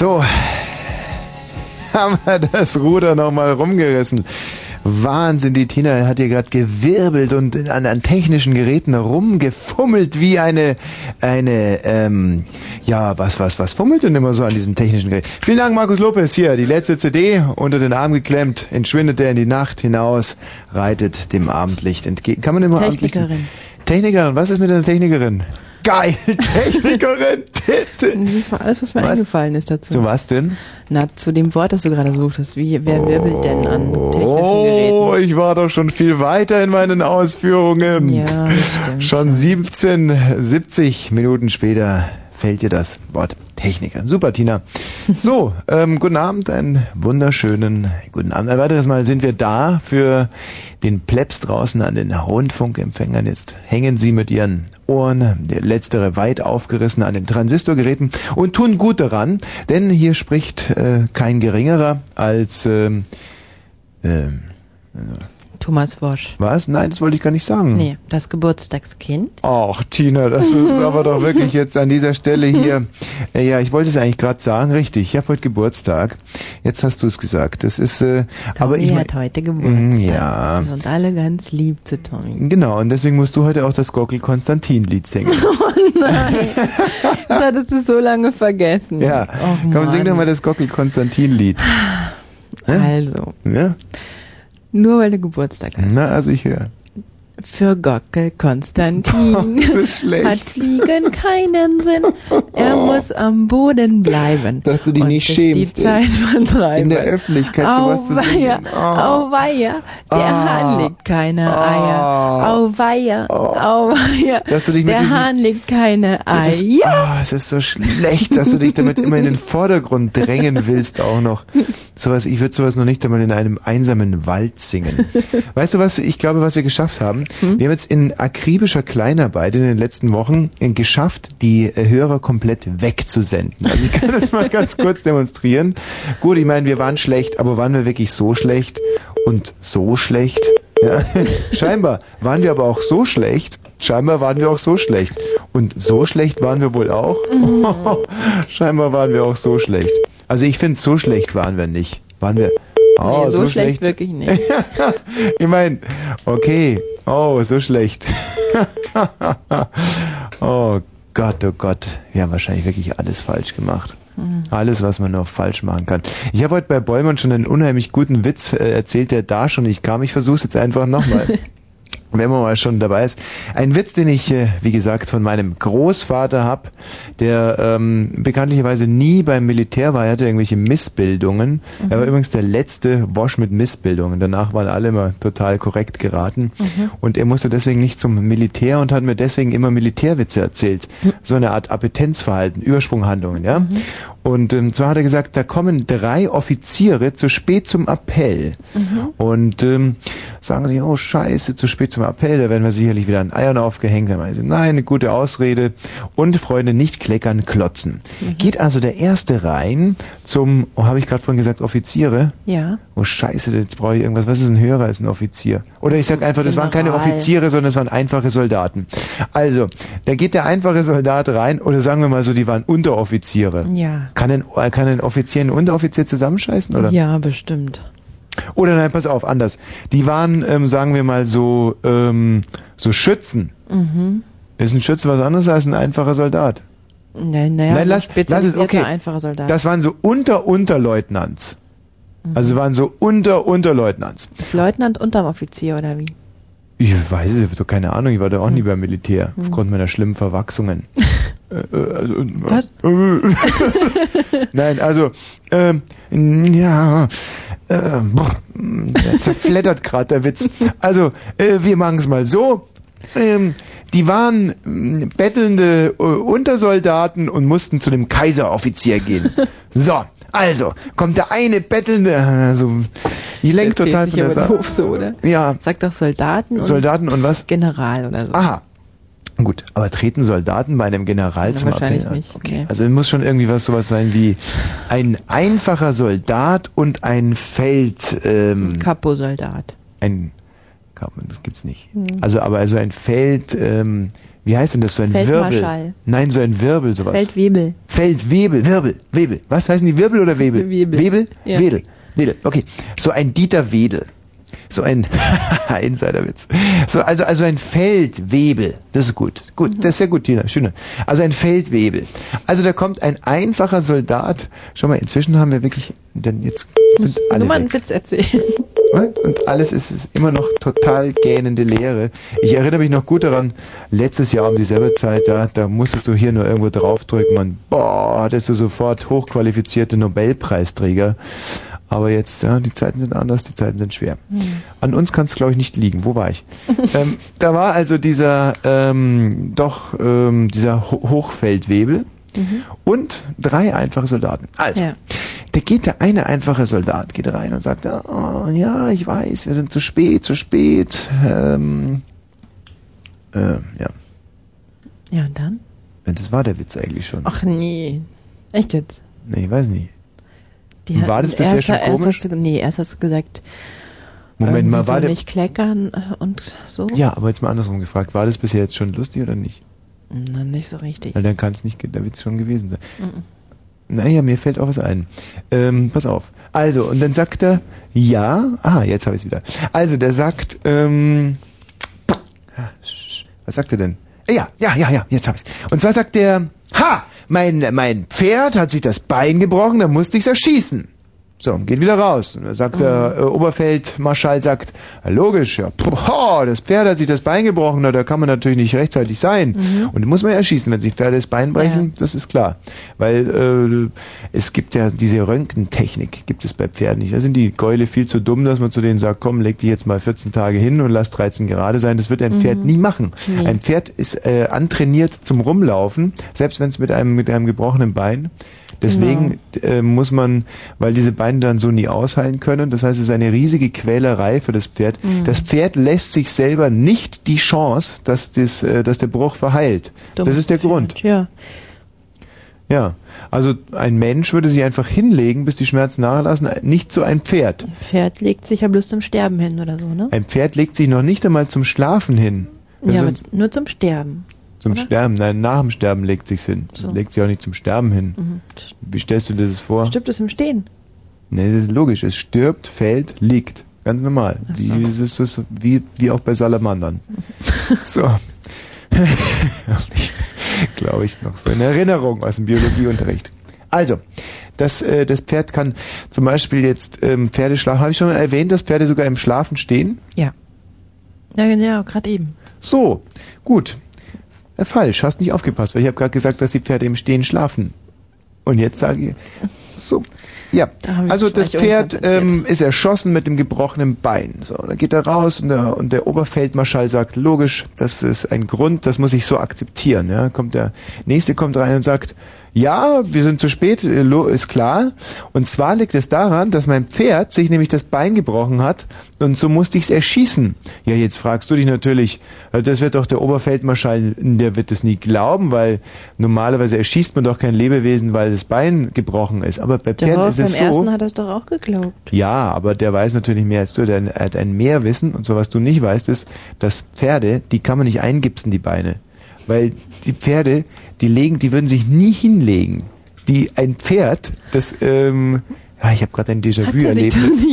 So, haben wir das Ruder nochmal rumgerissen. Wahnsinn, die Tina hat hier gerade gewirbelt und an, an technischen Geräten rumgefummelt wie eine, eine, ähm, ja, was, was, was fummelt denn immer so an diesen technischen Geräten? Vielen Dank, Markus Lopez, hier, die letzte CD unter den Arm geklemmt, entschwindet er in die Nacht hinaus, reitet dem Abendlicht entgegen. Kann man immer Abendlicht... Technikerin. Technikerin, was ist mit einer Technikerin? Geil, Technikerin. Das war alles, was mir Was? eingefallen ist dazu. Zu was denn? Na, zu dem Wort, das du gerade suchtest. Wie, wer wirbelt denn an technischen Oh, Geräten? ich war doch schon viel weiter in meinen Ausführungen. Ja, stimmt. Schon 17, 70 Minuten später fällt dir das Wort Techniker. Super, Tina. So, ähm, guten Abend, einen wunderschönen guten Abend. Ein weiteres Mal sind wir da für den Plebs draußen an den Rundfunkempfängern. Jetzt hängen sie mit ihren Ohren, der letztere weit aufgerissen an den Transistorgeräten und tun gut daran, denn hier spricht äh, kein geringerer als ähm, ähm, Thomas Wosch. was? Nein, das wollte ich gar nicht sagen. Nee, das Geburtstagskind. Ach, Tina, das ist aber doch wirklich jetzt an dieser Stelle hier. Äh, ja, ich wollte es eigentlich gerade sagen. Richtig, ich habe heute Geburtstag. Jetzt hast du es gesagt. Das ist, äh, aber Tommy ich mein- hat heute Mm, Geburtstag. ja. Wir sind alle ganz lieb zu Tommy. Genau, und deswegen musst du heute auch das Gockel Konstantin Lied singen. Oh nein, das hattest du so lange vergessen. Ja, Och, komm, sing doch Mann. mal das Gockel Konstantin Lied. Also, Ja? Nur weil du Geburtstag hast. Na, also ich höre. Für Gockel Konstantin Das ist schlecht. hat Fliegen keinen Sinn. Er muss am Boden bleiben. Dass du dich nicht schämst, Die. Zeit vertreiben. In der Öffentlichkeit sowas zu singen. Oh. auweia, der Ah. Hahn legt keine Eier. Ah. Auweia, auweia, Dass du dich mit der diesem- Hahn legt keine Das, Eier. ah, es ist so schlecht, dass du dich damit immer in den Vordergrund drängen willst auch noch. Sowas, ich würde sowas noch nicht einmal in einem einsamen Wald singen. Weißt du was, ich glaube, was wir geschafft haben? Wir haben jetzt in akribischer Kleinarbeit in den letzten Wochen äh, geschafft, die äh, Hörer komplett wegzusenden. Also ich kann das mal ganz kurz demonstrieren. Gut, ich meine, wir waren schlecht, aber waren wir wirklich so schlecht und so schlecht? Ja, scheinbar waren wir aber auch so schlecht. Scheinbar waren wir auch so schlecht. Und so schlecht waren wir wohl auch. scheinbar waren wir auch so schlecht. Also ich finde, so schlecht waren wir nicht. Waren wir. Oh, nee, so, schlecht, wirklich nicht. ich meine, okay. Oh, so schlecht. oh Gott, oh Gott. Wir haben wahrscheinlich wirklich alles falsch gemacht. Alles, was man noch falsch machen kann. Ich habe heute bei Bollmann schon einen unheimlich guten Witz äh, erzählt, der da schon nicht kam. Ich versuche es jetzt einfach nochmal. Wenn man mal schon dabei ist. Ein Witz, den ich, äh, wie gesagt, von meinem Großvater hab, der ähm, bekanntlicherweise nie beim Militär war. Er hatte irgendwelche Missbildungen. Er war übrigens der letzte Wosch mit Missbildungen. Danach waren alle immer total korrekt geraten. Und er musste deswegen nicht zum Militär und hat mir deswegen immer Militärwitze erzählt. So eine Art Appetenzverhalten, Übersprunghandlungen, ja. Und ähm, zwar hat er gesagt, da kommen drei Offiziere zu spät zum Appell. Und ähm, sagen sie, oh scheiße, zu spät zum Appell, da werden wir sicherlich wieder an Eiern aufgehängt. Dann meinte, nein, eine gute Ausrede. Und Freunde, nicht kleckern, klotzen. Geht also der Erste rein zum, oh, habe ich gerade vorhin gesagt, Offiziere? Ja. Oh scheiße, jetzt brauche ich irgendwas. Was ist ein Hörer als ein Offizier? Oder ich sag einfach, das waren keine General. Offiziere, sondern es waren einfache Soldaten. Also, da geht der einfache Soldat rein, oder sagen wir mal so, die waren Unteroffiziere. Ja. Kann ein, äh, kann ein Offizier einen Unteroffizier zusammenscheißen, oder? Ja, bestimmt. Oder nein, pass auf, anders. Die waren, ähm, sagen wir mal so, ähm, so Schützen. Mhm. Ist ein Schütze was anderes als ein einfacher Soldat? Nein, naja, Nein, so lass- lass es, okay. einfacher Soldat. Das waren so Unter-Unterleutnants. Mhm. Also waren so Unter-Unterleutnants. Ist Leutnant unterm Offizier oder wie? Ich weiß es, ich habe doch keine Ahnung, ich war da auch Hm. nie beim Militär, aufgrund meiner schlimmen Verwachsungen. Äh, äh, also, äh, Was? äh, Nein, also, ähm, ja, äh, boah, der zerfleddert gerade der Witz. Also, äh, wir machen es mal so. Ähm, die waren ähm, bettelnde äh, Untersoldaten und mussten zu dem Kaiseroffizier gehen. So, also, kommt der eine bettelnde, also, ich lenk Erzählt total sich von der aber doof so, oder? Ja, Sag doch Soldaten und Soldaten und was? General oder so. Aha. Gut, aber treten Soldaten bei einem General Na, zum wahrscheinlich Appell? nicht, Okay. nee. Also es muss schon irgendwie was sowas sein wie ein einfacher Soldat und ein Feld, ähm, Kapo-Soldat. ein man, das gibt's nicht. Also, aber also ein Feld, ähm, wie heißt denn das, so ein Wirbel? Nein, so ein Wirbel, sowas. Feldwebel. Feldwebel, Wirbel, Webel. Was heißen die Wirbel oder Webel? Webel. Webel? Ja. Wedel. Wedel. Okay. So ein Dieter Wedel. So ein Insiderwitz. So, also, also ein Feldwebel. Das ist gut. Gut, das ist sehr gut, Tina. Schöne. Also ein Feldwebel. Also da kommt ein einfacher Soldat. Schau mal, inzwischen haben wir wirklich, denn jetzt sind alle Nur mal weg. einen Witz erzählen. Und alles ist, ist immer noch total gähnende Leere. Ich erinnere mich noch gut daran, letztes Jahr um dieselbe Zeit, da, da musstest du hier nur irgendwo draufdrücken und boah, hattest du sofort hochqualifizierte Nobelpreisträger. Aber jetzt, ja, die Zeiten sind anders, die Zeiten sind schwer. An uns kann es, glaube ich, nicht liegen. Wo war ich? ähm, da war also dieser, ähm, doch, ähm, dieser Ho Hochfeldwebel und drei einfache Soldaten. Also, Ja. da geht der eine einfache Soldat, geht rein und sagt, oh, ja, ich weiß, wir sind zu spät, zu spät. Ähm, äh, ja, Ja, und dann? das war der Witz eigentlich schon. Ach nee. Echt jetzt? Nee, ich weiß nicht. Die War das bisher erst, schon erst komisch? Hast du, nee, erst hast du gesagt, Moment irgendwie mal, war der... nicht kleckern äh, und so. Ja, aber jetzt mal andersrum gefragt, war das bisher jetzt schon lustig oder nicht? Na, nicht so richtig. Weil dann kann es nicht ge- der Witz schon gewesen sein. Naja, mir fällt auch was ein. Ähm, pass auf. Also, und dann sagt er, ja, ah, jetzt habe ich es wieder. Also, der sagt, ähm, was sagt er denn? Ja, ja, ja, ja, jetzt habe ich Und zwar sagt er, ha, mein, mein Pferd hat sich das Bein gebrochen, da musste ich's erschießen. So, geht wieder raus. Und da sagt der äh, Oberfeldmarschall, sagt, "Ja, logisch, ja, boah, das Pferd hat sich das Bein gebrochen, na, da kann man natürlich nicht rechtzeitig sein. Und muss man erschießen, wenn sich Pferde das Bein brechen, Ja. das ist klar. Weil äh, es gibt ja diese Röntgentechnik, gibt es bei Pferden nicht. Da sind die Gäule viel zu dumm, dass man zu denen sagt, komm, leg dich jetzt mal 14 Tage hin und lass 13 gerade sein. Das wird ein Pferd nie machen. Nee. Ein Pferd ist äh, antrainiert zum Rumlaufen, selbst wenn es mit einem, mit einem gebrochenen Bein. Deswegen äh, muss man, weil diese Beine dann so nie ausheilen können, das heißt, es ist eine riesige Quälerei für das Pferd. Das Pferd lässt sich selber nicht die Chance, dass, das, äh, dass der Bruch verheilt. das Dummes ist der Pferd, Grund. Ja. Ja. Also ein Mensch würde sich einfach hinlegen, bis die Schmerzen nachlassen, nicht so ein Pferd. Pferd legt sich ja bloß zum Sterben hin oder so, ne? Ein Pferd legt sich noch nicht einmal zum Schlafen hin. Das ja, aber nur zum Sterben. Zum oder? Sterben, nein, nach dem Sterben legt sich's hin. Das So. legt sich auch nicht zum Sterben hin. Mhm. Wie stellst du dir das vor? Stirbt es im Stehen? Nee, das ist logisch. Es stirbt, fällt, liegt. Ganz normal. Ach Die, so. es ist es wie, wie auch bei Salamandern. so. Glaube ich noch so in Erinnerung aus dem Biologieunterricht. Also, das, äh, das Pferd kann zum Beispiel jetzt ähm, Pferde schlafen. Habe ich schon erwähnt, dass Pferde sogar im Schlafen stehen? Ja. Ja, ja, gerade eben. So, gut. Äh, falsch, hast nicht aufgepasst, weil ich habe gerade gesagt, dass die Pferde im Stehen schlafen. Und jetzt sage ich, so, ja, Da also das Pferd ähm, ist erschossen mit dem gebrochenen Bein. So, dann geht er raus und der, und der Oberfeldmarschall sagt, logisch, das ist ein Grund, das muss ich so akzeptieren. Ja, kommt der nächste kommt rein und sagt, ja, wir sind zu spät, äh, ist klar. Und zwar liegt es daran, dass mein Pferd sich nämlich das Bein gebrochen hat und so musste ich es erschießen. Ja, jetzt fragst du dich natürlich, äh, das wird doch der Oberfeldmarschall, der wird es nie glauben, weil normalerweise erschießt man doch kein Lebewesen, weil das Bein gebrochen ist. Aber bei Pferden ist beim es so. ersten hat das doch auch geglaubt. Ja, aber der weiß natürlich mehr als du. Der er hat ein Mehrwissen und so was du nicht weißt, ist, dass Pferde, die kann man nicht eingipsen, die Beine. Weil die Pferde, die legen, die würden sich nie hinlegen. Die, ein Pferd, das, ähm, ja, ich habe gerade ein Hat er sich Déjà-vu-Erlebnis.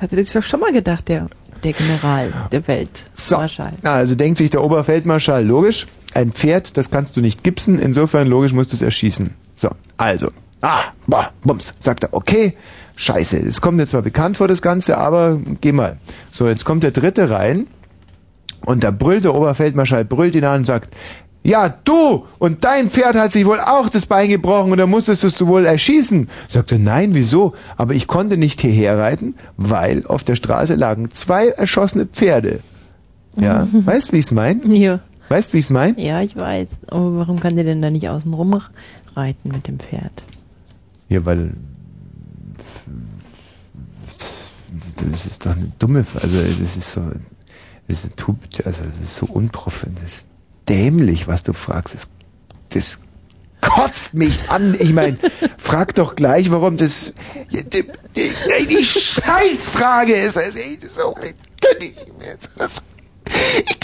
das er doch schon mal gedacht, der, der General der Welt. So, Marschall. Also denkt sich der Oberfeldmarschall, logisch, ein Pferd, das kannst du nicht gipsen, insofern logisch musst du es erschießen. So, also, ah, boah, bums, sagt er, okay, scheiße, es kommt mir zwar bekannt vor das Ganze, aber geh mal. So, jetzt kommt der dritte rein und da brüllt der Oberfeldmarschall, brüllt ihn an und sagt, ja, du und dein Pferd hat sich wohl auch das Bein gebrochen und da musstest du wohl erschießen. Sagt er, nein, wieso? Aber ich konnte nicht hierher reiten, weil auf der Straße lagen zwei erschossene Pferde. Ja, weißt wie ich's mein? Ja. Weißt wie ich's mein? ja, ich weiß. Aber warum kann der denn da nicht außen rum reiten mit dem Pferd? Ja, weil das ist doch eine dumme, also das ist so, das ist, also das ist so unprofessionell, dämlich, was du fragst. Das, das kotzt mich an. Ich meine, frag doch gleich, warum das die, die, die Scheißfrage ist. Also, ich- so. Das, ich,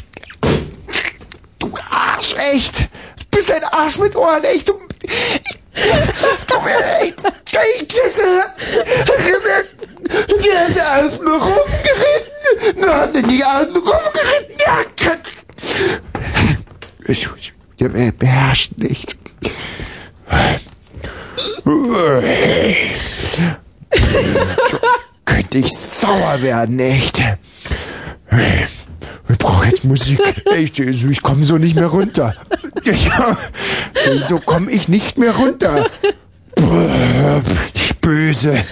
du Arsch, echt. Du bist ein Arsch mit Ohren, echt. Du, ich, echt, echt, Schisse. Wir haben da alles nur rumgeritten. Wir haben die alles rumgeritten. Ja, ich, ich, ich beherrscht nicht. Könnte ich sauer werden, echt. Ich brauche jetzt Musik. Echt, ich komme so nicht mehr runter. Ja, so, so komme ich nicht mehr runter. Ich böse.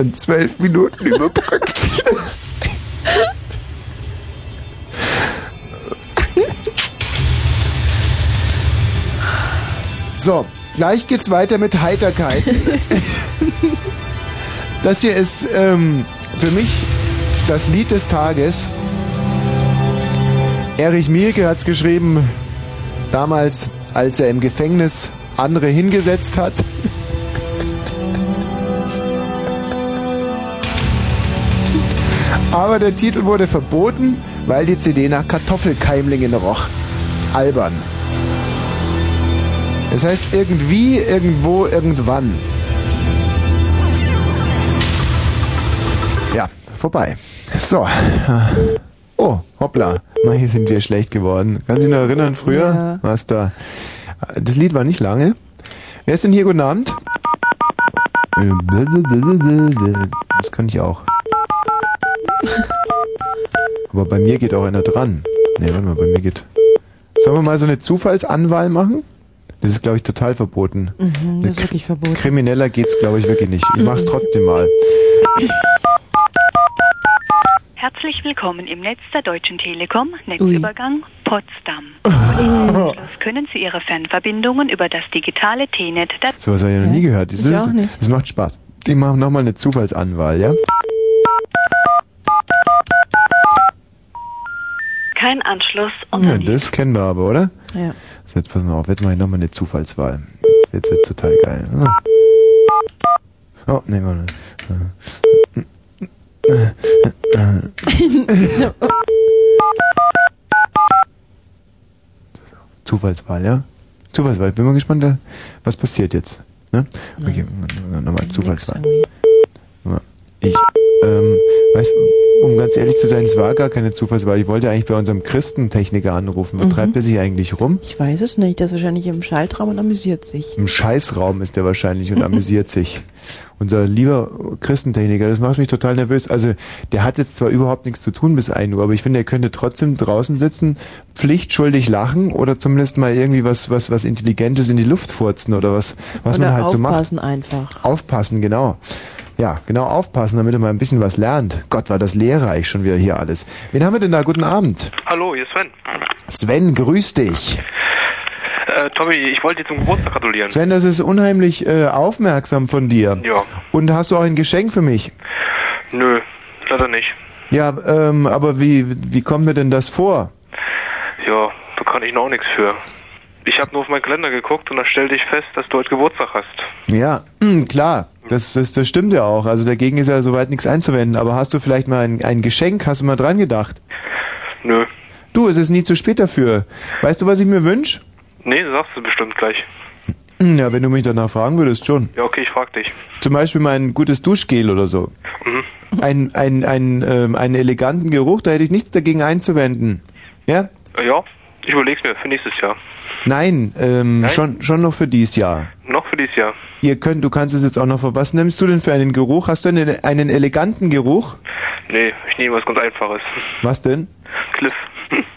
Schon zwölf Minuten überbrückt. So, gleich geht's weiter mit Heiterkeit. das hier ist ähm, für mich das Lied des Tages. Erich Mielke hat's geschrieben, damals, als er im Gefängnis andere hingesetzt hat. Aber der Titel wurde verboten, weil die CD nach Kartoffelkeimlingen roch. Albern. Das heißt irgendwie, irgendwo, irgendwann. Ja, vorbei. So. Oh, hoppla. Mal, hier sind wir schlecht geworden. Kannst du dich noch erinnern, früher? Ja. Was da? Das Lied war nicht lange. Wer ist denn hier? Guten Abend. Das kann ich auch. Aber bei mir geht auch einer dran. Ne, warte mal, bei mir geht. Sollen wir mal so eine Zufallsanwahl machen? Das ist, glaube ich, total verboten. Mhm, das ist wirklich verboten. Krimineller geht's, glaube ich, wirklich nicht. Ich mach's trotzdem mal. Herzlich willkommen im Netz der Deutschen Telekom, Netzübergang Potsdam. Im können Sie Ihre Fernverbindungen über das digitale T-Net der So was habe ich ja noch nie gehört. Das, Ich ist, auch nicht. das macht Spaß. Ich mache nochmal eine Zufallsanwahl, ja? Kein Anschluss Ja, unterliegt. das kennen wir aber, oder? Ja. So, jetzt pass mal auf, jetzt mache ich nochmal eine Zufallswahl. Jetzt, jetzt wird's total geil. Oh, nee, warte. Zufallswahl, ja? Zufallswahl. Bin mal gespannt, was passiert jetzt. Ne? Okay, nochmal Zufallswahl. Nix Ich, ähm, weiß, um ganz ehrlich zu sein, es war gar keine Zufallswahl. Ich wollte eigentlich bei unserem Christentechniker anrufen. Wo Mhm. treibt er sich eigentlich rum? Ich weiß es nicht. Der ist wahrscheinlich im Schaltraum und amüsiert sich. Im Scheißraum ist er wahrscheinlich und amüsiert sich. Unser lieber Christentechniker, das macht mich total nervös. Also, der hat jetzt zwar überhaupt nichts zu tun bis 1 Uhr, aber ich finde, er könnte trotzdem draußen sitzen, pflichtschuldig lachen oder zumindest mal irgendwie was, was, was Intelligentes in die Luft furzen oder was, was Oder man halt so macht. aufpassen einfach. Aufpassen, genau. Ja, genau aufpassen, damit er mal ein bisschen was lernt. Gott, war das lehrreich schon wieder hier alles. Wen haben wir denn da? Guten Abend. Hallo, hier ist Sven. Sven, grüß dich. Äh, Tommy, ich wollte dir zum Geburtstag gratulieren. Sven, das ist unheimlich äh, aufmerksam von dir. Ja. Und hast du auch ein Geschenk für mich? Nö, leider nicht. Ja, ähm, aber wie, wie kommt mir denn das vor? Ja, da kann ich noch nichts für. Ich habe nur auf meinen Kalender geguckt und da stellte ich fest, dass du heute Geburtstag hast. Ja, klar, das, das, das stimmt ja auch. Also dagegen ist ja soweit nichts einzuwenden. Aber hast du vielleicht mal ein, ein Geschenk? Hast du mal dran gedacht? Nö. Du, es ist nie zu spät dafür. Weißt du, was ich mir wünsche? Nee, sagst du bestimmt gleich. Ja, wenn du mich danach fragen würdest, schon. Ja, okay, ich frag dich. Zum Beispiel mal ein gutes Duschgel oder so. Mhm. Ein, ein, ein, ähm, einen eleganten Geruch, da hätte ich nichts dagegen einzuwenden. Ja? Ja, ich überleg's mir für nächstes Jahr. Nein, ähm, Nein? Schon, schon noch für dies Jahr. Noch dieses Jahr. Ihr könnt, du kannst es jetzt auch noch für, was nimmst du denn für einen Geruch? Hast du einen, einen eleganten Geruch? Nee, ich nehme was ganz Einfaches. Was denn? Cliff.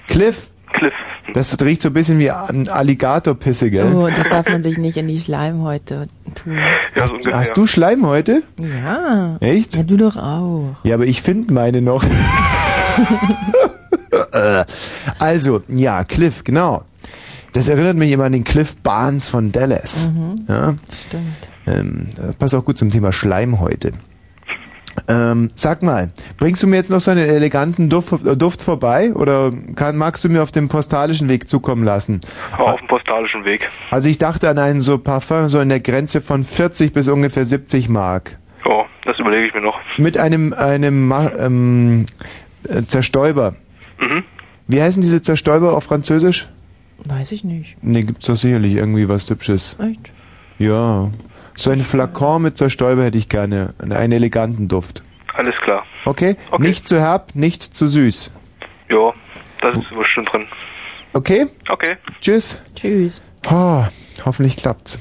Cliff. Cliff. Das riecht so ein bisschen wie ein Alligatorpisse, gell? Oh, und das darf man sich nicht in die Schleimhäute tun. Ja, so ungefähr. Hast du Schleim heute? Ja. Echt? Ja, du doch auch. Ja, aber ich finde meine noch. Äh, also, ja, Cliff, genau. Das erinnert mich immer an den Cliff Barnes von Dallas. Ja? Stimmt. Ähm, das passt auch gut zum Thema Schleim heute. Ähm, sag mal, bringst du mir jetzt noch so einen eleganten Duft, äh, Duft vorbei oder kann, magst du mir auf dem postalischen Weg zukommen lassen? Auf dem postalischen Weg. Also ich dachte an einen so Parfum so in der Grenze von 40 bis ungefähr 70 Mark. Oh, das überlege ich mir noch. Mit einem, einem ähm, äh, Zerstäuber. Mhm. Wie heißen diese Zerstäuber auf Französisch? Weiß ich nicht. Ne, gibt's doch sicherlich irgendwie was Hübsches. Echt? Ja. So ein Flakon mit Zerstäuber hätte ich gerne. Einen eleganten Duft. Alles klar. Okay? Nicht zu herb, nicht zu süß. Ja, das ist bestimmt drin. Okay? Okay. Tschüss. Tschüss. Oh, hoffentlich klappt's.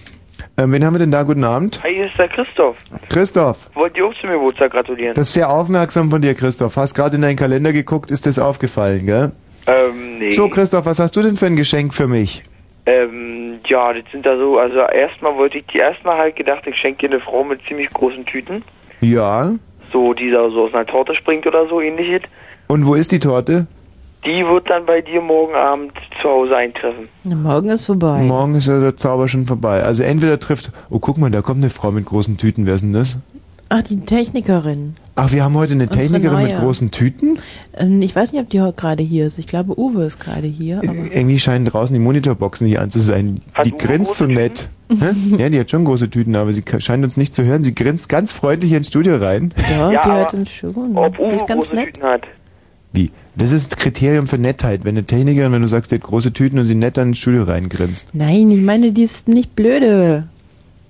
Ähm, wen haben wir denn da? Guten Abend. Hi, hier ist der Christoph. Christoph. Wollt ihr auch zu mir Geburtstag gratulieren? Das ist sehr aufmerksam von dir, Christoph. Hast gerade in deinen Kalender geguckt, ist das aufgefallen, gell? Ähm, nee. So, Christoph, was hast du denn für ein Geschenk für mich? Ähm, ja, das sind da so, also erstmal wollte ich, die erstmal halt gedacht, ich schenke dir eine Frau mit ziemlich großen Tüten. Ja. So, die da so aus einer Torte springt oder so ähnliches. Und wo ist die Torte? Die wird dann bei dir morgen Abend zu Hause eintreffen. Na, morgen ist vorbei. Morgen ist ja der Zauber schon vorbei. Also entweder trifft. Oh, guck mal, da kommt eine Frau mit großen Tüten. Wer ist denn das? Ach, die Technikerin. Ach, wir haben heute eine Unsere Technikerin mit großen Tüten. Ähm, Ich weiß nicht, ob die heute gerade hier ist. Ich glaube, Uwe ist gerade hier. Aber Irgendwie scheinen draußen die Monitorboxen nicht an zu sein. Hat die Uwe grinst so nett. Ja, die hat schon große Tüten, aber sie scheint uns nicht zu hören. Sie grinst ganz freundlich ins Studio rein. ja, Ja, die hört uns schon. Ob Die Uwe ist ganz große nett. Tüten hat. Wie? Das ist ein Kriterium für Nettheit. Wenn eine Technikerin, wenn du sagst, die hat große Tüten und sie nett dann ins Studio reingrinst. Nein, ich meine, die ist nicht blöde.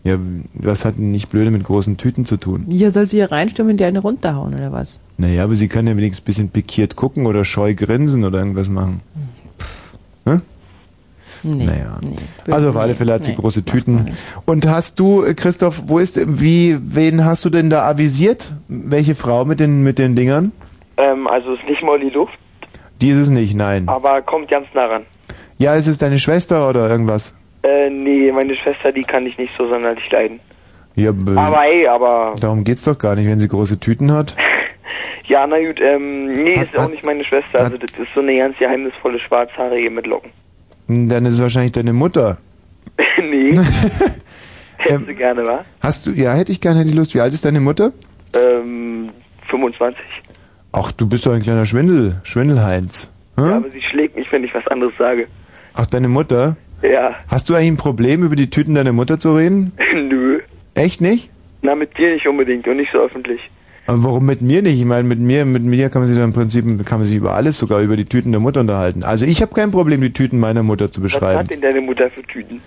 Ja, was hat denn nicht blöde mit großen Tüten zu tun? Hier soll sie hier reinstürmen und dir eine runterhauen, oder was? Naja, aber sie kann ja wenigstens ein bisschen pikiert gucken oder scheu grinsen oder irgendwas machen. Nee. Naja. nee. Also auf alle Fälle hat sie nee. große Tüten. Und hast du, äh, Christoph, wo ist, wie, wen hast du denn da avisiert? Welche Frau mit den, mit den Dingern? Ähm, also ist nicht Molly Luft, Die ist es nicht, nein. aber kommt ganz nah ran. Ja, ist es deine Schwester oder irgendwas? Äh, nee, meine Schwester, die kann ich nicht so sonderlich leiden. Ja, Aber ey, aber, darum geht's doch gar nicht, wenn sie große Tüten hat. ja, na gut, ähm, nee, Hat- ist auch hat- nicht meine Schwester. Also das ist so eine ganz geheimnisvolle Schwarzhaarige mit Locken. Hm, Dann ist es wahrscheinlich deine Mutter. nee. Hättest du gerne, wa? Hast du, ja, hätte ich gerne, hätte ich Lust. Wie alt ist deine Mutter? Ähm, 25. Ach, du bist doch ein kleiner Schwindel, Schwindelheinz. Hm? Ja, aber sie schlägt mich, wenn ich was anderes sage. Ach, deine Mutter? Ja, Hast du eigentlich ein Problem, über die Tüten deiner Mutter zu reden? nö. Echt nicht? Na, mit dir nicht unbedingt und nicht so öffentlich. Aber warum mit mir nicht? Ich meine, mit mir, mit mir kann man sich doch im Prinzip kann man sich über alles, sogar über die Tüten der Mutter unterhalten. Also ich habe kein Problem, die Tüten meiner Mutter zu Was beschreiben. hat denn deine Mutter für Tüten?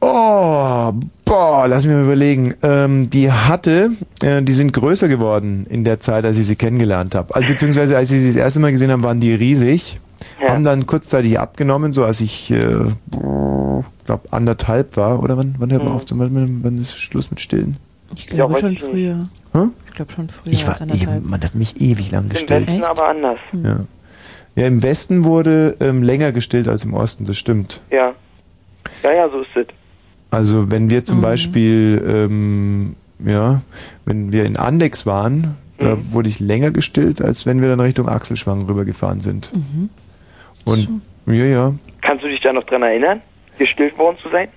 Oh, boah, lass mich mal überlegen. Ähm, die hatte, äh, die sind größer geworden in der Zeit, als ich sie kennengelernt habe. Also beziehungsweise als ich sie das erste Mal gesehen habe, waren die riesig. Ja. Haben dann kurzzeitig abgenommen, so als ich, äh, glaube anderthalb war. Oder wann, wann hört man Mhm. auf? Wann, wann ist Schluss mit Stillen? Ich glaube weiß schon früher. Hä? Ich glaube schon früher. Ich war, anderthalb. man hat mich ewig lang Im gestillt. Westen aber anders. Ja. ja, im Westen wurde ähm, länger gestillt als im Osten, das stimmt. Ja. Ja, ja, so ist es. Also wenn wir zum Mhm. Beispiel, ähm, ja, wenn wir in Andex waren, da Mhm. wurde ich länger gestillt, als wenn wir dann Richtung Achselschwang rübergefahren sind. Mhm. Und ja, ja, Kannst du dich da noch dran erinnern, gestillt worden zu sein?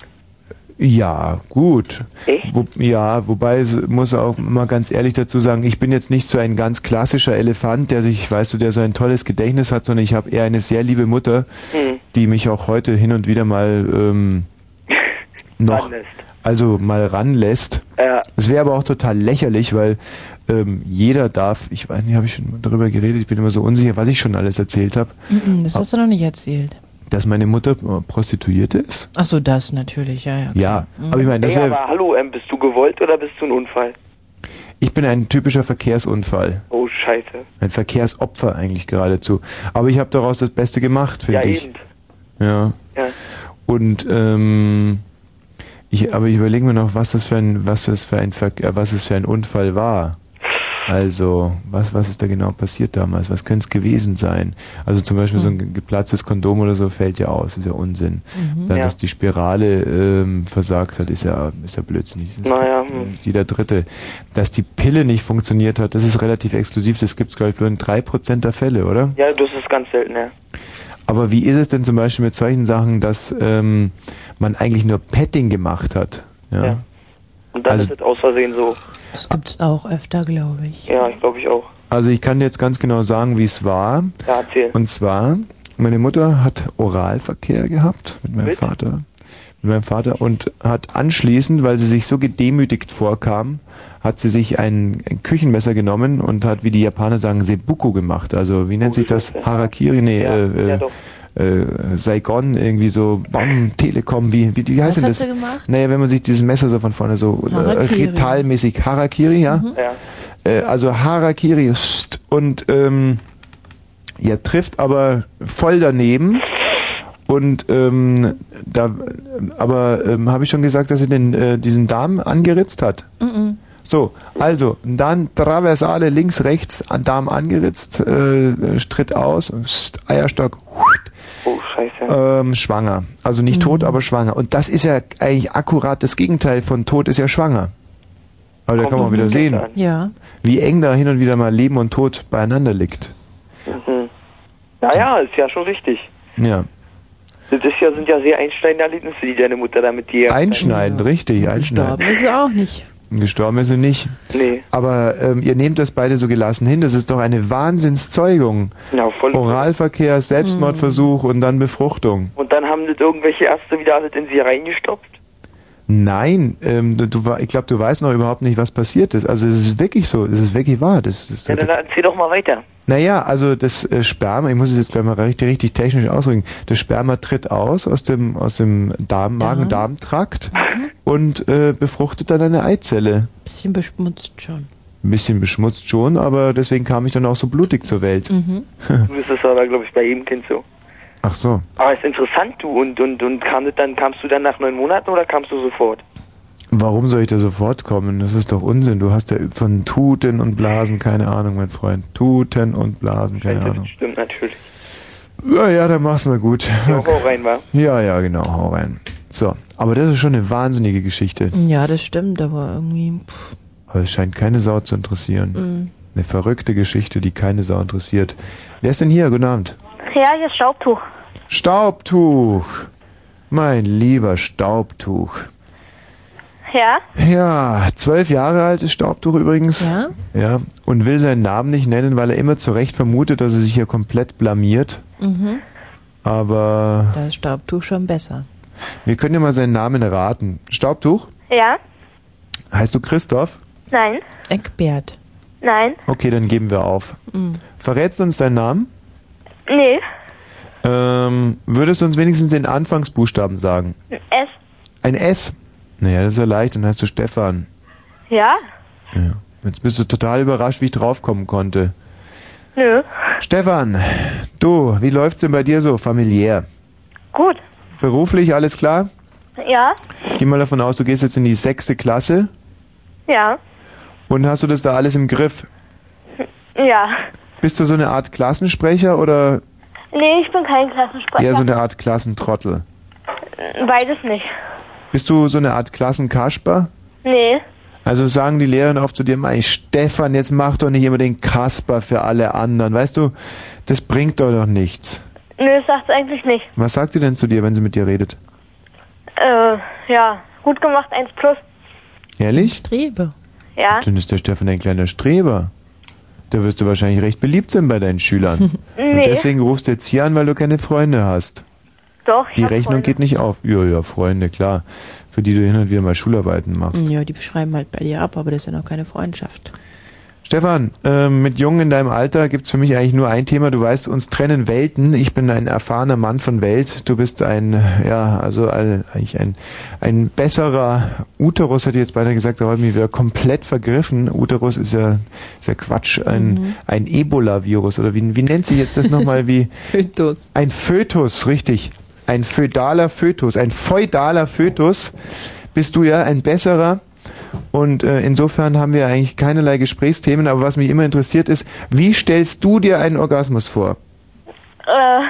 ja, gut. Echt? Wo, ja, wobei muss auch mal ganz ehrlich dazu sagen, ich bin jetzt nicht so ein ganz klassischer Elefant, der sich, weißt du, der so ein tolles Gedächtnis hat, sondern ich habe eher eine sehr liebe Mutter, Hm. die mich auch heute hin und wieder mal ähm, noch, Ranlässt. also mal ranlässt. Ja. Es wäre aber auch total lächerlich, weil ähm, jeder darf, ich weiß nicht, habe ich schon mal darüber geredet, ich bin immer so unsicher, was ich schon alles erzählt habe, Das hast du noch nicht erzählt. dass meine Mutter äh, Prostituierte ist. Ach so, das natürlich, ja, ja. Ja, aber ich meine, das Ey, wäre, aber hallo, ähm, bist du gewollt oder bist du ein Unfall? ich bin ein typischer Verkehrsunfall. Oh, scheiße. Ein Verkehrsopfer eigentlich geradezu. Aber ich habe daraus das Beste gemacht, finde Ja, ich. eben. Ja. Ja. Und ähm, ich, aber ich überlege mir noch, was das für ein, was das für ein, Ver äh, was es für ein Unfall war. Also, was, was ist da genau passiert damals? Was könnte es gewesen sein? Also zum Beispiel so ein ge- geplatztes Kondom oder so fällt ja aus, ist ja Unsinn. Dann, Ja. dass die Spirale ähm, versagt hat, ist ja, ist ja blödsinnig. Ist Naja, hm. jeder Dritte. Dass die Pille nicht funktioniert hat, das ist relativ exklusiv. Das gibt es, glaube ich, nur in drei Prozent der Fälle, oder? Ja, das ist ganz selten, ja. Aber wie ist es denn zum Beispiel mit solchen Sachen, dass ähm, man eigentlich nur Petting gemacht hat? Ja. Ja. Und dann Also- ist es aus Versehen so. Das gibt's auch öfter, glaube ich. Ja, ich glaube ich auch. Also ich kann dir jetzt ganz genau sagen, wie es war. Ja, erzähl. Und zwar, meine Mutter hat Oralverkehr gehabt mit meinem Mit? Vater. Mit meinem Vater und hat anschließend, weil sie sich so gedemütigt vorkam, hat sie sich ein, ein Küchenmesser genommen und hat, wie die Japaner sagen, Sebuko gemacht. Also wie nennt sich das? Harakiri? Nee, Ja, äh, ja, äh, doch. Äh, Saigon, irgendwie so, Bam, Telekom, wie, wie, wie heißt Was denn hat das? gemacht? Naja, wenn man sich dieses Messer so von vorne so äh, Harakiri. retalmäßig Harakiri, ja? Ja. Äh, also Harakiri und ähm, ja, trifft aber voll daneben. Und ähm, da, aber ähm, habe ich schon gesagt, dass sie den äh, diesen Darm angeritzt hat. Mhm. So, also dann Traversale links rechts an Darm angeritzt, äh, Stritt aus, st, Eierstock, Oh, scheiße. ähm, schwanger. Also nicht tot, aber schwanger. Und das ist ja eigentlich akkurat das Gegenteil von tot ist ja schwanger. Aber da Kommt kann man wieder sehen, an. Ja. wie eng da hin und wieder mal Leben und Tod beieinander liegt. Mhm. Naja, ist ja schon richtig. Ja. Das ist ja, sind ja sehr einschneidende Erlebnisse, die deine Mutter damit dir... Einschneidend, richtig, einschneidend. Gestorben ist sie auch nicht. Gestorben ist sie nicht. Nee. Aber ähm, ihr nehmt das beide so gelassen hin. Das ist doch eine Wahnsinnszeugung. Ja, voll. Oralverkehr, Selbstmordversuch und dann Befruchtung. Und dann haben das irgendwelche Ärzte wieder alles in sie reingestopft? Nein, ähm, du, du, ich glaube, du weißt noch überhaupt nicht, was passiert ist. Also es ist wirklich so, es ist wirklich wahr. Das ist, Ja, dann erzähl doch mal weiter. Naja, also das äh, Sperma, ich muss es jetzt gleich mal richtig, richtig technisch ausdrücken, das Sperma tritt aus aus dem, aus dem Darm, Magen-Darm-Trakt und äh, befruchtet dann eine Eizelle. Bisschen beschmutzt schon. Ein bisschen beschmutzt schon, aber deswegen kam ich dann auch so blutig zur Welt. Mhm. Das ist aber, glaube ich, bei jedem Kind so. Ach so. Aber ist interessant, du. Und, und, und kam das dann, kamst du dann nach neun Monaten oder kamst du sofort? Warum soll ich da sofort kommen? Das ist doch Unsinn. Du hast ja von Tuten und Blasen keine Ahnung, mein Freund. Tuten und Blasen, keine Ahnung. Stimmt natürlich. Ja, ja, dann mach's mal gut. Ja, hau rein, wa? Ja, ja, genau, hau rein. So, aber das ist schon eine wahnsinnige Geschichte. Ja, das stimmt, aber irgendwie. Pff, Aber es scheint keine Sau zu interessieren. mm. Eine verrückte Geschichte, die keine Sau interessiert. Wer ist denn hier? Guten Abend. Ja, hier ist Staubtuch. Staubtuch. Mein lieber Staubtuch. Ja? Ja, zwölf Jahre alt ist Staubtuch übrigens. Ja? Ja. Und will seinen Namen nicht nennen, weil er immer zu Recht vermutet, dass er sich hier komplett blamiert. Mhm. Aber Da ist Staubtuch schon besser. wir können ja mal seinen Namen raten. Staubtuch? Ja? Heißt du Christoph? Nein? Eckbert. Nein? Okay, dann geben wir auf. Mhm. Verrätst du uns deinen Namen? Nee. Ähm, würdest du uns wenigstens den Anfangsbuchstaben sagen? S? Ein S. Naja, das ist ja leicht, dann heißt du Stefan. Ja? Ja. Jetzt bist du total überrascht, wie ich draufkommen konnte. Nö. Stefan, du, wie läuft's denn bei dir so familiär? Gut. Beruflich alles klar? Ja? Ich gehe mal davon aus, du gehst jetzt in die sechste Klasse Ja? und hast du das da alles im Griff? Ja. Bist du so eine Art Klassensprecher oder Nee, ich bin kein Klassensprecher. eher so eine Art Klassentrottel? Beides nicht. Bist du so eine Art Klassenkasper? Nee. Also sagen die Lehrer oft zu dir, "Mei, Stefan, jetzt mach doch nicht immer den Kasper für alle anderen. Weißt du, das bringt doch noch nichts. Nö, das sagt's eigentlich nicht. Was sagt sie denn zu dir, wenn sie mit dir redet? Äh, ja. Gut gemacht, 1 plus. Ehrlich? Strebe. Ja? Dann ist der Stefan ein kleiner Streber. Da wirst du wahrscheinlich recht beliebt sein bei deinen Schülern. Und Nee. deswegen rufst du jetzt hier an, weil du keine Freunde hast. Doch, ich Die hab Rechnung Freunde. geht nicht auf. Ja, ja, Freunde, klar. Für die du hin und wieder mal Schularbeiten machst. Ja, die schreiben halt bei dir ab, aber das ist ja noch keine Freundschaft. Stefan, ähm, mit Jungen in deinem Alter gibt's für mich eigentlich nur ein Thema. Du weißt, uns trennen Welten. Ich bin ein erfahrener Mann von Welt. Du bist ein, ja, also ein, eigentlich ein, ein besserer Uterus, hätte ich jetzt beinahe gesagt, aber mir wäre komplett vergriffen. Uterus ist ja, ist ja Quatsch. Ein, Mhm. ein Ebola-Virus oder wie, wie nennt sich jetzt das nochmal wie? Fötus. Ein Fötus, richtig. Ein födaler Fötus, ein feudaler Fötus bist du ja ein besserer. Und äh, insofern haben wir eigentlich keinerlei Gesprächsthemen, aber was mich immer interessiert ist, wie stellst du dir einen Orgasmus vor? Äh,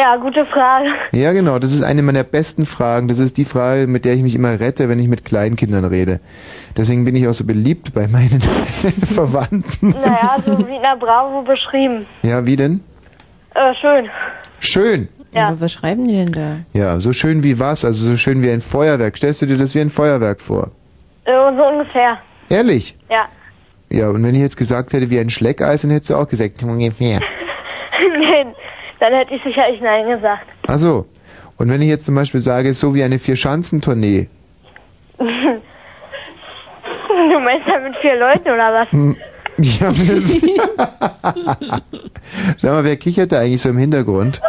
ja, gute Frage. Ja, genau, das ist eine meiner besten Fragen. Das ist die Frage, mit der ich mich immer rette, wenn ich mit Kleinkindern rede. Deswegen bin ich auch so beliebt bei meinen Verwandten. Naja, so wie in der Bravo beschrieben. Ja, wie denn? Äh, schön. Schön. Ja. Aber was schreiben die denn da? Ja, so schön wie was? Also so schön wie ein Feuerwerk. Stellst du dir das wie ein Feuerwerk vor? Äh, so ungefähr. Ehrlich? Ja. Ja, und wenn ich jetzt gesagt hätte, wie ein Schleckeis, dann hättest du auch gesagt, ungefähr. Nein, dann hätte ich sicherlich Nein gesagt. Ach so. Und wenn ich jetzt zum Beispiel sage, so wie eine Vier-Schanzentournee. du meinst damit vier Leute oder was? Hm, Ja, Sag mal, wer kichert da eigentlich so im Hintergrund?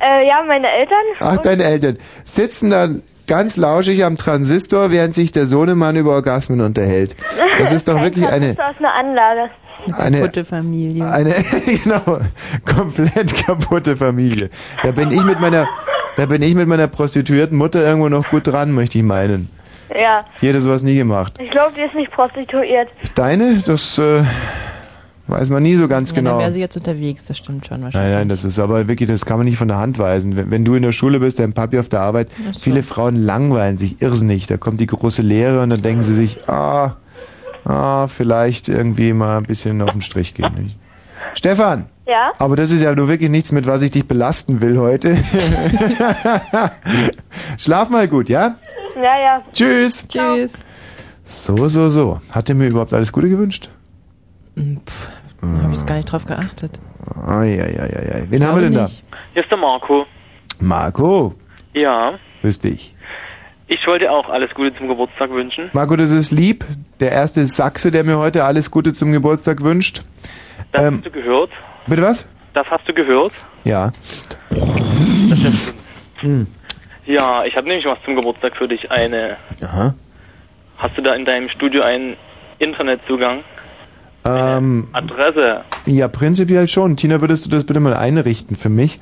Äh, ja, meine Eltern. Ach, deine Eltern sitzen dann ganz lauschig am Transistor, während sich der Sohnemann über Orgasmen unterhält. Das ist doch Kein wirklich eine, Transistor ist eine Anlage. eine, Kaputte Familie. eine, genau, komplett kaputte Familie. Da bin ich mit meiner, da bin ich mit meiner prostituierten Mutter irgendwo noch gut dran, möchte ich meinen. Ja. Die hätte sowas nie gemacht. Ich glaube, die ist nicht prostituiert. Deine, das äh, weiß man nie so ganz ja, Dann genau. wäre sie jetzt unterwegs, das stimmt schon Nein, wahrscheinlich. nein, das ist aber wirklich, das kann man nicht von der Hand weisen. Wenn, wenn du in der Schule bist, dein Papi auf der Arbeit, so. viele Frauen langweilen sich irrsinnig. Da kommt die große Lehre und dann denken sie sich, ah, ah, vielleicht irgendwie mal ein bisschen auf den Strich gehen. Nicht? Stefan, Ja? aber das ist ja nur wirklich nichts, mit was ich dich belasten will heute. Schlaf mal gut, ja? Ja, ja. Tschüss. Tschüss. So, so, so. Hat er mir überhaupt alles Gute gewünscht? Da habe ich gar nicht drauf geachtet. Eieieiei. Wen haben wir denn glaube da? nicht. Hier ist der Marco. Marco, Ja, grüß dich. ich wollte auch alles Gute zum Geburtstag wünschen. Marco, das ist lieb. Der erste Sachse, der mir heute alles Gute zum Geburtstag wünscht. Das Ähm, hast du gehört. Bitte was? Das hast du gehört. Ja. Das ist ja schön. Hm. Ja, ich habe nämlich was zum Geburtstag für dich. Eine. Aha. Hast du da in deinem Studio einen Internetzugang? Ähm, Adresse. ja, prinzipiell schon. Tina, würdest du das bitte mal einrichten für mich?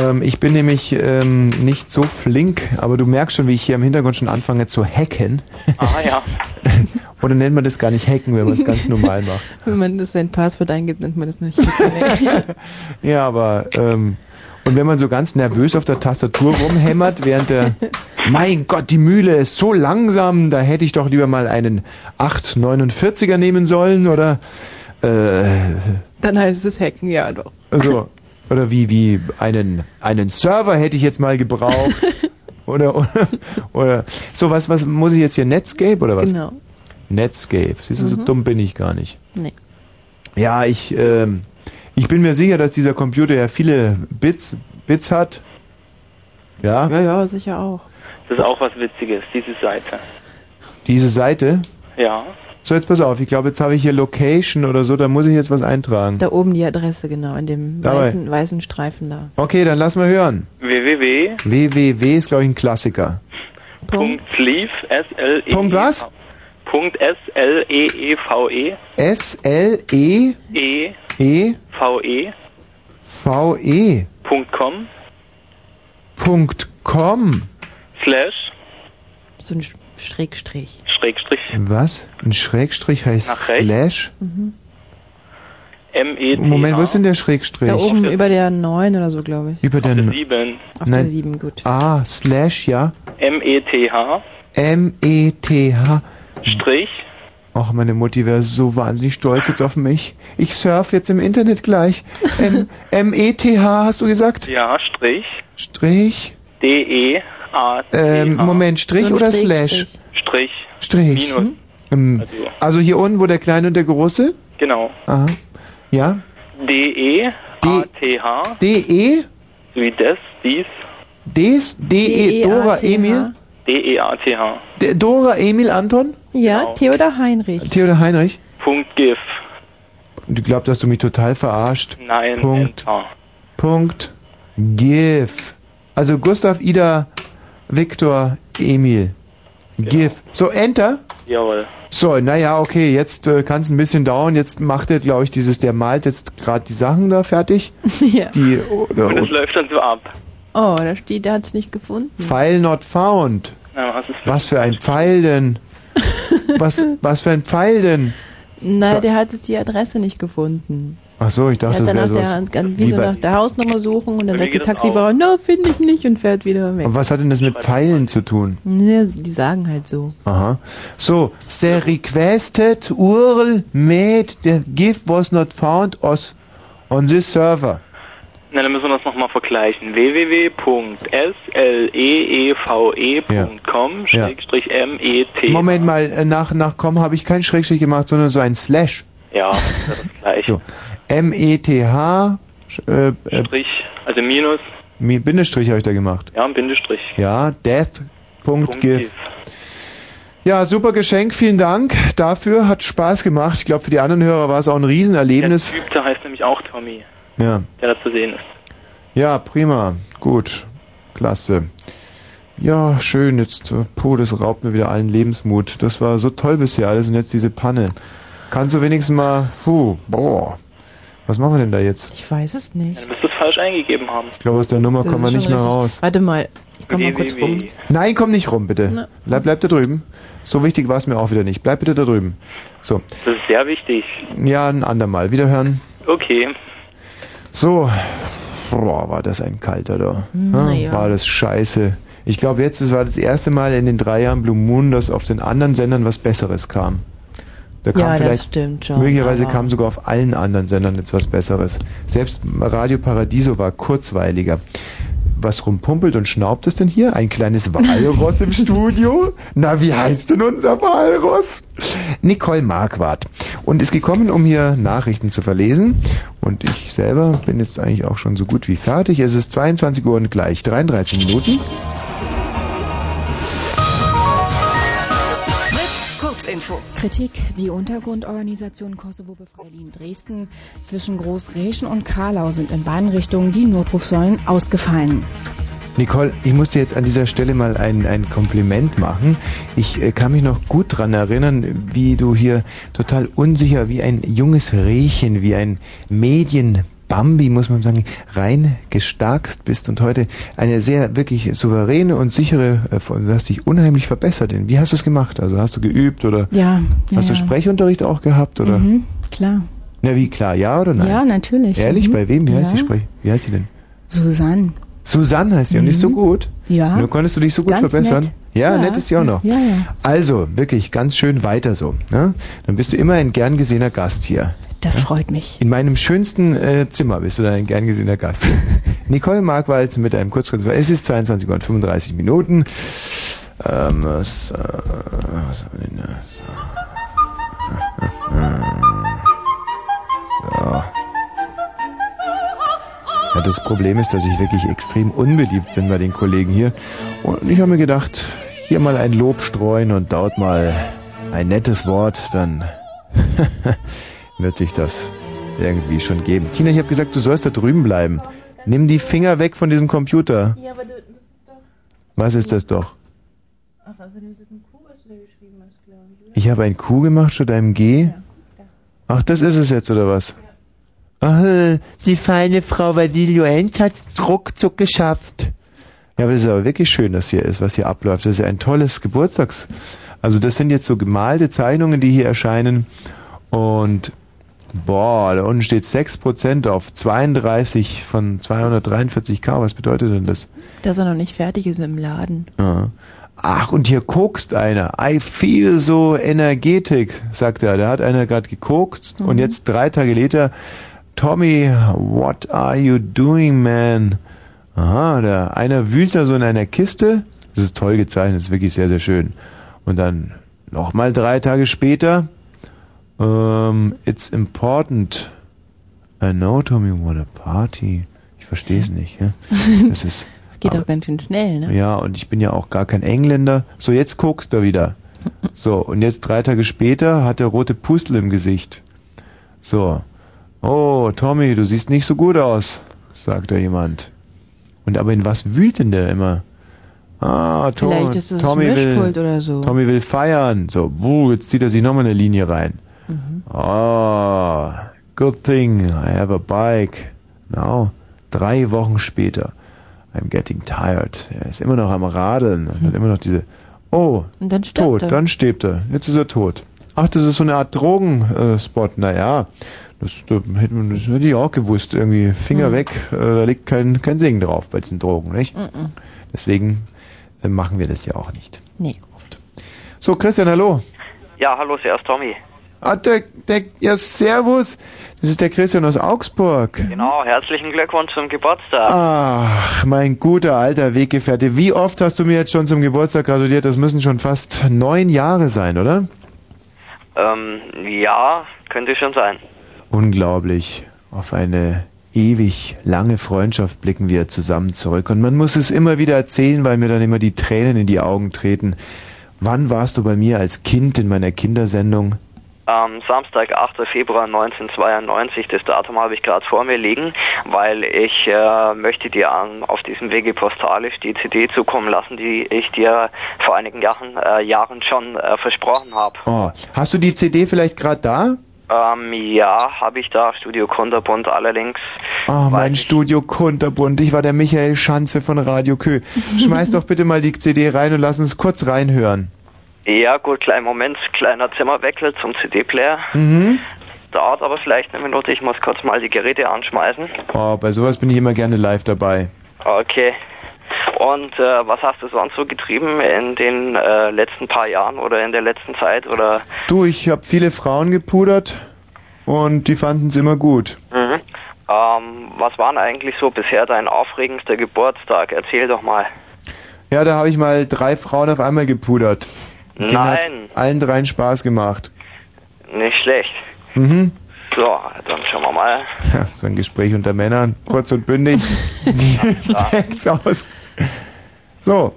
Ähm, ich bin nämlich ähm, nicht so flink, aber du merkst schon, wie ich hier im Hintergrund schon anfange zu hacken. Ah ja. Oder nennt man das gar nicht hacken, wenn man es ganz normal macht? Wenn man das sein Passwort eingibt, nennt man das nicht. Ja, aber ähm, und wenn man so ganz nervös auf der Tastatur rumhämmert, während der Mein Gott, die Mühle ist so langsam, da hätte ich doch lieber mal einen 849er nehmen sollen oder äh, Dann heißt es hacken, ja doch. also oder wie wie einen einen Server hätte ich jetzt mal gebraucht. Oder, oder, oder so was, was muss ich jetzt hier Netscape oder was? Genau. Netscape. Siehst du, so Mhm. dumm bin ich gar nicht. Nee. Ja, ich, ähm, ich bin mir sicher, dass dieser Computer ja viele Bits, Bits hat. Ja, Ja, ja, sicher auch. Das ist auch was Witziges, diese Seite. diese Seite. Ja. So, jetzt pass auf, ich glaube, jetzt habe ich hier Location oder so, da muss ich jetzt was eintragen. Da oben die Adresse, genau, in dem Dabei. weißen, weißen Streifen da. Okay, dann lass mal hören. www. www ist, glaube ich, ein Klassiker. Punkt Sleeve, S L E Punkt was? Punkt S L E E V E S-L-E-E-V-E E V E Punkt com Punkt com. Slash So ein Sch- Schrägstrich. Schrägstrich Was? Ein Schrägstrich heißt Nach rechts. Slash? Mhm. M E T Moment, wo ist denn der Schrägstrich? Da oben über der 9 oder so, glaube ich. Über der, N- 7 Auf Nein. der 7, gut. Ah, Slash, ja. M E T H M-E-T-H. Strich Ach, meine Mutti wäre so wahnsinnig stolz jetzt auf mich. Ich surf jetzt im Internet gleich. M- M-E-T-H, hast du gesagt? ja Strich Strich? D E A Ähm, Moment, Strich So oder Schrägstrich. Slash? Strich Strich. Minus Ähm, also hier unten, wo der Kleine und der Große? genau Aha. Ja. D E A T H D-E? wie das dies Des? D-E, Dora Emil? D E A T H D- Dora Emil Anton? Ja, Genau. Theodor Heinrich. Theodor Heinrich? Punkt GIF Du glaubst, dass du mich total verarscht. Nein Punkt. Enter Punkt. GIF. Also Gustav, Ida, Viktor, Emil. GIF. So, Enter. jawohl So, naja, okay, jetzt äh, kann es ein bisschen dauern. Jetzt macht er, glaube ich, dieses, der malt jetzt gerade die Sachen da fertig. ja. Die oder, und es läuft dann so ab Oh, da steht, der hat es nicht gefunden. File not found. ja, was ist Was für ein Pfeil denn? Was, was für ein Pfeil denn? Nein, der hat es die Adresse nicht gefunden. Ach so, ich dachte, hat das dann wäre sowas. der, ganz- wie so nach der Hausnummer suchen und dann sagt der Taxifahrer, no, finde ich nicht und fährt wieder weg. Und was hat denn das mit Pfeilen zu tun? Ja, die sagen halt so. Aha. So, the requested URL made the GIF was not found os, on this server. Na, dann müssen wir das nochmal vergleichen. www.sleeve.com Ja. Schrägstrich M-E-T. Moment mal, äh, nach, nach com habe ich keinen Schrägstrich gemacht, sondern so ein Slash. Ja, das ist das gleich. So. M-E-T-H, äh, äh, Strich, also Minus, Mi- Bindestrich habe ich da gemacht. ja, ein Bindestrich. Ja, death.gif. GIF. Ja, super Geschenk, vielen Dank dafür, hat Spaß gemacht. Ich glaube, für die anderen Hörer war es auch ein Der Riesenerlebnis. Typ, der heißt nämlich auch Tommy, Ja, der da zu sehen ist. ja, prima, gut, klasse. Ja, schön, jetzt, äh, puh, das raubt mir wieder allen Lebensmut. Das war so toll bisher alles und jetzt diese Panne. Kannst du wenigstens mal, puh, boah, was machen wir denn da jetzt? Ich weiß es nicht. Du musst es falsch eingegeben haben. Ich glaube, aus der Nummer Das kommen wir ist nicht schon mehr richtig. raus. Warte mal, ich komm mal kurz rum. Nein, komm nicht rum, bitte. Na. Bleib, bleib da drüben. So wichtig war es mir auch wieder nicht. Bleib bitte da drüben. So, Das ist sehr wichtig. ja, ein andermal. Wiederhören. Okay. So, boah, war das ein kalter da. Na Ja, ja. War das scheiße. Ich glaube, jetzt das war das erste Mal in den drei Jahren Blue Moon, dass auf den anderen Sendern was Besseres kam. Da kam Ja, das vielleicht, stimmt schon, möglicherweise kam sogar auf allen anderen Sendern jetzt was Besseres. Selbst Radio Paradiso war kurzweiliger. Was rumpumpelt und schnaubt es denn hier? Ein kleines Walross im Studio? Na, wie heißt denn unser Walross? Nicole Marquardt. Und ist gekommen, um hier Nachrichten zu verlesen. Und ich selber bin jetzt eigentlich auch schon so gut wie fertig. Es ist 22 Uhr und gleich 33 Minuten. Kurzinfo. Kritik. Die Untergrundorganisation Kosovo befreit Berlin Dresden zwischen Großreschen und Karlau sind in beiden Richtungen die Notrufsäulen ausgefallen. Nicole, ich muss dir jetzt an dieser Stelle mal ein, ein Kompliment machen. Ich äh, kann mich noch gut dran erinnern, wie du hier total unsicher, wie ein junges Rehchen, wie ein Medienbambi, muss man sagen, rein gestarkst bist und heute eine sehr wirklich souveräne und sichere, äh, du hast dich unheimlich verbessert. Wie hast du es gemacht? Also hast du geübt oder Ja, ja, hast du. Sprechunterricht auch gehabt oder? Mhm, klar. Na wie klar, ja oder nein? Ja, natürlich. Ehrlich, Mhm. bei wem? Wie heißt Ja. die Sprech? Wie heißt die denn? Susanne. Susanne heißt sie und ist so gut. Ja. Nur konntest du dich so Ist gut verbessern. nett. Ja, Ja. nett ist sie auch noch. Ja, ja. Also, wirklich ganz schön weiter so. Ne? Dann bist du immer ein gern gesehener Gast hier. Das freut mich. In meinem schönsten äh, Zimmer bist du dann ein gern gesehener Gast. Nicole Markwald mit einem Kurzkurs. Es ist 22 Uhr und 35 Minuten. Ähm, es, äh, was? So. Ja, das Problem ist, dass ich wirklich extrem unbeliebt bin bei den Kollegen hier. Und ich habe mir gedacht, hier mal ein Lob streuen und dort mal ein nettes Wort, dann wird sich das irgendwie schon geben. Tina, ich habe gesagt, du sollst da drüben bleiben. Nimm die Finger weg von diesem Computer. Ja, aber das ist doch. Was ist das doch? Ach, also das ist ein Q, was du da geschrieben hast, glaube ich. Ich habe ein Q gemacht statt einem G? Ach, das ist es jetzt, oder was? Ach, äh, die feine Frau Vadilio Enz hat's ruckzuck geschafft. Ja, aber das ist aber wirklich schön, dass hier ist, was hier abläuft. Das ist ja ein tolles Geburtstags... Also das sind jetzt so gemalte Zeichnungen, die hier erscheinen. Und boah, da unten steht 6% auf 32 von 243k. Was bedeutet denn das? Dass er noch nicht fertig ist mit dem Laden. Ja. Ach, und hier kokst einer. I feel so energetic, sagt er. Da hat einer gerade gekokst und jetzt drei Tage später, Tommy, what are you doing, man? Aha, da einer wühlt da so in einer Kiste. Das ist toll gezeichnet, das ist wirklich sehr, sehr schön. Und dann nochmal drei Tage später, um, it's important. I know, Tommy, what a party. Ich verstehe es nicht. Ja? Das ist Es geht auch ganz schön schnell, ne? ja, und ich bin ja auch gar kein Engländer. So, jetzt guckst du wieder. So, und jetzt drei Tage später hat er rote Pustel im Gesicht. So. Oh, Tommy, du siehst nicht so gut aus, sagt da jemand. Und aber in was wühlt denn der immer? Ah, Tom, Vielleicht ist es das Tommy Mischpult will, oder so. Tommy will feiern. So, buh, jetzt zieht er sich nochmal eine Linie rein. Mhm. Oh, good thing, I have a bike. Now, drei Wochen später. I'm getting tired. Er ist immer noch am Radeln und hat immer noch diese. Oh, Und dann tot, er. dann stirbt er. Jetzt ist er tot. Ach, das ist so eine Art Drogenspot. Naja, das, das hätte man- das hätte ich auch gewusst. Irgendwie Finger Hm. weg, äh, da liegt kein, kein Segen drauf bei diesen Drogen, nicht? Mhm. Deswegen äh, machen wir das ja auch nicht. Nee. So, Christian, hallo. Ja, hallo, zuerst Tommy. Ah, der, der, ja, servus. Das ist der Christian aus Augsburg. Genau, herzlichen Glückwunsch zum Geburtstag. Ach, mein guter alter Weggefährte. Wie oft hast du mir jetzt schon zum Geburtstag gratuliert? Das müssen schon fast neun Jahre sein, oder? Ähm, ja, könnte schon sein. Unglaublich. Auf eine ewig lange Freundschaft blicken wir zusammen zurück. Und man muss es immer wieder erzählen, weil mir dann immer die Tränen in die Augen treten. Wann warst du bei mir als Kind in meiner Kindersendung? Am Samstag, 8. Februar 1992, das Datum habe ich gerade vor mir liegen, weil ich äh, möchte dir an, auf diesem Wege postalisch die CD zukommen lassen, die ich dir vor einigen Jahren, äh, Jahren schon äh, versprochen habe. Oh, hast du die CD vielleicht gerade da? Ähm, ja, habe ich da, Studio Kunterbund allerdings. Oh, mein Studio Kunterbund. Ich war der Michael Schanze von Radio Kö. Schmeiß doch bitte mal die CD rein und lass uns kurz reinhören. Ja, gut, kleinen Moment, kleiner Zimmerwechsel zum CD-Player. Mhm. Dauert aber vielleicht eine Minute, ich muss kurz mal die Geräte anschmeißen. Oh, bei sowas bin ich immer gerne live dabei. Okay. Und äh, was hast du sonst so getrieben in den äh, letzten paar Jahren oder in der letzten Zeit oder? Du, ich habe viele Frauen gepudert und die fanden es immer gut. Mhm. Ähm, was war denn eigentlich so bisher dein aufregendster Geburtstag? Erzähl doch mal. Ja, da habe ich mal drei Frauen auf einmal gepudert. Denen hat's Nein. allen dreien Spaß gemacht. Nicht schlecht. Mhm. So, dann schauen wir mal. Ja, so ein Gespräch unter Männern, kurz und bündig. Direkt aus. So.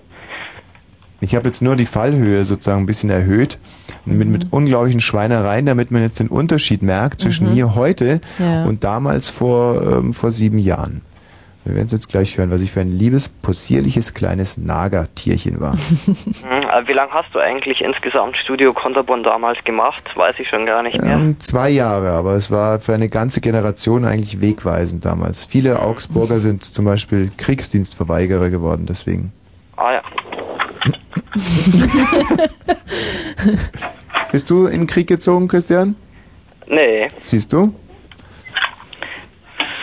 Ich habe jetzt nur die Fallhöhe sozusagen ein bisschen erhöht. Mit, mit unglaublichen Schweinereien, damit man jetzt den Unterschied merkt zwischen Mhm. mir heute Ja. und damals vor, ähm, vor sieben Jahren. Wir werden es jetzt gleich hören, was ich für ein liebes, possierliches kleines Nagertierchen war. Hm, äh, wie lange hast du eigentlich insgesamt Studio Konterbund damals gemacht? Weiß ich schon gar nicht mehr. Ähm, zwei Jahre, aber es war für eine ganze Generation eigentlich wegweisend damals. Viele Augsburger sind zum Beispiel Kriegsdienstverweigerer geworden, deswegen. Ah ja. Bist du in den Krieg gezogen, Christian? Nee. Siehst du?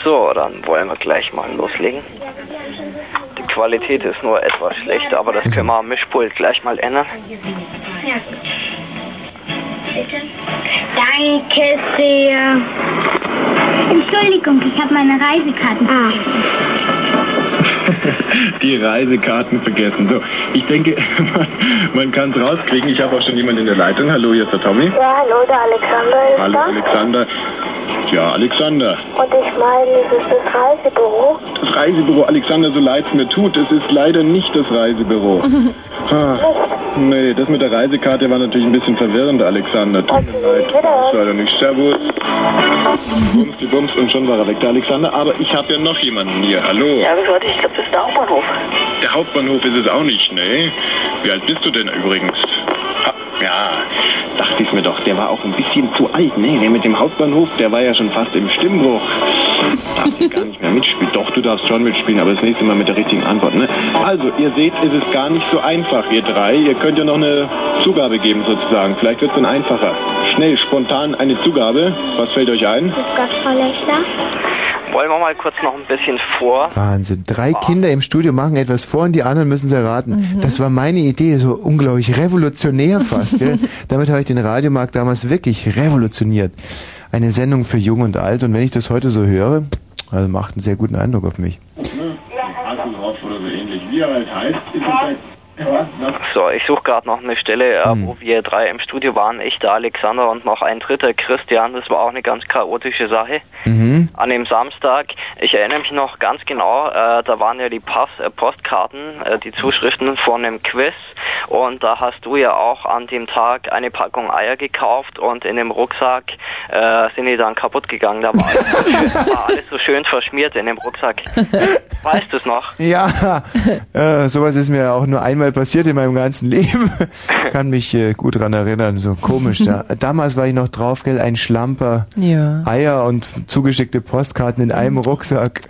So, dann wollen wir gleich mal loslegen. Die Qualität ist nur etwas schlecht, aber das können wir am Mischpult gleich mal ändern. Danke sehr. Entschuldigung, ich habe meine Reisekarten Die Reisekarten vergessen. So, ich denke, man, man kann es rauskriegen. Ich habe auch schon jemanden in der Leitung. Hallo, hier ist der Tommy. Ja, hallo, der Alexander ist Hallo, da. Alexander. Ja, Alexander. Und ich meine, es ist das Reisebüro. Das Reisebüro, Alexander, so leid es mir tut, es ist leider nicht das Reisebüro. Ah, nee, das mit der Reisekarte war natürlich ein bisschen verwirrend, Alexander. Tut mir leid. Ist leider nicht. Servus. Bums, die Bums und schon war er weg, der Alexander. Aber ich habe ja noch jemanden hier. Hallo. Ja, das wollte. Ich glaube, das ist der Hauptbahnhof. Der Hauptbahnhof ist es auch nicht, ne? Wie alt bist du denn übrigens? Ah, ja, dachte ich mir doch, der war auch ein bisschen zu alt, ne? Der mit dem Hauptbahnhof, der war ja schon fast im Stimmbruch. Darf ich gar nicht mehr mitspielen. Doch, du darfst schon mitspielen, aber das nächste Mal mit der richtigen Antwort, ne? Also, ihr seht, es ist gar nicht so einfach, ihr drei. Ihr könnt ja noch eine Zugabe geben, sozusagen. Vielleicht wird es dann einfacher. Schnell, spontan eine Zugabe. Was fällt euch ein? Grüß Gott, Frau Lechler. Wollen wir mal kurz noch ein bisschen vor? Wahnsinn. Drei Kinder im Studio machen etwas vor und die anderen müssen es erraten. Das war meine Idee, so unglaublich revolutionär fast. Gell? Damit habe ich den Radiomarkt damals wirklich revolutioniert. Eine Sendung für Jung und Alt und wenn ich das heute so höre, also macht einen sehr guten Eindruck auf mich. Hasselhoff oder so ähnlich. Wie er halt heißt, ist es was? So, ich suche gerade noch eine Stelle, äh, wo wir drei im Studio waren. Ich, der Alexander und noch ein dritter, Christian. Das war auch eine ganz chaotische Sache. Mhm. An dem Samstag, ich erinnere mich noch ganz genau, äh, da waren ja die Pass, äh, Postkarten, äh, die Zuschriften von dem Quiz und da hast du ja auch an dem Tag eine Packung Eier gekauft und in dem Rucksack äh, sind die dann kaputt gegangen. Da war alles, so schön, war alles so schön verschmiert in dem Rucksack. Weißt du es noch? Ja, äh, sowas ist mir auch nur einmal passiert in meinem ganzen Leben. Kann mich äh, gut dran erinnern, so komisch. Da. Damals war ich noch drauf, gell, ein Schlamper, Ja. Eier und zugeschickte Postkarten in einem Rucksack.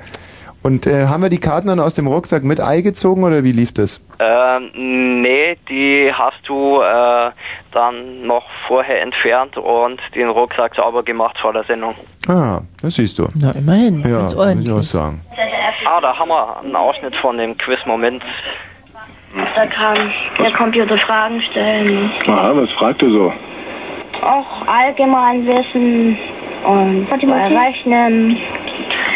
Und äh, haben wir die Karten dann aus dem Rucksack mit Ei gezogen oder wie lief das? Ähm, nee, die hast du äh, dann noch vorher entfernt und den Rucksack sauber gemacht vor der Sendung. Ah, das siehst du. Na, immerhin. Ja, Ganz muss ich auch sagen. Ah, da haben wir einen Ausschnitt von dem Quiz-Moment. Da kann der Computer Fragen stellen. Aha, was fragt ihr so? auch Allgemeinwissen und Mathematik? Rechnen.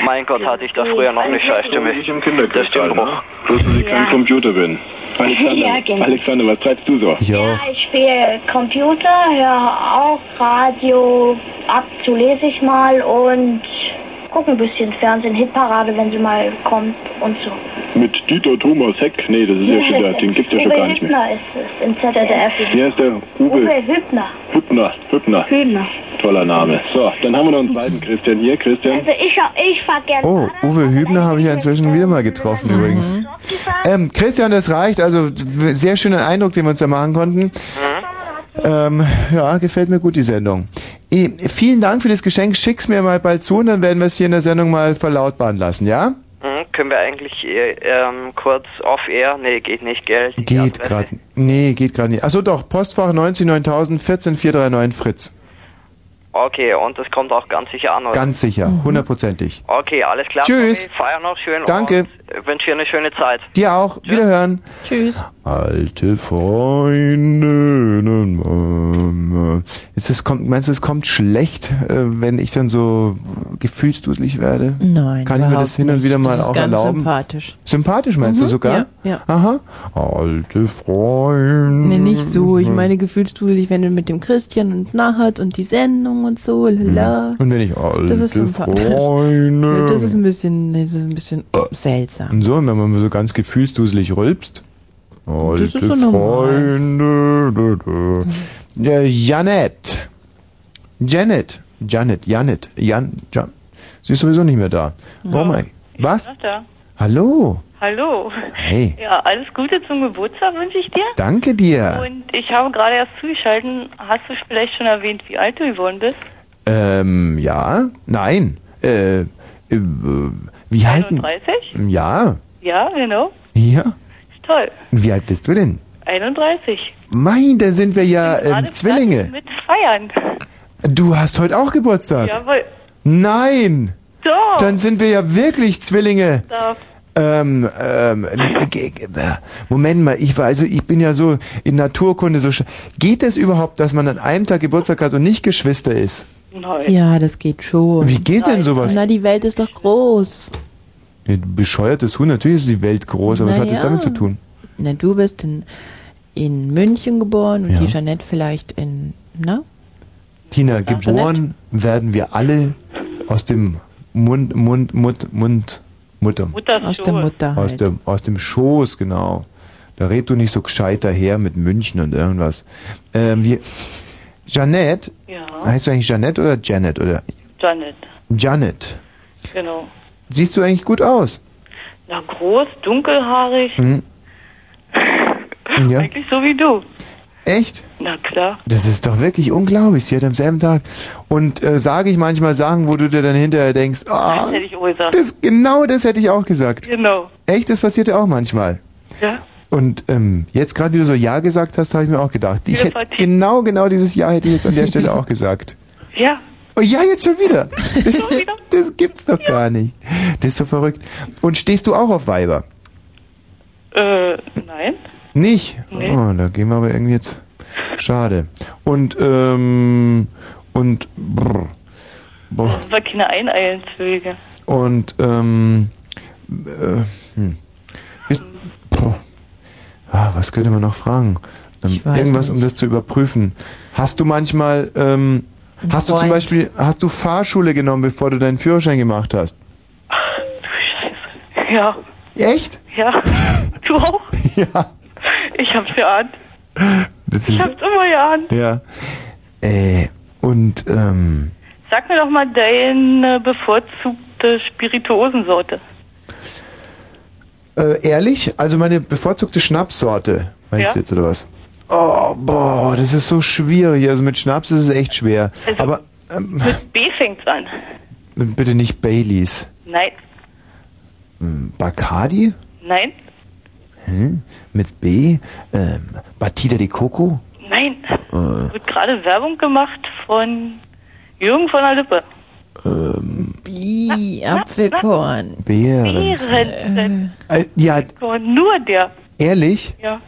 Mein Gott, hatte ich da früher noch eine Scheißstimme. Ich im Der Stimmbruch. ne? Bloß, dass ich kein Ja. Computer bin. Alexander, Ja, genau. Alexander, was treibst du so? Ich auch. Ja, ich spiele Computer, höre auch Radio, ab lese ich mal und gucke ein bisschen Fernsehen, Hitparade, wenn sie mal kommt und so. Mit Dieter Thomas Heck? Nee, das ist ja schon da. Den gibt's ja schon Uwe gar nicht mehr. Hübner ist es im ZDF. Wie heißt der? Uwe Uwe Hübner. Hübner. Hübner. Hübner. Toller Name. So, dann haben wir noch einen zweiten Christian hier. Christian. Also ich, ich fahr gerne Oh, Uwe Hübner habe ich ja inzwischen wieder mal getroffen übrigens. Ähm, Christian, das reicht. Also sehr schöner Eindruck, den wir uns da machen konnten. Ähm, ja, gefällt mir gut die Sendung. Eh, vielen Dank für das Geschenk. Schick's mir mal bald zu und dann werden wir es hier in der Sendung mal verlautbaren lassen, ja? Hm, können wir eigentlich äh, ähm, kurz off-air? Nee, geht nicht, gell? Die Geht gerade. Nee, geht gerade nicht. Achso doch, Postfach 99000 14439 Fritz. Okay, und das kommt auch ganz sicher an, oder? Ganz sicher, hundertprozentig. Okay, alles klar. Tschüss. Tommy, Feier noch schön Danke. und wünsche dir eine schöne Zeit. Dir auch. Wiederhören. Tschüss. Alte Freunde. Ist es, kommt, meinst du, es kommt schlecht, äh, wenn ich dann so gefühlsduselig werde? Nein. Kann ich mir das hin und wieder mal das ist auch ganz erlauben? sympathisch. Sympathisch meinst du Mhm, sogar? ja, ja. Aha. Alte Freunde. Nee, nicht so. Ich meine, gefühlsduselig, wenn du mit dem Christian und Nahat und die Sendung und so, lala. Und wenn ich alte Das ist. Freunde. Das ist ein bisschen, das ist ein bisschen seltsam. Und so, und wenn man so ganz gefühlsduselig rülpst. Alte Das ist so normal. Freunde. Ja, Janet. Janet. Janet. Janet. Jan. Jan. Sie ist sowieso nicht mehr da. Warum eigentlich? Was? Ach da. Hallo. Hallo. Hey. Ja, alles Gute zum Geburtstag wünsche ich dir. Danke dir. Und ich habe gerade erst zugeschalten. Hast du vielleicht schon erwähnt, wie alt du geworden bist? Ähm, ja. Nein. Äh, äh wie halten? 31? Ja. Ja, genau. Ja. Ist toll. Wie alt bist du denn? 31. Mein, dann sind wir ja ähm, Zwillinge. Mit Feiern. Du hast heute auch Geburtstag. Jawohl. Nein. Doch. Dann sind wir ja wirklich Zwillinge. Doch. Ähm, ähm, äh, äh, Moment mal, ich war, also ich bin ja so in Naturkunde so. sch- Geht es überhaupt, dass man an einem Tag Geburtstag hat und nicht Geschwister ist? Nein. Ja, das geht schon. Wie geht denn sowas? Na, die Welt ist doch groß. Ja, Bescheuertes Huhn, natürlich ist die Welt groß, aber was Na hat das ja. damit zu tun? Na, du bist in, in München geboren und Ja. die Jeanette vielleicht in, na? Tina, geboren werden wir alle aus dem Mund, Mund, Mund, Mund, Mutter. Aus der Mutter Aus halt. dem, aus dem Schoß, genau. Da red du nicht so gescheit daher mit München und irgendwas. Ähm, wir, Jeanette, Ja. heißt du eigentlich Jeanette oder Janet oder Janet. Janet? Genau. Siehst du eigentlich gut aus? Na, groß, dunkelhaarig. Hm? Ja. Eigentlich so wie du. Echt? Na klar. Das ist doch wirklich unglaublich. Sie hat am selben Tag. Und äh, sage ich manchmal Sachen, wo du dir dann hinterher denkst, ah, Das hätte ich auch gesagt. das, genau das hätte ich auch gesagt. Genau. Echt, das passiert ja auch manchmal. Ja. Und ähm, jetzt gerade, wie du so Ja gesagt hast, habe ich mir auch gedacht. Ich hätte genau, genau dieses Ja hätte ich jetzt an der Stelle auch gesagt. Ja. Oh ja, jetzt schon wieder. Das, das gibt's doch gar nicht. Das ist so verrückt. Und stehst du auch auf Weiber? Äh, nein. Nicht? Nee. Oh, da gehen wir aber irgendwie jetzt. Schade. Und, ähm, und, brr, boah, Das war keine Eineilenswege. und, ähm, äh, hm. Bist, boah. ah, was könnte man noch fragen? Ähm, irgendwas, nicht. um das zu überprüfen. Hast du manchmal, ähm, hast du zum Freund. Beispiel, hast du Fahrschule genommen, bevor du deinen Führerschein gemacht hast? Ja. Echt? Ja. Du auch? Ja. Ich hab's geahnt. Das Ich ist, hab's immer geahnt. ja. Äh, und, ähm, Sag mir doch mal deine bevorzugte Spirituosensorte. Äh, ehrlich? Also meine bevorzugte Schnapssorte, meinst Ja. du jetzt oder was? Oh, boah, das ist so schwierig. Also mit Schnaps ist es echt schwer. Also- Aber ähm, Mit B fängt's an. bitte nicht Baileys. Nein. Hm, Bacardi? Nein. Hm? Mit B? Ähm, Batida de Coco? Nein. Äh, Wird gerade Werbung gemacht von Jürgen von der Lippe. ähm, Bi, Apfelkorn. Behrens. Beeren. Äh, ja, Nur der. ehrlich? Ja.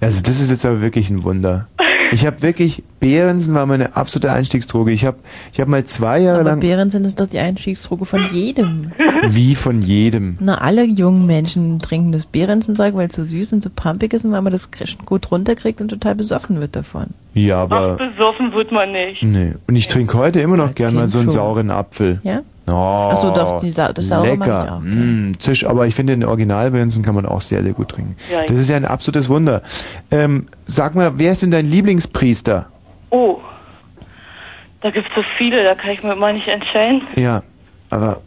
Also das ist jetzt aber wirklich ein Wunder. Ich habe wirklich, Behrensen war meine absolute Einstiegsdroge. Ich habe ich hab mal zwei Jahre Aber lang, Behrensen ist doch die Einstiegsdroge von jedem. wie von jedem. Na, alle jungen Menschen trinken das Behrensenzeug, weil es so süß und so pumpig ist und weil man das gut runterkriegt und total besoffen wird davon. Ja, Ach, aber, besoffen wird man nicht. nee. Und ich trinke heute immer noch gern mal so einen schon. sauren Apfel. Ja? Oh, Ach so, doch, die Sa- das Saure lecker. auch, Mm, Zisch, aber ich finde den Originalbenzen kann man auch sehr, sehr gut trinken. Ja, das ist ja ein absolutes Wunder. Ähm, sag mal, wer ist denn dein Lieblingspriester? Oh. Da gibt's so viele, da kann ich mir immer nicht entscheiden. Ja, aber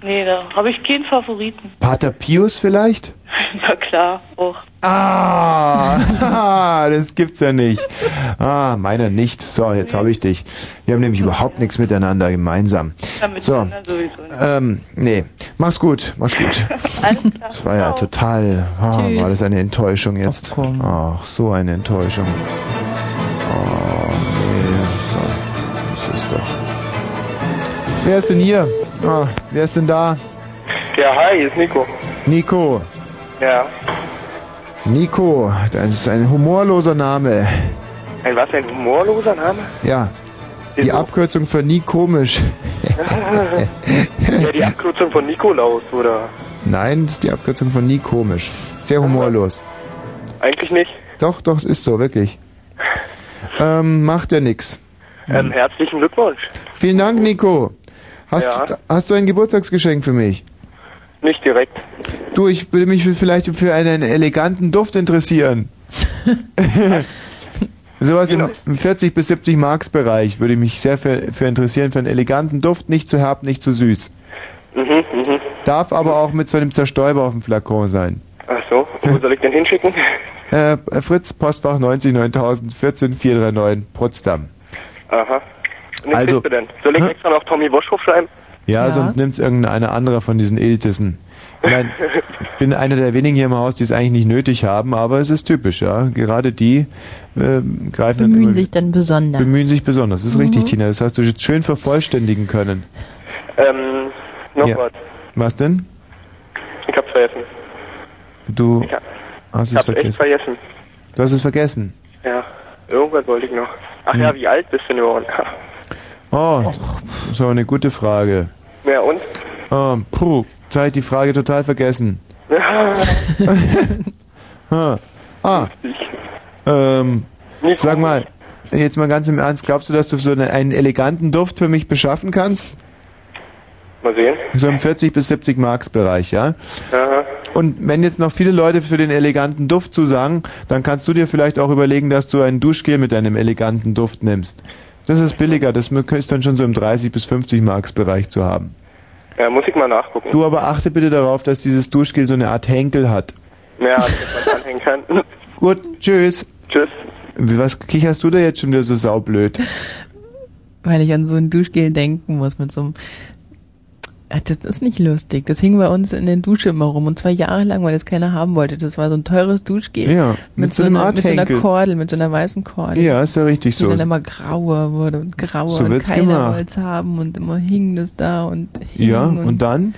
Nee, da habe ich keinen Favoriten. Pater Pius vielleicht? Na klar, auch. Ah, das gibt's ja nicht. Ah, meiner nicht. So, jetzt habe ich dich. Wir haben nämlich überhaupt nichts miteinander gemeinsam. So, ähm, nee, mach's gut, mach's gut. Das war ja total, ah, war das eine Enttäuschung jetzt. Ach, so eine Enttäuschung. Oh, nee, so, das ist doch. Wer ist denn hier? Ah, wer ist denn da? Ja, hi, hier ist Nico. Nico. Ja. Nico, das ist ein humorloser Name. Ein was, ein humorloser Name? Ja. Die Abkürzung für nie komisch. ja, die Abkürzung von Nikolaus, oder? Nein, das ist die Abkürzung von nie komisch. Sehr humorlos. Eigentlich nicht. Doch, doch, es ist so, wirklich. Ähm, macht ja nix. Ähm, herzlichen Glückwunsch. Vielen Dank, Nico. Hast, Ja. hast du ein Geburtstagsgeschenk für mich? Nicht direkt. Du, ich würde mich vielleicht für einen eleganten Duft interessieren. Sowas im, im 40 bis 70 Marks Bereich würde ich mich sehr für, für interessieren, für einen eleganten Duft, nicht zu herb, nicht zu süß. Mhm, mhm. Darf aber auch mit so einem Zerstäuber auf dem Flakon sein. Ach so, wo soll ich denn hinschicken? Äh, Fritz, Postfach 90 9000 14 439, Potsdam. Aha. Und Also- du denn? Soll ich extra noch Tommy Woschhoff schreiben? Ja, Ja. sonst nimmt's irgendeiner anderer von diesen Iltissen. Ich mein, ich bin einer der wenigen hier im Haus, die es eigentlich nicht nötig haben, aber es ist typisch, ja. Gerade die äh, greifen Bemühen sich dann besonders. bemühen sich besonders. Das ist Mhm. richtig, Tina. Das hast du jetzt schön vervollständigen können. Ähm, noch Ja. was. Was denn? Ich hab's vergessen. Du Ich hab- hast Ich es hab's echt vergessen. vergessen. Du hast es vergessen. Ja, irgendwas wollte ich noch. Ach Hm. ja, wie alt bist du denn überhaupt? Oh, so eine gute Frage. Ja, und? Oh, puh, jetzt habe ich die Frage total vergessen. Ha. Ah. Ähm, sag mal, jetzt mal ganz im Ernst, glaubst du, dass du so eine, einen eleganten Duft für mich beschaffen kannst? Mal sehen. So im 40 bis 70 Marks Bereich, ja? Aha. Und wenn jetzt noch viele Leute für den eleganten Duft zusagen, dann kannst du dir vielleicht auch überlegen, dass du ein Duschgel mit einem eleganten Duft nimmst. Das ist billiger, das ist dann schon so im 30 bis 50 Marks Bereich zu haben. Ja, muss ich mal nachgucken. Du aber achte bitte darauf, dass dieses Duschgel so eine Art Henkel hat. Ja, dass man anhängen kann. Gut, tschüss. Tschüss. Wie, was kicherst du da jetzt schon wieder so saublöd? Weil ich an so ein Duschgel denken muss mit so einem. Das ist nicht lustig. Das hing bei uns in der Dusche immer rum und zwei Jahre lang, weil das keiner haben wollte. Das war so ein teures Duschgel. Ja, mit, mit so, so einer, mit so einer. Kordel, mit so einer weißen Kordel. Ja, ist ja richtig die so. dann immer grauer wurde und grauer So und keiner wollte es haben und immer hing das da und hing Ja, und dann?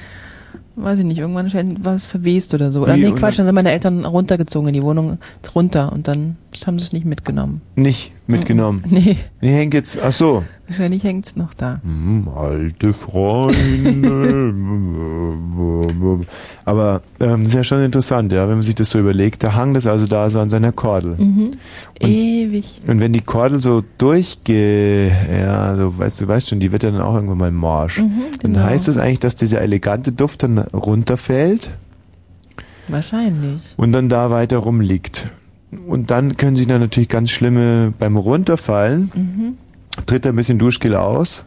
weiß ich nicht, irgendwann scheint- war es verwest oder so. Oder nee, und Quatsch, dann sind meine Eltern runtergezogen in die Wohnung runter und dann haben sie es nicht mitgenommen. Nicht mitgenommen. Nee. Die hängt jetzt, ach so. Wahrscheinlich hängt's noch da. Hm, alte Freunde. Aber ähm, das ist ja schon interessant, ja, wenn man sich das so überlegt. Da hang das also da so an seiner Kordel. Mhm. Ewig. Und wenn die Kordel so durchge, ja, so weißt du, weißt schon, die wird ja dann auch irgendwann mal morsch. Mhm, Dann genau. heißt das eigentlich, dass dieser elegante Duft dann runterfällt Wahrscheinlich. und dann da weiter rumliegt. Und dann können sich dann natürlich ganz schlimme beim Runterfallen Mhm. Tritt ein bisschen Duschgel aus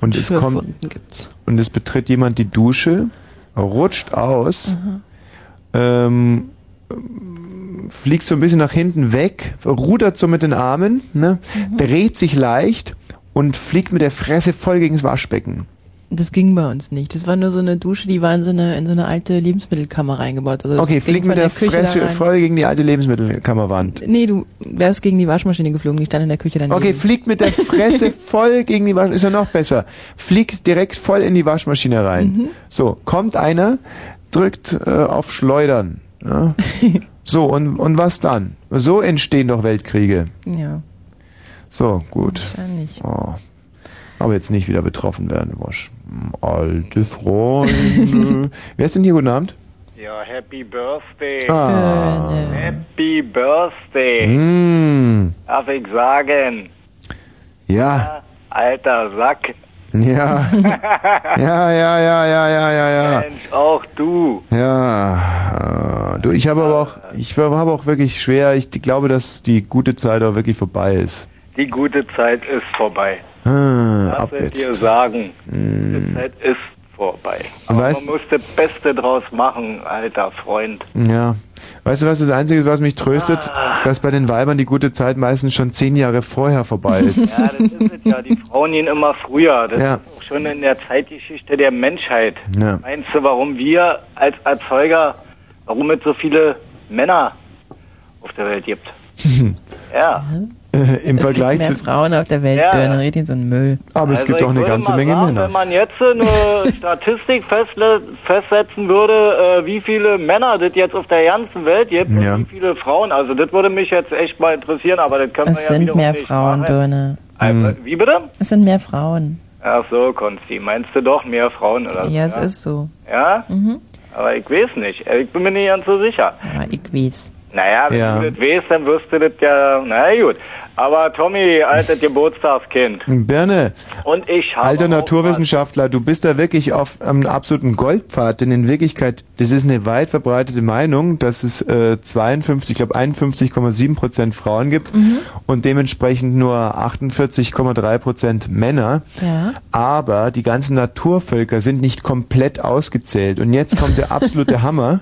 und es kommt gibt's. und es betritt jemand die Dusche, rutscht aus, ähm, fliegt so ein bisschen nach hinten weg, rudert so mit den Armen, ne, dreht sich leicht und fliegt mit der Fresse voll gegens Waschbecken. Das ging bei uns nicht. Das war nur so eine Dusche, die war in so eine, in so eine alte Lebensmittelkammer reingebaut. Also Okay, von mit der da Fresse voll gegen die alte Lebensmittelkammerwand. Nee, du wärst gegen die Waschmaschine geflogen, die stand in der Küche daneben. Okay, fliegt mit der Fresse voll gegen die Waschmaschine, ist ja noch besser. Fliegt direkt voll in die Waschmaschine rein. Mhm. So, kommt einer, drückt äh, auf Schleudern. Ja. So, und, und was dann? So entstehen doch Weltkriege. Ja. So, gut. Wahrscheinlich. Oh. Aber jetzt nicht wieder betroffen werden, Wosch. Alte Freunde. Wer ist denn hier? Guten Abend. Ja, Happy Birthday. Ah. Happy Birthday. Mm. Darf ich sagen? Ja. Alter Sack. Ja. Ja, ja, ja, ja, ja, ja, ja. Mensch, auch du. Ja. äh, Du, ich habe aber auch, ich habe auch wirklich schwer, ich glaube, dass die gute Zeit auch wirklich vorbei ist. Die gute Zeit ist vorbei. Ah, ab Lass es dir jetzt. Hm. sagen. Die Zeit ist vorbei. Aber Weißt- man muss das Beste draus machen, alter Freund. Ja. Weißt du, was das Einzige ist, was mich tröstet? Dass bei den Weibern die gute Zeit meistens schon zehn Jahre vorher vorbei ist. Ja, das ist es ja. Die Frauen gehen immer früher. Das Ja. ist auch schon in der Zeitgeschichte der Menschheit. Ja. Meinst du, warum wir als Erzeuger, warum es so viele Männer auf der Welt gibt? Ja. Äh, Im es Vergleich gibt mehr zu. Frauen auf der Welt, Ja. Birne, red in so einen Müll. Aber es Also gibt auch eine ganze Menge sagen, Männer. Wenn man jetzt eine Statistik festsetzen würde, äh, wie viele Männer das jetzt auf der ganzen Welt gibt Ja. und wie viele Frauen, also das würde mich jetzt echt mal interessieren, aber das können Es wir ja sind wiederum mehr nicht Frauen. Birne. Also, wie bitte? Es sind mehr Frauen. Ach so, Konsti, meinst du doch mehr Frauen oder so? Ja, es ist so. Ja? Mhm. Aber ich weiß nicht. Ich bin mir nicht ganz so sicher. Aber ich weiß. Naja, wenn Ja. du das weißt, dann wirst du das ja... Na gut. Aber Tommy, altes Geburtstagskind. Birne, Und ich habe alter Naturwissenschaftler, du bist da wirklich auf einem absoluten Goldpfad, denn in Wirklichkeit, das ist eine weit verbreitete Meinung, dass es äh, 52, ich glaube 51,7 Prozent Frauen gibt und dementsprechend nur 48,3 Prozent Männer. Ja. Aber die ganzen Naturvölker sind nicht komplett ausgezählt. Und jetzt kommt der absolute Hammer.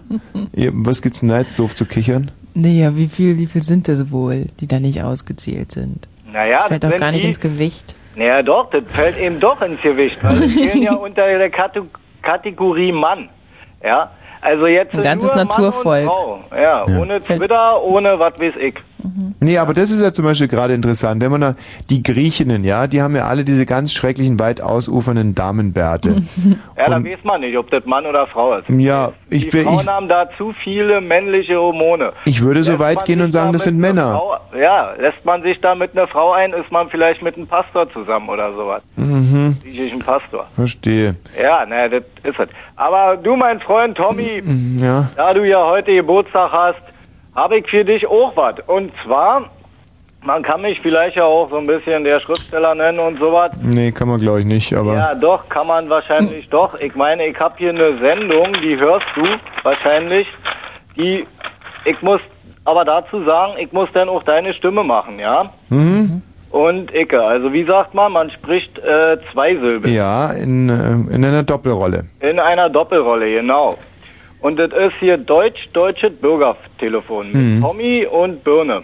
Was gibt's denn da jetzt doof zu kichern? Naja, wie viel, wie viel sind das wohl, die da nicht ausgezählt sind? Naja, Fällt das doch gar nicht die- ins Gewicht. Naja, doch, das fällt eben doch ins Gewicht, weil gehen ja unter der Kate Kategorie Mann. Ja, also jetzt Ein ganzes nur Mann Naturvolk. Und Frau. Ja, ohne Twitter, ohne was weiß ich. Nee, aber das ist ja zum Beispiel gerade interessant. Wenn man da, die Griechinnen, ja, die haben ja alle diese ganz schrecklichen, weit ausufernden Damenbärte. Ja, da weiß man nicht, ob das Mann oder Frau ist. Ja, ich, Die Frauen ich, haben da zu viele männliche Hormone. ich würde so Lässt weit gehen und sagen, da das sind Männer. Frau, ja, lässt man sich da mit einer Frau ein, ist man vielleicht mit einem Pastor zusammen oder sowas. Mhm, Griechischen Pastor. verstehe. Ja, na, das ist es. Aber du, mein Freund Tommy, Mhm, Ja. da du ja heute Geburtstag hast, habe ich für dich auch was. Und zwar, man kann mich vielleicht ja auch so ein bisschen der Schriftsteller nennen und sowas. Nee, kann man glaube ich nicht, aber. Ja, doch, kann man wahrscheinlich doch. Ich meine, ich habe hier eine Sendung, die hörst du wahrscheinlich. Die, ich muss aber dazu sagen, ich muss dann auch deine Stimme machen, ja? Mhm. Und Icke, also wie sagt man, man spricht äh, zweisilbig. Ja, in, äh, in einer Doppelrolle. In einer Doppelrolle, genau. Und das ist hier Deutsch-Deutsches Bürgertelefon mit Mhm. Tommy und Birne.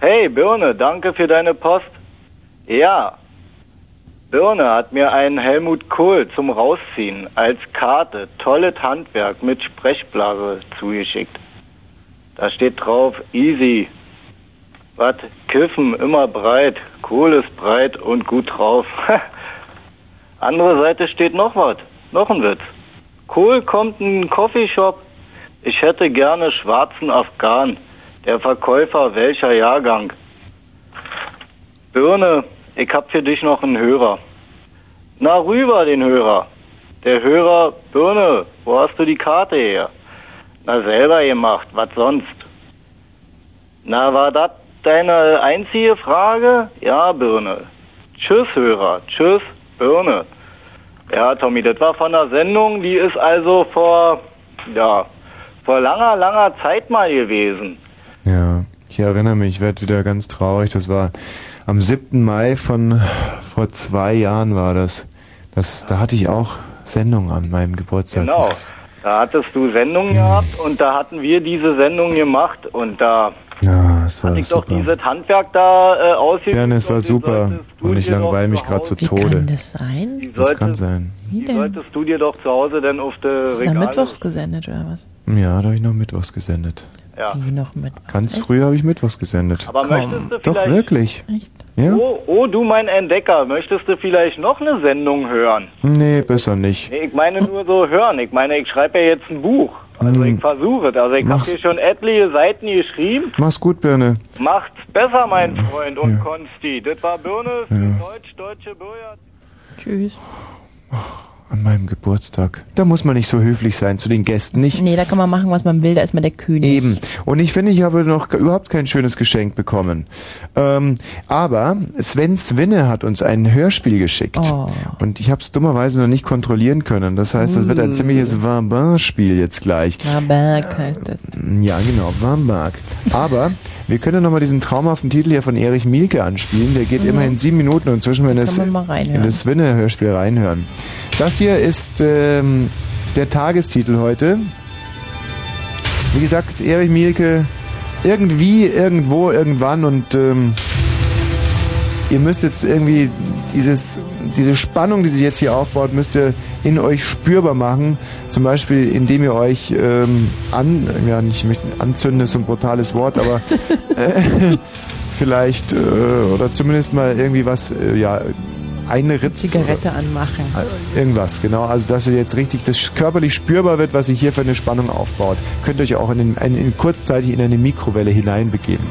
Hey Birne, danke für deine Post. Ja, Birne hat mir einen Helmut Kohl zum Rausziehen als Karte, tolles Handwerk mit Sprechblase zugeschickt. Da steht drauf, easy. Was? Kiffen, immer breit. Kohl ist breit und gut drauf. Andere Seite steht noch was. Noch ein Witz. Kohl kommt in einen Coffeeshop. Ich hätte gerne schwarzen Afghan. Der Verkäufer, welcher Jahrgang? Birne, ich hab für dich noch einen Hörer. Na rüber den Hörer. Der Hörer, Birne, wo hast du die Karte her? Na selber gemacht, was sonst? Na, war das deine einzige Frage? Ja, Birne. Tschüss, Hörer. Tschüss, Birne. Ja, Tommy, das war von der Sendung, die ist also vor, ja, vor langer, langer Zeit mal gewesen. Ja, ich erinnere mich, ich werde wieder ganz traurig. Das war am 7. Mai von vor zwei Jahren war das. das da hatte ich auch Sendung an meinem Geburtstag. Genau. Da hattest du Sendungen gehabt und da hatten wir diese Sendung gemacht und da Ja, es war hatte ich doch super. dieses Handwerk da äh, ausgeübt. Ja, es war und super. du Und ich doch langweile mich gerade zu Tode. das sein? Die Das kann sein. die solltest du dir doch zu Hause dann auf der Ist na Regale... mittwochs gesendet oder was? Ja, da habe ich noch Mittwochs gesendet. Ja. Wie noch mit? Ganz früh habe ich Mittwochs gesendet. Aber möchtest du Doch, vielleicht... wirklich. Ja? Oh, oh, du mein Entdecker, möchtest du vielleicht noch eine Sendung hören? Nee, besser nicht. Nee, ich meine nur so hören. Ich meine, ich schreibe ja jetzt ein Buch. Also Hm. ich versuche es. Also ich habe hier schon etliche Seiten geschrieben. Mach's gut, Birne. Macht's besser, mein Freund und Konsti. Das war Birne für Ja. Deutsch, Deutsche Bürger. Tschüss. An meinem Geburtstag. Da muss man nicht so höflich sein zu den Gästen, nicht? Nee, da kann man machen, was man will, da ist man der König. Eben. Und ich finde, ich habe noch überhaupt kein schönes Geschenk bekommen. Ähm, aber Sven Swinne hat uns ein Hörspiel geschickt. Oh. Und ich habe es dummerweise noch nicht kontrollieren können. Das heißt, das wird ein Uh. ziemliches Vambin-Spiel jetzt gleich. Raback heißt das. Ja, genau, Wambach. Aber wir können nochmal diesen traumhaften Titel hier von Erich Mielke anspielen. Der geht Mhm. immerhin sieben Minuten und zwischen wenn es in das Swinne-Hörspiel reinhören. Das hier ist ähm, der Tagestitel heute. Wie gesagt, Erich Mielke irgendwie, irgendwo, irgendwann und ähm, ihr müsst jetzt irgendwie dieses, diese Spannung, die sich jetzt hier aufbaut, müsst ihr in euch spürbar machen. Zum Beispiel, indem ihr euch ähm, an, ja, nicht anzünden ist so ein brutales Wort, aber äh, vielleicht äh, oder zumindest mal irgendwie was, äh, ja, einritzt. Zigarette anmachen. Irgendwas, genau. Also, dass ihr jetzt richtig das körperlich spürbar wird, was sich hier für eine Spannung aufbaut. Könnt ihr euch auch in, in, in kurzzeitig in eine Mikrowelle hineinbegeben.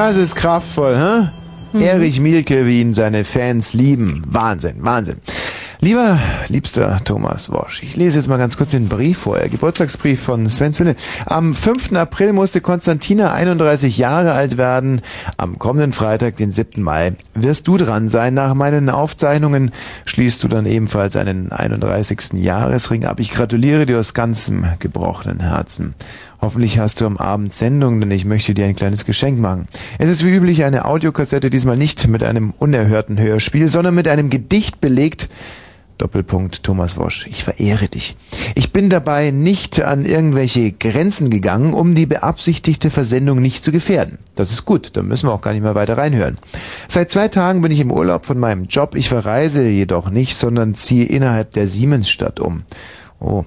Das ist kraftvoll, hä? Mhm. Erich Mielke, wie ihn seine Fans lieben. Wahnsinn, Wahnsinn. Lieber, liebster Thomas Wosch, ich lese jetzt mal ganz kurz den Brief vor. Geburtstagsbrief von Sven Swinne. Am 5. April musste Konstantina 31 Jahre alt werden. Am kommenden Freitag, den 7. Mai, wirst du dran sein. Nach meinen Aufzeichnungen schließt du dann ebenfalls einen 31. Jahresring ab. Ich gratuliere dir aus ganzem gebrochenen Herzen. Hoffentlich hast du am Abend Sendung, denn ich möchte dir ein kleines Geschenk machen. Es ist wie üblich eine Audiokassette, diesmal nicht mit einem unerhörten Hörspiel, sondern mit einem Gedicht belegt. Doppelpunkt Thomas Wosch, ich verehre dich. Ich bin dabei nicht an irgendwelche Grenzen gegangen, um die beabsichtigte Versendung nicht zu gefährden. Das ist gut, da müssen wir auch gar nicht mehr weiter reinhören. Seit zwei Tagen bin ich im Urlaub von meinem Job. Ich verreise jedoch nicht, sondern ziehe innerhalb der Siemensstadt um. Oh,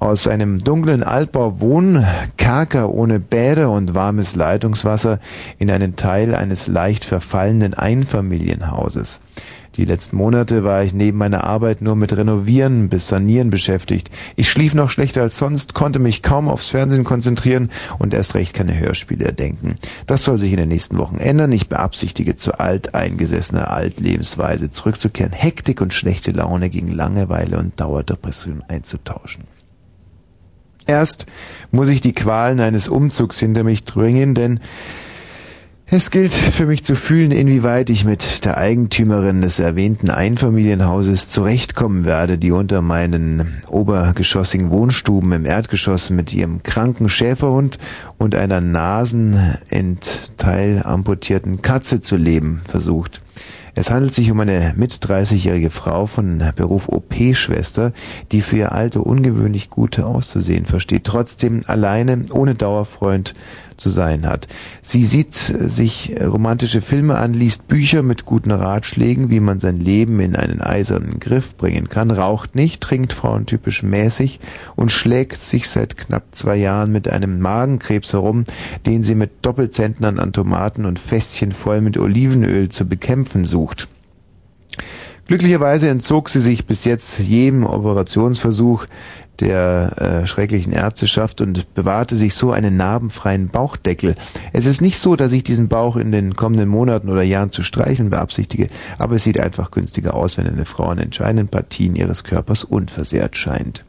aus einem dunklen Altbau Wohnkerker ohne Bäder und warmes Leitungswasser in einen Teil eines leicht verfallenen Einfamilienhauses. Die letzten Monate war ich neben meiner Arbeit nur mit Renovieren bis Sanieren beschäftigt. Ich schlief noch schlechter als sonst, konnte mich kaum aufs Fernsehen konzentrieren und erst recht keine Hörspiele erdenken. Das soll sich in den nächsten Wochen ändern. Ich beabsichtige, zur alteingesessener Altlebensweise zurückzukehren, Hektik und schlechte Laune gegen Langeweile und Dauerdepression einzutauschen. Erst muss ich die Qualen eines Umzugs hinter mich bringen, denn es gilt für mich zu fühlen, inwieweit ich mit der Eigentümerin des erwähnten Einfamilienhauses zurechtkommen werde, die unter meinen obergeschossigen Wohnstuben im Erdgeschoss mit ihrem kranken Schäferhund und einer Nasenendteil amputierten Katze zu leben versucht. Es handelt sich um eine mit 30-jährige Frau von Beruf OP-Schwester, die für ihr Alter ungewöhnlich gut auszusehen versteht, trotzdem alleine, ohne Dauerfreund zu sein hat. Sie sieht sich romantische Filme an, liest Bücher mit guten Ratschlägen, wie man sein Leben in einen eisernen Griff bringen kann, raucht nicht, trinkt frauentypisch mäßig und schlägt sich seit knapp zwei Jahren mit einem Magenkrebs herum, den sie mit Doppelzentnern an Tomaten und Fässchen voll mit Olivenöl zu bekämpfen sucht. Glücklicherweise entzog sie sich bis jetzt jedem Operationsversuch, der äh, schrecklichen Ärzteschaft und bewahrte sich so einen narbenfreien Bauchdeckel. Es ist nicht so, dass ich diesen Bauch in den kommenden Monaten oder Jahren zu streicheln beabsichtige, aber es sieht einfach günstiger aus, wenn eine Frau an entscheidenden Partien ihres Körpers unversehrt scheint.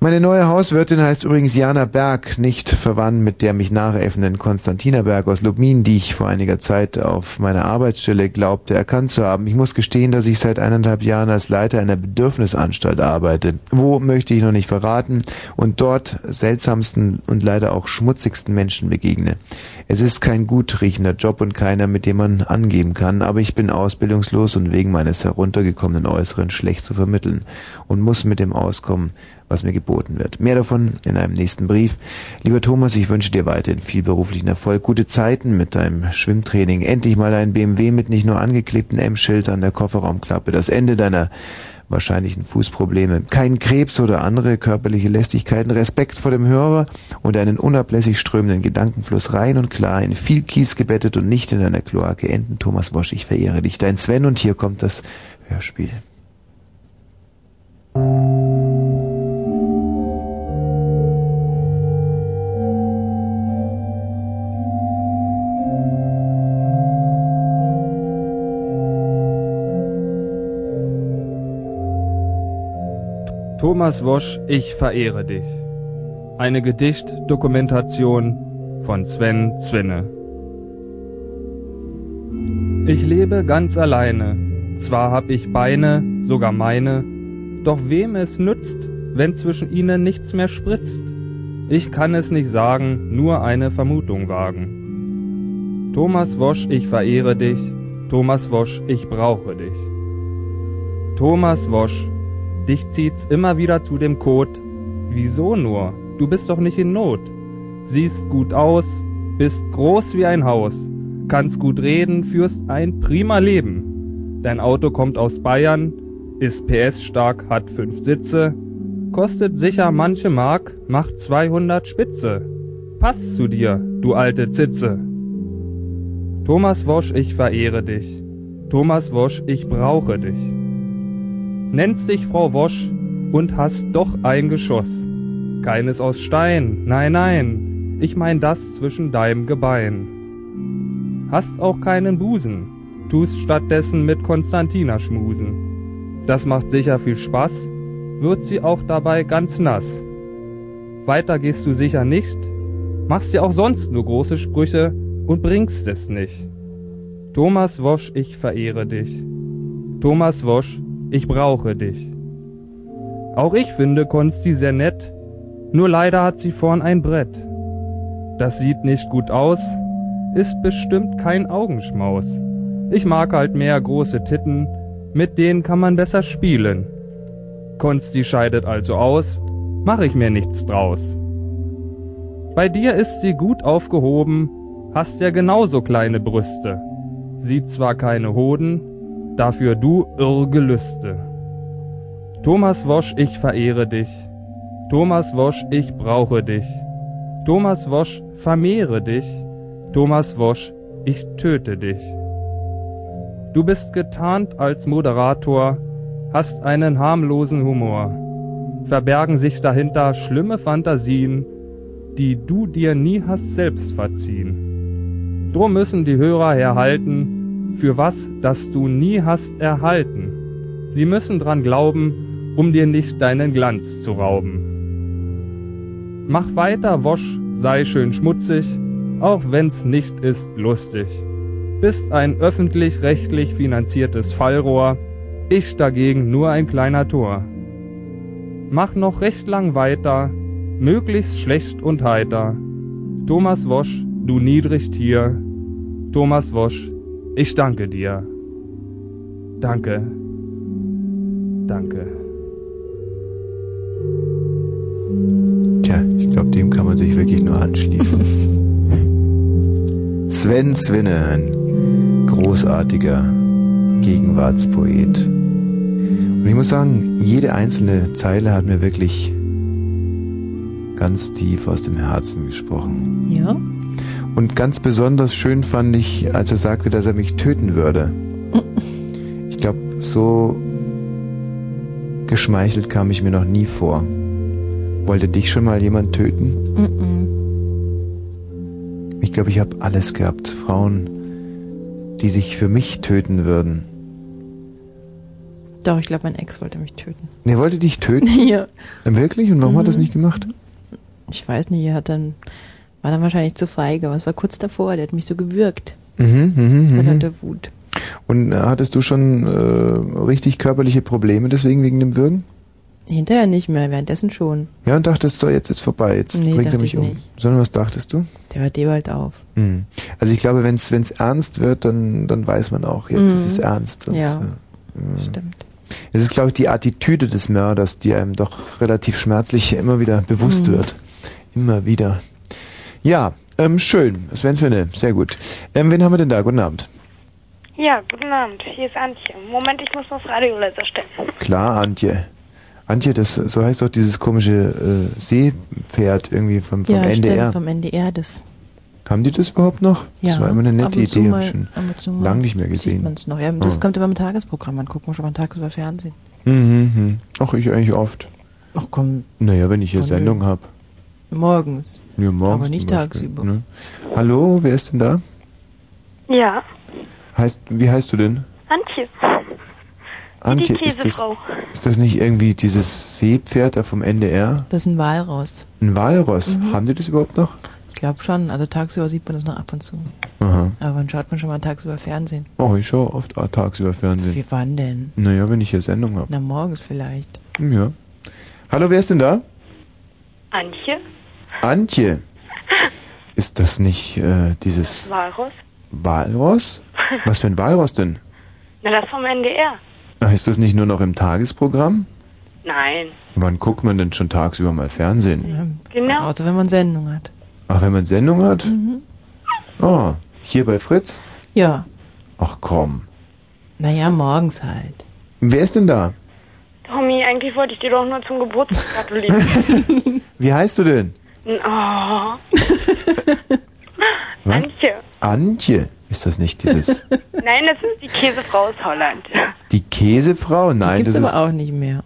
Meine neue Hauswirtin heißt übrigens Jana Berg, nicht verwandt mit der mich nachäffenden Konstantina Berg aus Lubmin, die ich vor einiger Zeit auf meiner Arbeitsstelle glaubte erkannt zu haben. Ich muss gestehen, dass ich seit eineinhalb Jahren als Leiter einer Bedürfnisanstalt arbeite. Wo möchte ich noch nicht verraten und dort seltsamsten und leider auch schmutzigsten Menschen begegne. Es ist kein gut riechender Job und keiner, mit dem man angeben kann, aber ich bin ausbildungslos und wegen meines heruntergekommenen Äußeren schlecht zu vermitteln und muss mit dem auskommen, was mir geboten wird. Mehr davon in einem nächsten Brief. Lieber Thomas, ich wünsche dir weiterhin viel beruflichen Erfolg, gute Zeiten mit deinem Schwimmtraining, endlich mal ein BMW mit nicht nur angeklebten M-Schild an der Kofferraumklappe, das Ende deiner wahrscheinlichen Fußprobleme, kein Krebs oder andere körperliche Lästigkeiten, Respekt vor dem Hörer und einen unablässig strömenden Gedankenfluss rein und klar in viel Kies gebettet und nicht in einer Kloake enden. Thomas Wosch, ich verehre dich, dein Sven und hier kommt das Hörspiel. Thomas Wosch, ich verehre dich. Eine Gedichtdokumentation von Sven Zwinne. Ich lebe ganz alleine, zwar hab ich Beine, sogar meine, doch wem es nützt, wenn zwischen ihnen nichts mehr spritzt? Ich kann es nicht sagen, nur eine Vermutung wagen. Thomas Wosch, ich verehre dich, Thomas Wosch, ich brauche dich. Thomas Wosch, Dich zieht's immer wieder zu dem Kot. Wieso nur? Du bist doch nicht in Not. Siehst gut aus, bist groß wie ein Haus, kannst gut reden, führst ein prima Leben. Dein Auto kommt aus Bayern, ist PS stark, hat fünf Sitze, kostet sicher manche Mark, macht 200 Spitze. Passt zu dir, du alte Zitze. Thomas Wosch, ich verehre dich. Thomas Wosch, ich brauche dich nennst dich Frau Wosch und hast doch ein Geschoss. Keines aus Stein, nein, nein. ich mein das zwischen deinem Gebein. Hast auch keinen Busen, tust stattdessen mit Konstantina schmusen. Das macht sicher viel Spaß, wird sie auch dabei ganz nass. Weiter gehst du sicher nicht, machst dir auch sonst nur große Sprüche und bringst es nicht. Thomas Wosch, ich verehre dich. Thomas Wosch, ich brauche dich. Auch ich finde Konsti sehr nett, nur leider hat sie vorn ein Brett. Das sieht nicht gut aus, ist bestimmt kein Augenschmaus. Ich mag halt mehr große Titten, mit denen kann man besser spielen. Konsti scheidet also aus, mach ich mir nichts draus. Bei dir ist sie gut aufgehoben, hast ja genauso kleine Brüste. Sieht zwar keine Hoden, dafür du irr Gelüste. Thomas Wosch, ich verehre dich. Thomas Wosch, ich brauche dich. Thomas Wosch, vermehre dich. Thomas Wosch, ich töte dich. Du bist getarnt als Moderator, hast einen harmlosen Humor. Verbergen sich dahinter schlimme Fantasien, die du dir nie hast selbst verziehen. Drum müssen die Hörer herhalten, für was, das du nie hast erhalten. Sie müssen dran glauben, um dir nicht deinen Glanz zu rauben. Mach weiter, Wosch, sei schön schmutzig, auch wenn's nicht ist lustig. Bist ein öffentlich-rechtlich finanziertes Fallrohr, ich dagegen nur ein kleiner Tor. Mach noch recht lang weiter, möglichst schlecht und heiter. Thomas Wosch, du niedrig Tier. Thomas Wosch, ich danke dir. Danke. Danke. Tja, ich glaube, dem kann man sich wirklich nur anschließen. Sven Swinne, ein großartiger Gegenwartspoet. Und ich muss sagen, jede einzelne Zeile hat mir wirklich ganz tief aus dem Herzen gesprochen. Ja. Und ganz besonders schön fand ich, als er sagte, dass er mich töten würde. Ich glaube, so geschmeichelt kam ich mir noch nie vor. Wollte dich schon mal jemand töten? Ich glaube, ich habe alles gehabt. Frauen, die sich für mich töten würden. Doch, ich glaube, mein Ex wollte mich töten. Ne, er wollte dich töten? Ja. Wirklich? Und warum hat er das Mhm. nicht gemacht? Ich weiß nicht, er hat dann, war dann wahrscheinlich zu feige, aber es war kurz davor, der hat mich so gewürgt. Mhm, mhm, Vor mhm. lauter Wut. Und äh, hattest du schon äh, richtig körperliche Probleme deswegen wegen dem Würgen? Hinterher nicht mehr, währenddessen schon. Ja, und dachtest so, jetzt ist vorbei, jetzt Nee, bringt er mich ich um. nicht. Sondern was dachtest du? Der hört eh bald auf. Mhm. Also ich glaube, wenn es ernst wird, dann, dann weiß man auch, jetzt Mhm. ist es ernst. Und, Ja, äh, stimmt. Es ist, glaube ich, die Attitüde des Mörders, die einem doch relativ schmerzlich immer wieder bewusst Mhm. wird. Immer wieder. Ja, ähm, schön. Sven Svenne, sehr gut. Ähm, wen haben wir denn da? Guten Abend. Ja, guten Abend. Hier ist Antje. Moment, ich muss das Radio leiser stellen. Klar, Antje. Antje, das, so heißt doch dieses komische äh, Seepferd irgendwie vom, vom ja, NDR. stimmt, vom NDR, das. Haben die das überhaupt noch? Ja, das war immer eine nette Idee, mal- hab ich schon lange nicht mehr Sieht gesehen. noch. Ja, das Ah. kommt immer im Tagesprogramm. Man guckt man schon mal tagsüber Fernsehen. Mhm, mhm. Ach, ich eigentlich oft. Ach komm, Naja, wenn ich hier Sendung habe. Morgens. Ja, morgens Aber nicht Beispiel, tagsüber. Ne? Hallo, wer ist denn da? Ja, Heißt, wie heißt du denn? Antje. Antje, die ist das, ist das nicht irgendwie dieses Seepferd da vom NDR? Das ist ein Walraus. Ein Walross. Mhm. Haben die das überhaupt noch? Ich glaube schon. Also tagsüber sieht man das noch ab und zu. Aha. Aber wann schaut man schon mal tagsüber Fernsehen? Oh, ich schaue oft tagsüber Fernsehen. Wie wann denn? Naja, wenn ich hier Sendung habe. Na, morgens vielleicht. Ja. Hallo, wer ist denn da? Antje? Antje. Ist das nicht äh, dieses Walross? Walross? Was für ein Walross denn? Na, das vom NDR. Ach, ist das nicht nur noch im Tagesprogramm? Nein. Wann guckt man denn schon tagsüber mal Fernsehen? Genau. Außer wenn man Sendung hat. Ach, wenn man Sendung hat? Mhm. Oh, hier bei Fritz? Ja. Ach komm. Naja, morgens halt. Wer ist denn da? Tommy, eigentlich wollte ich dir doch nur zum Geburtstag gratulieren. Wie heißt du denn? Oh. Was? Antje. Antje. Ist das nicht dieses Nein, das ist die Käsefrau aus Holland. die Käsefrau? Die Nein, gibt's das aber ist auch nicht mehr.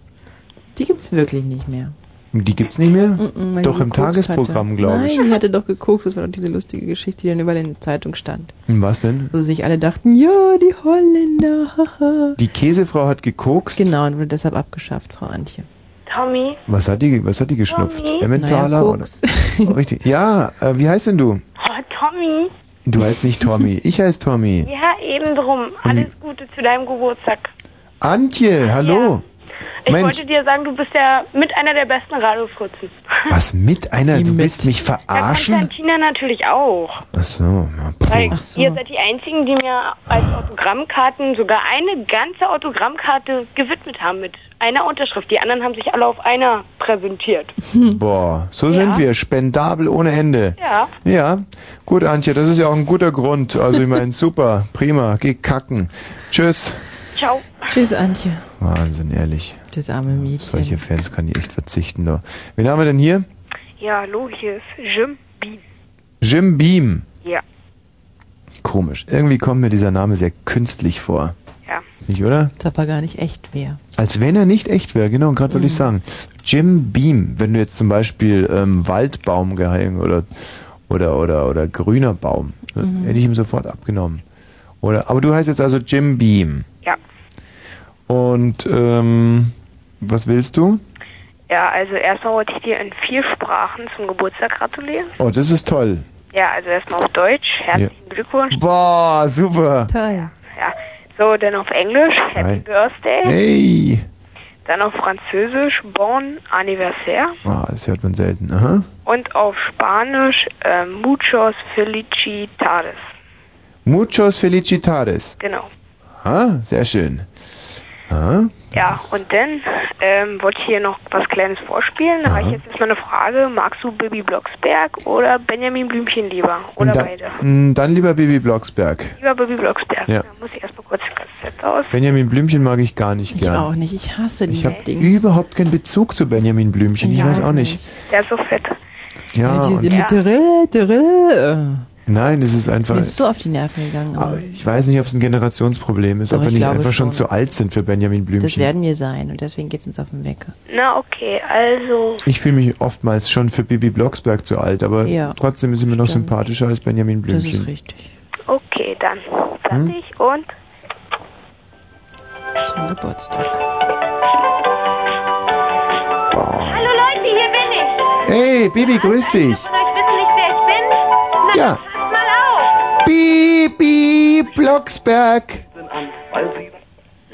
Die gibt's wirklich nicht mehr. Die gibt's nicht mehr? Mm, weil Doch die im Tagesprogramm, glaube ich. Nein, die hatte doch gekokst. Das war doch diese lustige Geschichte, die dann überall in der Zeitung stand. Was denn? Wo sich alle dachten, ja, die Holländer, haha. Die Käsefrau hat gekokst. Genau, und wurde deshalb abgeschafft, Frau Antje. Tommy. Was hat die, was hat die geschnupft? Tommy? Emmentaler? Naja, oder? Oh, richtig. Ja, äh, wie heißt denn du? Oh, Tommy. Du heißt nicht Tommy. Ich heiße Tommy. Ja, eben drum. Alles Gute zu deinem Geburtstag. Antje, hallo. Ich Mensch, wollte dir sagen, du bist ja mit einer der besten Radiofritzen. was mit einer? Du willst mich Ja, verarschen? Konstantina natürlich auch. Ach so. na. Weil ihr seid die Einzigen, die mir als Autogrammkarten sogar eine ganze Autogrammkarte gewidmet haben mit einer Unterschrift. Die anderen haben sich alle auf einer präsentiert. Boah, so sind wir. Spendabel ohne Ende. Ja. Ja, gut, Antje, das ist ja auch ein guter Grund. Also ich meine, super, prima, geh kacken. Tschüss. Ciao. Tschüss, Antje. Wahnsinn, ehrlich. Das arme Mädchen. Solche Fans kann ich echt verzichten. Da. Wen haben wir denn hier? Ja, hallo, hier ist Jim Bean. Jim Beam. Ja. Komisch. Irgendwie kommt mir dieser Name sehr künstlich vor. Ja. Nicht, oder? Als ob er gar nicht echt wäre. Als wenn er nicht echt wäre, genau, gerade wollte ich sagen. Jim Beam, wenn du jetzt zum Beispiel ähm, Waldbaum geheigen oder, oder, oder, oder grüner Baum, ne, Mhm. hätte ich ihm sofort abgenommen. Oder, aber du heißt jetzt also Jim Beam. Ja. Und ähm, was willst du? Ja, also erstmal wollte ich dir in vier Sprachen zum Geburtstag gratulieren. Oh, das ist toll. Ja, also erstmal auf Deutsch. Herzlichen Glückwunsch. Boah, super. Toll. Ja. So, dann auf Englisch. Happy Hi. Birthday. Hey. Dann auf Französisch. Bon Anniversaire. Ah, das hört man selten. Aha. Und auf Spanisch äh, Muchos Felicitades. Muchos felicitares. Genau. Ah, sehr schön. Ja, und dann ähm, wollte ich hier noch was Kleines vorspielen. Da habe ich jetzt erstmal eine Frage. Magst du Bibi Blocksberg oder Benjamin Blümchen lieber? Oder da, beide? mh, dann lieber Bibi Blocksberg. Lieber Bibi Blocksberg. Ja. Da muss ich erstmal kurz das Kassett aus. Benjamin Blümchen mag ich gar nicht Ich gern. auch nicht. Ich hasse Ich dieses habe überhaupt keinen Bezug zu Benjamin Blümchen. Ich Ja, weiß auch nicht. Der ist so fett. Ja, diese und, mit Terrell, Terrell. Nein, es ist einfach. Mir ist so auf die Nerven gegangen. Aber ich weiß nicht, ob es ein Generationsproblem ist, Doch, ob wir ich nicht einfach schon schon. zu alt sind für Benjamin Das Blümchen. werden wir sein und deswegen geht's uns auf den Wecker. Na, okay, also. Ich fühle mich oftmals schon für Bibi Blocksberg zu alt, aber Ja, trotzdem ist sie mir noch sympathischer als Benjamin Das ist Blümchen. richtig. Okay, dann. Hm? Fertig und. Zum Geburtstag. Hallo Leute, hier bin ich. Hey, Bibi, grüß dich. Wollt ihr wissen nicht, wer ich bin? Na, Ja. Bibi Blocksberg.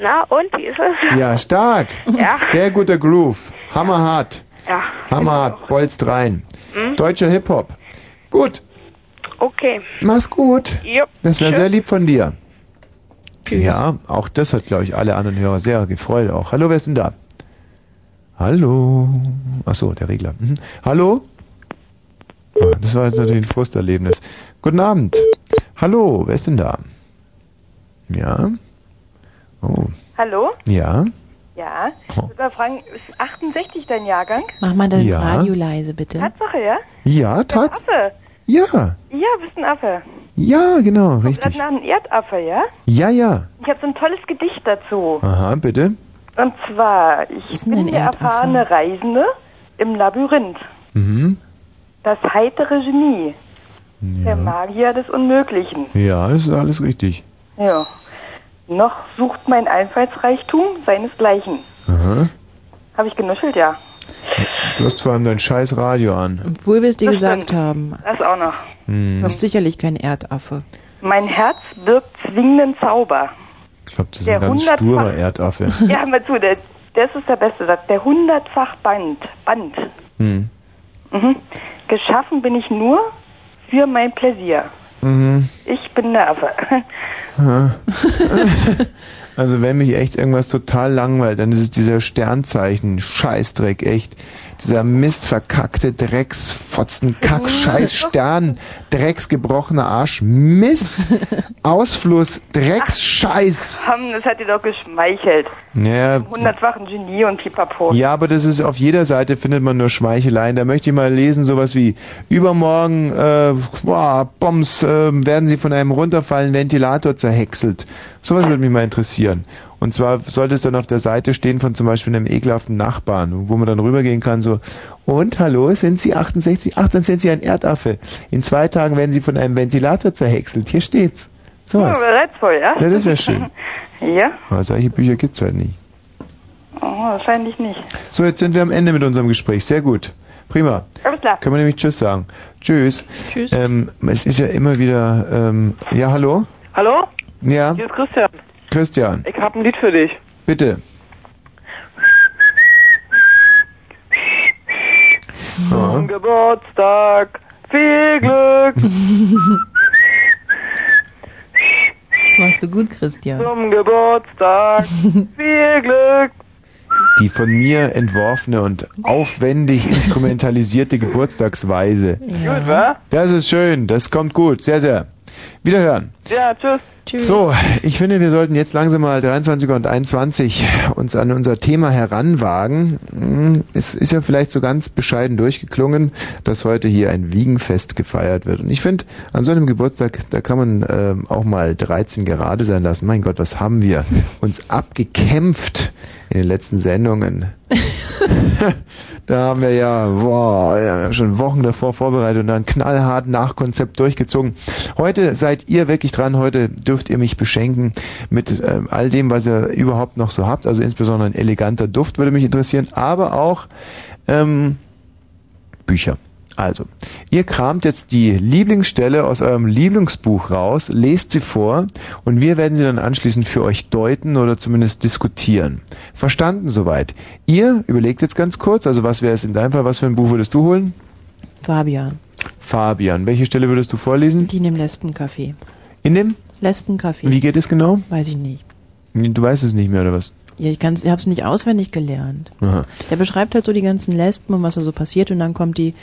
Na, und, wie ist es? Ja, stark. Ja. Sehr guter Groove. Hammerhart. Ja. Hammerhart. Bolzt rein. Hm? Deutscher Hip-Hop. Gut. Okay. Mach's gut. Jo. Das wäre sehr lieb von dir. Ja, auch das hat, glaube ich, alle anderen Hörer sehr gefreut auch. Hallo, wer ist denn da? Hallo. Ach so, der Regler. Mhm. Hallo? Ah, Das war jetzt natürlich ein Frusterlebnis. Guten Abend. Hallo, wer ist denn da? Ja? Oh, Hallo? ja? Ja. Ich würde mal fragen, ist 68 dein Jahrgang? Mach mal dein Ja. Radio leise, bitte. Tatsache, ja? Ja, Tat? Affe. Ja, Ja, bist ein Affe. ja, genau, Gerade richtig. nach einem Erdaffe, ja? Ja, ja. Ich habe so ein tolles Gedicht dazu. Aha, bitte. Und zwar, ich ist denn bin ein der Erdaffe? erfahrene Reisende im Labyrinth. Mhm. Das heitere Genie. Der Magier des Unmöglichen. Ja, das ist alles richtig. Ja. Noch sucht mein Einfallsreichtum seinesgleichen. Aha. Habe ich genuschelt, ja. Du hast vor allem dein scheiß Radio an. Obwohl wir es dir Das gesagt stimmt. haben. Das auch noch. Hm. Du bist sicherlich kein Erdaffe. Mein Herz wirkt zwingenden Zauber. Ich glaube, das ist Der ein ganz sturer Erdaffe. Ja, hör mal zu, der, das ist der beste Satz. Der hundertfach Band. Band. Hm. Mhm. Geschaffen bin ich nur für mein Pläsier. Mhm. Ich bin. Aha. Also wenn mich echt irgendwas total langweilt, dann ist es dieser Sternzeichen, Scheißdreck, echt. Dieser Mist, verkackte Drecksfotzen, Kack, Scheiß, Stern, Drecksgebrochener Arsch, Mist, Ausfluss, Drecksscheiß. Komm, das hat dir doch geschmeichelt. Ja, Hundertfachen Genie und Pipapo. ja, aber das ist auf jeder Seite findet man nur Schmeicheleien. Da möchte ich mal lesen, sowas wie übermorgen, äh, boah, Bombs, äh, werden sie von einem runterfallenden Ventilator zerhäckselt. Sowas würde mich mal interessieren. Und zwar sollte es dann auf der Seite stehen von zum Beispiel einem ekelhaften Nachbarn, wo man dann rübergehen kann, so, und hallo, sind Sie 68? Ach, dann sind Sie ein Erdaffe. In zwei Tagen werden Sie von einem Ventilator zerhäckselt. Hier steht's. So was. Ja, reizvoll, ja? Ja, das wäre schön. ja? Aber solche Bücher gibt's halt nicht. Oh, wahrscheinlich nicht. So, jetzt sind wir am Ende mit unserem Gespräch. Sehr gut. Prima. Alles klar. Können wir nämlich Tschüss sagen. Tschüss. Tschüss. Ähm, es ist ja immer wieder, ähm, ja, hallo? Hallo? Ja, Hier ist Christian. Christian, Ich habe ein Lied für dich. bitte. Zum Geburtstag viel Glück. Das machst du gut, Christian. Zum Geburtstag viel Glück. Die von mir entworfene und aufwendig instrumentalisierte Geburtstagsweise. Gut, wa? Das ist schön, das kommt gut, sehr, sehr. Wiederhören. Ja, tschüss. So, ich finde, wir sollten jetzt langsam mal 23 und 21 uns an unser Thema heranwagen. Hm, Es ist ja vielleicht so ganz bescheiden durchgeklungen, dass heute hier ein Wiegenfest gefeiert wird. Und ich finde, an so einem Geburtstag, da kann man ähm, auch mal 13 gerade sein lassen. Mein Gott, was haben wir uns abgekämpft in den letzten Sendungen. Da haben wir ja, boah, schon Wochen davor vorbereitet und dann knallhart nach Konzept durchgezogen. Heute seid ihr wirklich dran. Heute dürft ihr mich beschenken mit ähm, all dem, was ihr überhaupt noch so habt. Also insbesondere ein eleganter Duft würde mich interessieren, aber auch ähm, Bücher. Also, ihr kramt jetzt die Lieblingsstelle aus eurem Lieblingsbuch raus, lest sie vor und wir werden sie dann anschließend für euch deuten oder zumindest diskutieren. Verstanden soweit? Ihr überlegt jetzt ganz kurz, also was wäre es in deinem Fall, was für ein Buch würdest du holen? Fabian. Fabian, welche Stelle würdest du vorlesen? Die in dem Lesbencafé. In dem? Lesbencafé. Wie geht es genau? Weiß ich nicht. Du weißt es nicht mehr, oder was? Ja, ich, ich habe es nicht auswendig gelernt. Aha. Der beschreibt halt so die ganzen Lesben und was da so passiert und dann kommt die,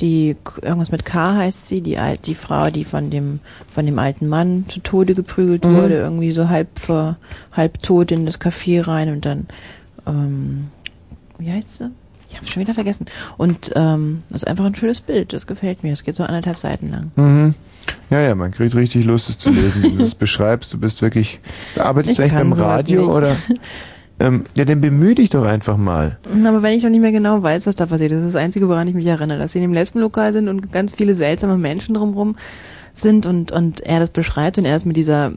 die irgendwas mit K heißt sie, die alt, die Frau, die von dem von dem alten Mann zu Tode geprügelt Mhm. wurde, irgendwie so halb ver, halb tot in das Café rein und dann ähm, wie heißt sie? Ich habe schon wieder vergessen. Und ähm, das ist einfach ein schönes Bild. Das gefällt mir. Das geht so anderthalb Seiten lang. Mhm. Ja, ja, man kriegt richtig Lust, es zu lesen. Wenn du es beschreibst, du bist wirklich. Arbeitest du eigentlich beim Radio nicht. oder? Ähm, ja, dann bemühe dich doch einfach mal. Aber wenn ich noch nicht mehr genau weiß, was da passiert, das ist das Einzige, woran ich mich erinnere, dass sie in dem Lesbenlokal sind und ganz viele seltsame Menschen drumherum sind und, und er das beschreibt und er ist mit dieser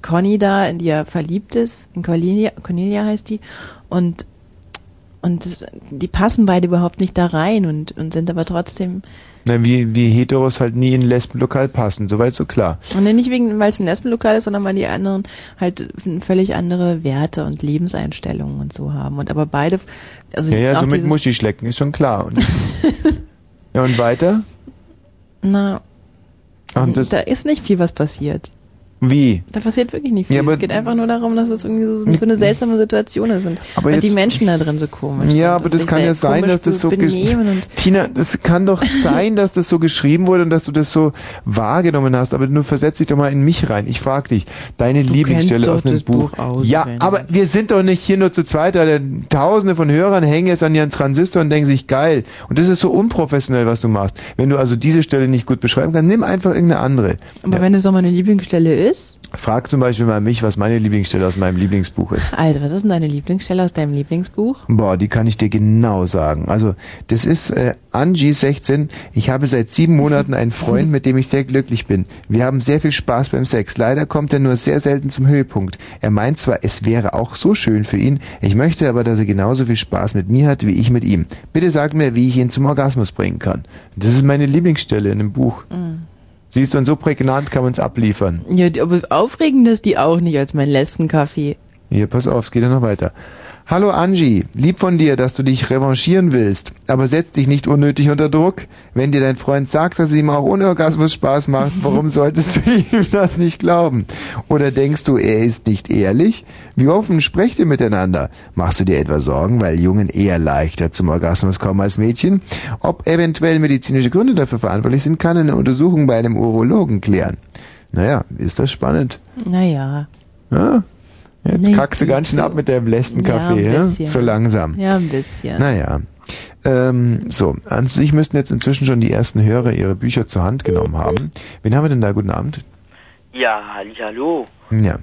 Conny da, in die er verliebt ist, in Cornelia, Cornelia heißt die, und, und die passen beide überhaupt nicht da rein und, und sind aber trotzdem, Na, wie, wie Heteros halt nie in ein Lesbenlokal passen, soweit so klar. und nicht wegen, weil es ein Lesbenlokal ist, sondern weil die anderen halt völlig andere Werte und Lebenseinstellungen und so haben und aber beide, also ja, ja, auch so mit Muschi schlecken, ist schon klar. Und, ja, und weiter? na, und da ist nicht viel, was passiert. Wie? Da passiert wirklich nicht viel. Ja, es geht einfach nur darum, dass es irgendwie so, so eine seltsame Situation ist und, Aber die jetzt- Menschen da drin so komisch Ja, aber das kann ja sein, dass das so Tina, das kann doch sein, dass das so geschrieben wurde und dass du das so wahrgenommen hast, aber nur versetz dich doch mal in mich rein. Ich frag dich, deine Lieblingsstelle kennst aus das Buch. Buch ja, aber wir sind doch nicht hier nur zu zweit, da tausende von Hörern hängen jetzt an ihren Transistor und denken sich geil. Und das ist so unprofessionell, was du machst. Wenn du also diese Stelle nicht gut beschreiben kannst, nimm einfach irgendeine andere. aber wenn es doch meine Lieblingsstelle ist, Frag zum Beispiel mal mich, was meine Lieblingsstelle aus meinem Lieblingsbuch ist. Alter, was ist denn deine Lieblingsstelle aus deinem Lieblingsbuch? Boah, die kann ich dir genau sagen. Also, das ist äh, Angie 16. Ich habe seit sieben Monaten einen Freund, mit dem ich sehr glücklich bin. Wir haben sehr viel Spaß beim Sex. Leider kommt er nur sehr selten zum Höhepunkt. Er meint zwar, es wäre auch so schön für ihn, ich möchte aber, dass er genauso viel Spaß mit mir hat, wie ich mit ihm. Bitte sag mir, wie ich ihn zum Orgasmus bringen kann. Das ist meine Lieblingsstelle in dem Buch. Mhm. Siehst du, und so prägnant kann man es abliefern. Ja, aber aufregend ist die auch nicht als mein Lesbencafé. Hier, pass auf, es geht ja noch weiter. Hallo Angie, lieb von dir, dass du dich revanchieren willst, aber setz dich nicht unnötig unter Druck. Wenn dir dein Freund sagt, dass es ihm auch ohne Orgasmus Spaß macht, warum solltest du ihm das nicht glauben? Oder denkst du, er ist nicht ehrlich? Wie offen sprecht ihr miteinander? Machst du dir etwa Sorgen, weil Jungen eher leichter zum Orgasmus kommen als Mädchen? Ob eventuell medizinische Gründe dafür verantwortlich sind, kann eine Untersuchung bei einem Urologen klären. Naja, ist das spannend? Naja. Ja? Jetzt Nee, kackst du ganz schön ab mit deinem Lesbencafé, Ja, ja, ein bisschen. So langsam. Ja, ein bisschen. Naja. Ähm, so, an sich müssten jetzt inzwischen schon die ersten Hörer ihre Bücher zur Hand genommen haben. Wen haben wir denn da? Guten Abend. Ja, hallo. Ja.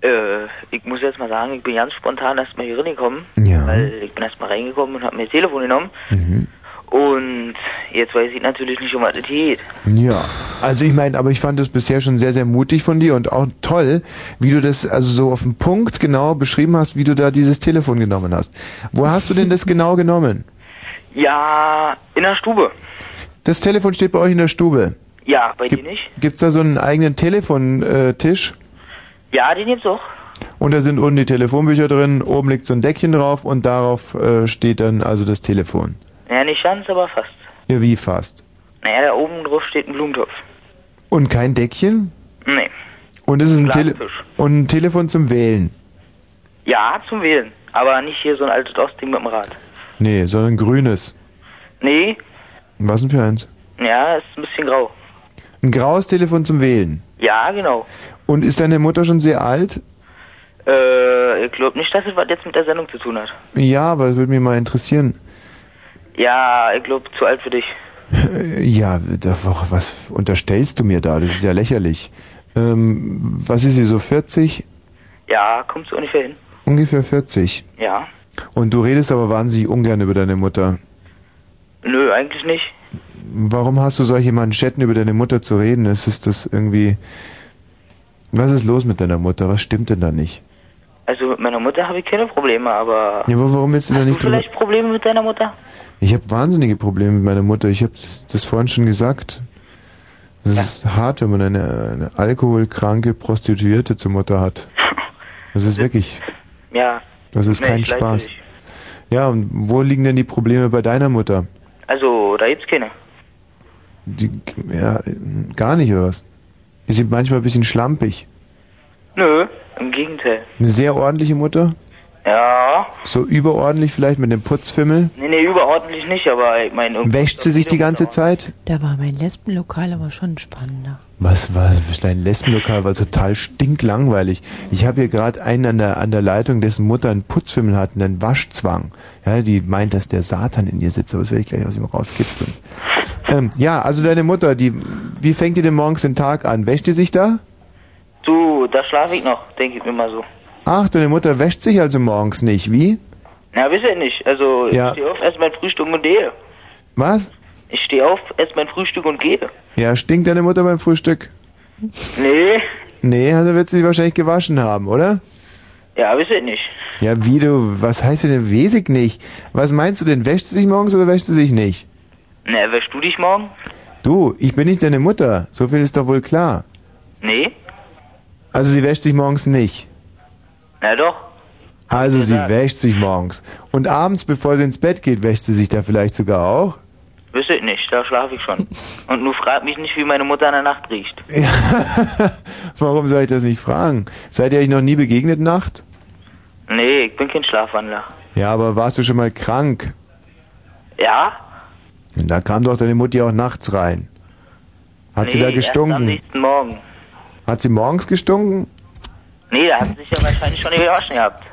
Äh, ich muss jetzt mal sagen, ich bin ganz spontan erstmal hier reingekommen. Ja. Weil ich bin erstmal reingekommen und habe mir das Telefon genommen. Mhm. Und jetzt weiß ich natürlich nicht, um was es geht. Ja, also ich meine, aber ich fand das bisher schon sehr, sehr mutig von dir und auch toll, wie du das also so auf den Punkt genau beschrieben hast, wie du da dieses Telefon genommen hast. Wo hast du denn das genau genommen? Ja, in der Stube. Das Telefon steht bei euch in der Stube. Ja, bei dir nicht? Gibt's da so einen eigenen Telefontisch? Ja, den gibt's auch. Und da sind unten die Telefonbücher drin, oben liegt so ein Deckchen drauf und darauf äh, steht dann also das Telefon. Ja, nicht ganz, aber fast. Ja, wie fast? Naja, da oben drauf steht ein Blumentopf. Und kein Deckchen? Nee. Und es ist ein, Tele und ein Telefon zum Wählen? Ja, zum Wählen. Aber nicht hier so ein altes Ostding mit dem Rad. Nee, sondern grünes. Nee, Was denn für eins? ja, ist ein bisschen grau. Ein graues Telefon zum Wählen. Ja, genau. Und ist deine Mutter schon sehr alt? Äh, ich glaube nicht, dass es was jetzt mit der Sendung zu tun hat. Ja, aber das würde mich mal interessieren. Ja, ich glaube, zu alt für dich. Äh, Ja, was unterstellst du mir da? Das ist ja lächerlich. Ähm, was ist sie, so 40? Ja, kommst du ungefähr hin. Ungefähr 40. Ja. Und du redest aber wahnsinnig ungern über deine Mutter. Nö, eigentlich nicht. Warum hast du solche Manschetten über deine Mutter zu reden? Ist es das irgendwie... Was ist los mit deiner Mutter? Was stimmt denn da nicht? Also mit meiner Mutter habe ich keine Probleme, aber... Ja, aber warum willst du da Hast nicht du drüber... vielleicht Probleme mit deiner Mutter? Ich habe wahnsinnige Probleme mit meiner Mutter. Ich habe das vorhin schon gesagt. Das ist hart, wenn man eine, eine alkoholkranke Prostituierte zur Mutter hat. Das ist wirklich... Ja. Das ist Nee, kein Spaß. nicht. Ja, und wo liegen denn die Probleme bei deiner Mutter? Also, da gibt's keine. Die, ja, gar nicht, oder was? Ist sie manchmal ein bisschen schlampig? Nö, im Gegenteil. Eine sehr ordentliche Mutter? Ja. So überordentlich vielleicht mit dem Putzfimmel? Nee, nee, überordentlich nicht, aber ich meine... irgendwie- Wäscht sie sich die ganze Zeit? Da war mein Lesbenlokal aber schon spannender. Was war dein Lesbenlokal? War total stinklangweilig. Ich habe hier gerade einen an der, an der Leitung, dessen Mutter einen Putzfimmel hat und einen Waschzwang. Ja, die meint, dass der Satan in ihr sitzt, aber das werde ich gleich aus ihm rauskitzeln. Ähm, ja, also deine Mutter, die, wie fängt ihr denn morgens den Tag an? Wäscht ihr sich da? Du, da schlafe ich noch, denke ich mir mal so. Ach, deine Mutter wäscht sich also morgens nicht. Wie? Na, wisst ihr nicht. Also, Ja. ich stehe auf, esse mein Frühstück und gehe. Was? Ich stehe auf, esse mein Frühstück und gehe. Ja, stinkt deine Mutter beim Frühstück? Nee. Nee, also wird sie sich wahrscheinlich gewaschen haben, oder? Ja, wisst ihr nicht. Ja, wie du, was heißt denn wesig nicht? Was meinst du denn, wäscht sie sich morgens oder wäscht sie sich nicht? Na, wäschst du dich morgen? Du, ich bin nicht deine Mutter, so viel ist doch wohl klar. Nee. Also sie wäscht sich morgens nicht. Na doch. Also sie wäscht sich morgens. Und abends, bevor sie ins Bett geht, wäscht sie sich da vielleicht sogar auch? Wisst ihr nicht, da schlafe ich schon. und nur frag mich nicht, wie meine Mutter in der Nacht riecht. Warum soll ich das nicht fragen? Seid ihr euch noch nie begegnet Nacht? Nee, ich bin kein Schlafwandler. Ja, aber warst du schon mal krank? Ja? Und da kam doch deine Mutti auch nachts rein. Hat sie nee, da Erst am gestunken? nächsten Morgen. Hat sie morgens gestunken? Nee, da hat sie sich ja wahrscheinlich schon gewaschen gehabt.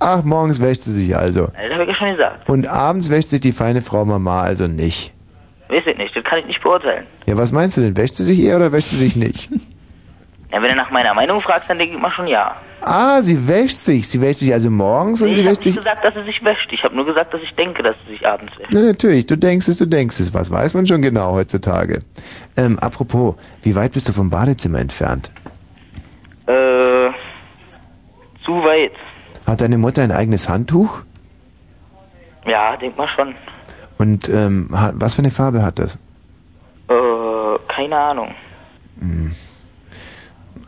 Ach, morgens wäscht sie sich also. Das habe ich ja schon gesagt. Und abends wäscht sich die feine Frau Mama also nicht. Weiß ich nicht, das kann ich nicht beurteilen. Ja, was meinst du denn? Wäscht sie sich eher oder wäscht sie sich nicht? Ja, wenn du nach meiner Meinung fragst, dann denke ich mal schon ja. ah, sie wäscht sich. Sie wäscht sich also morgens und sie ich habe wäscht nicht sich... gesagt, dass sie sich wäscht. Ich habe nur gesagt, dass ich denke, dass sie sich abends wäscht. Na natürlich, du denkst es, du denkst es. Was weiß man schon genau heutzutage? Ähm, apropos, wie weit bist du vom Badezimmer entfernt? Äh, zu weit. Hat deine Mutter ein eigenes Handtuch? Ja, denk mal schon. Und ähm, hat, was für eine Farbe hat das? Äh, keine Ahnung. Hm.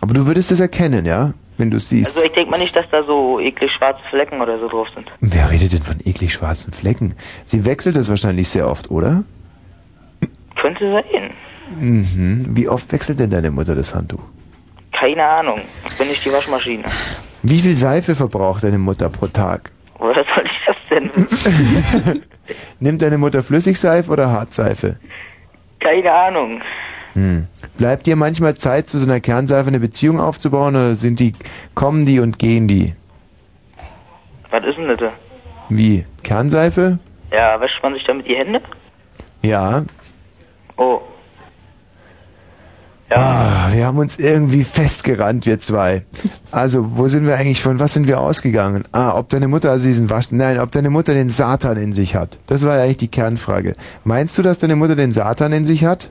Aber du würdest es erkennen, ja? Wenn du es siehst. Also ich denke mal nicht, dass da so eklig schwarze Flecken oder so drauf sind. Wer redet denn von eklig schwarzen Flecken? Sie wechselt das wahrscheinlich sehr oft, oder? Könnte sein. Mhm. Wie oft wechselt denn deine Mutter das Handtuch? Keine Ahnung. Ich bin nicht die Waschmaschine. Wie viel Seife verbraucht deine Mutter pro Tag? Woher soll ich das denn? Nimmt deine Mutter Flüssigseife oder Hartseife? Keine Ahnung. Hm. Bleibt dir manchmal Zeit, zu so einer Kernseife eine Beziehung aufzubauen oder sind die, kommen die und gehen die? Was ist denn das? da? Wie? Kernseife? Ja, wäscht man sich damit die Hände? Ja. Oh. Ah, Ah, wir haben uns irgendwie festgerannt, wir zwei. Also, wo sind wir eigentlich, von was sind wir ausgegangen? Ah, ob deine Mutter also diesen Wasch, nein, ob deine Mutter den Satan in sich hat. Das war ja eigentlich die Kernfrage. Meinst du, dass deine Mutter den Satan in sich hat?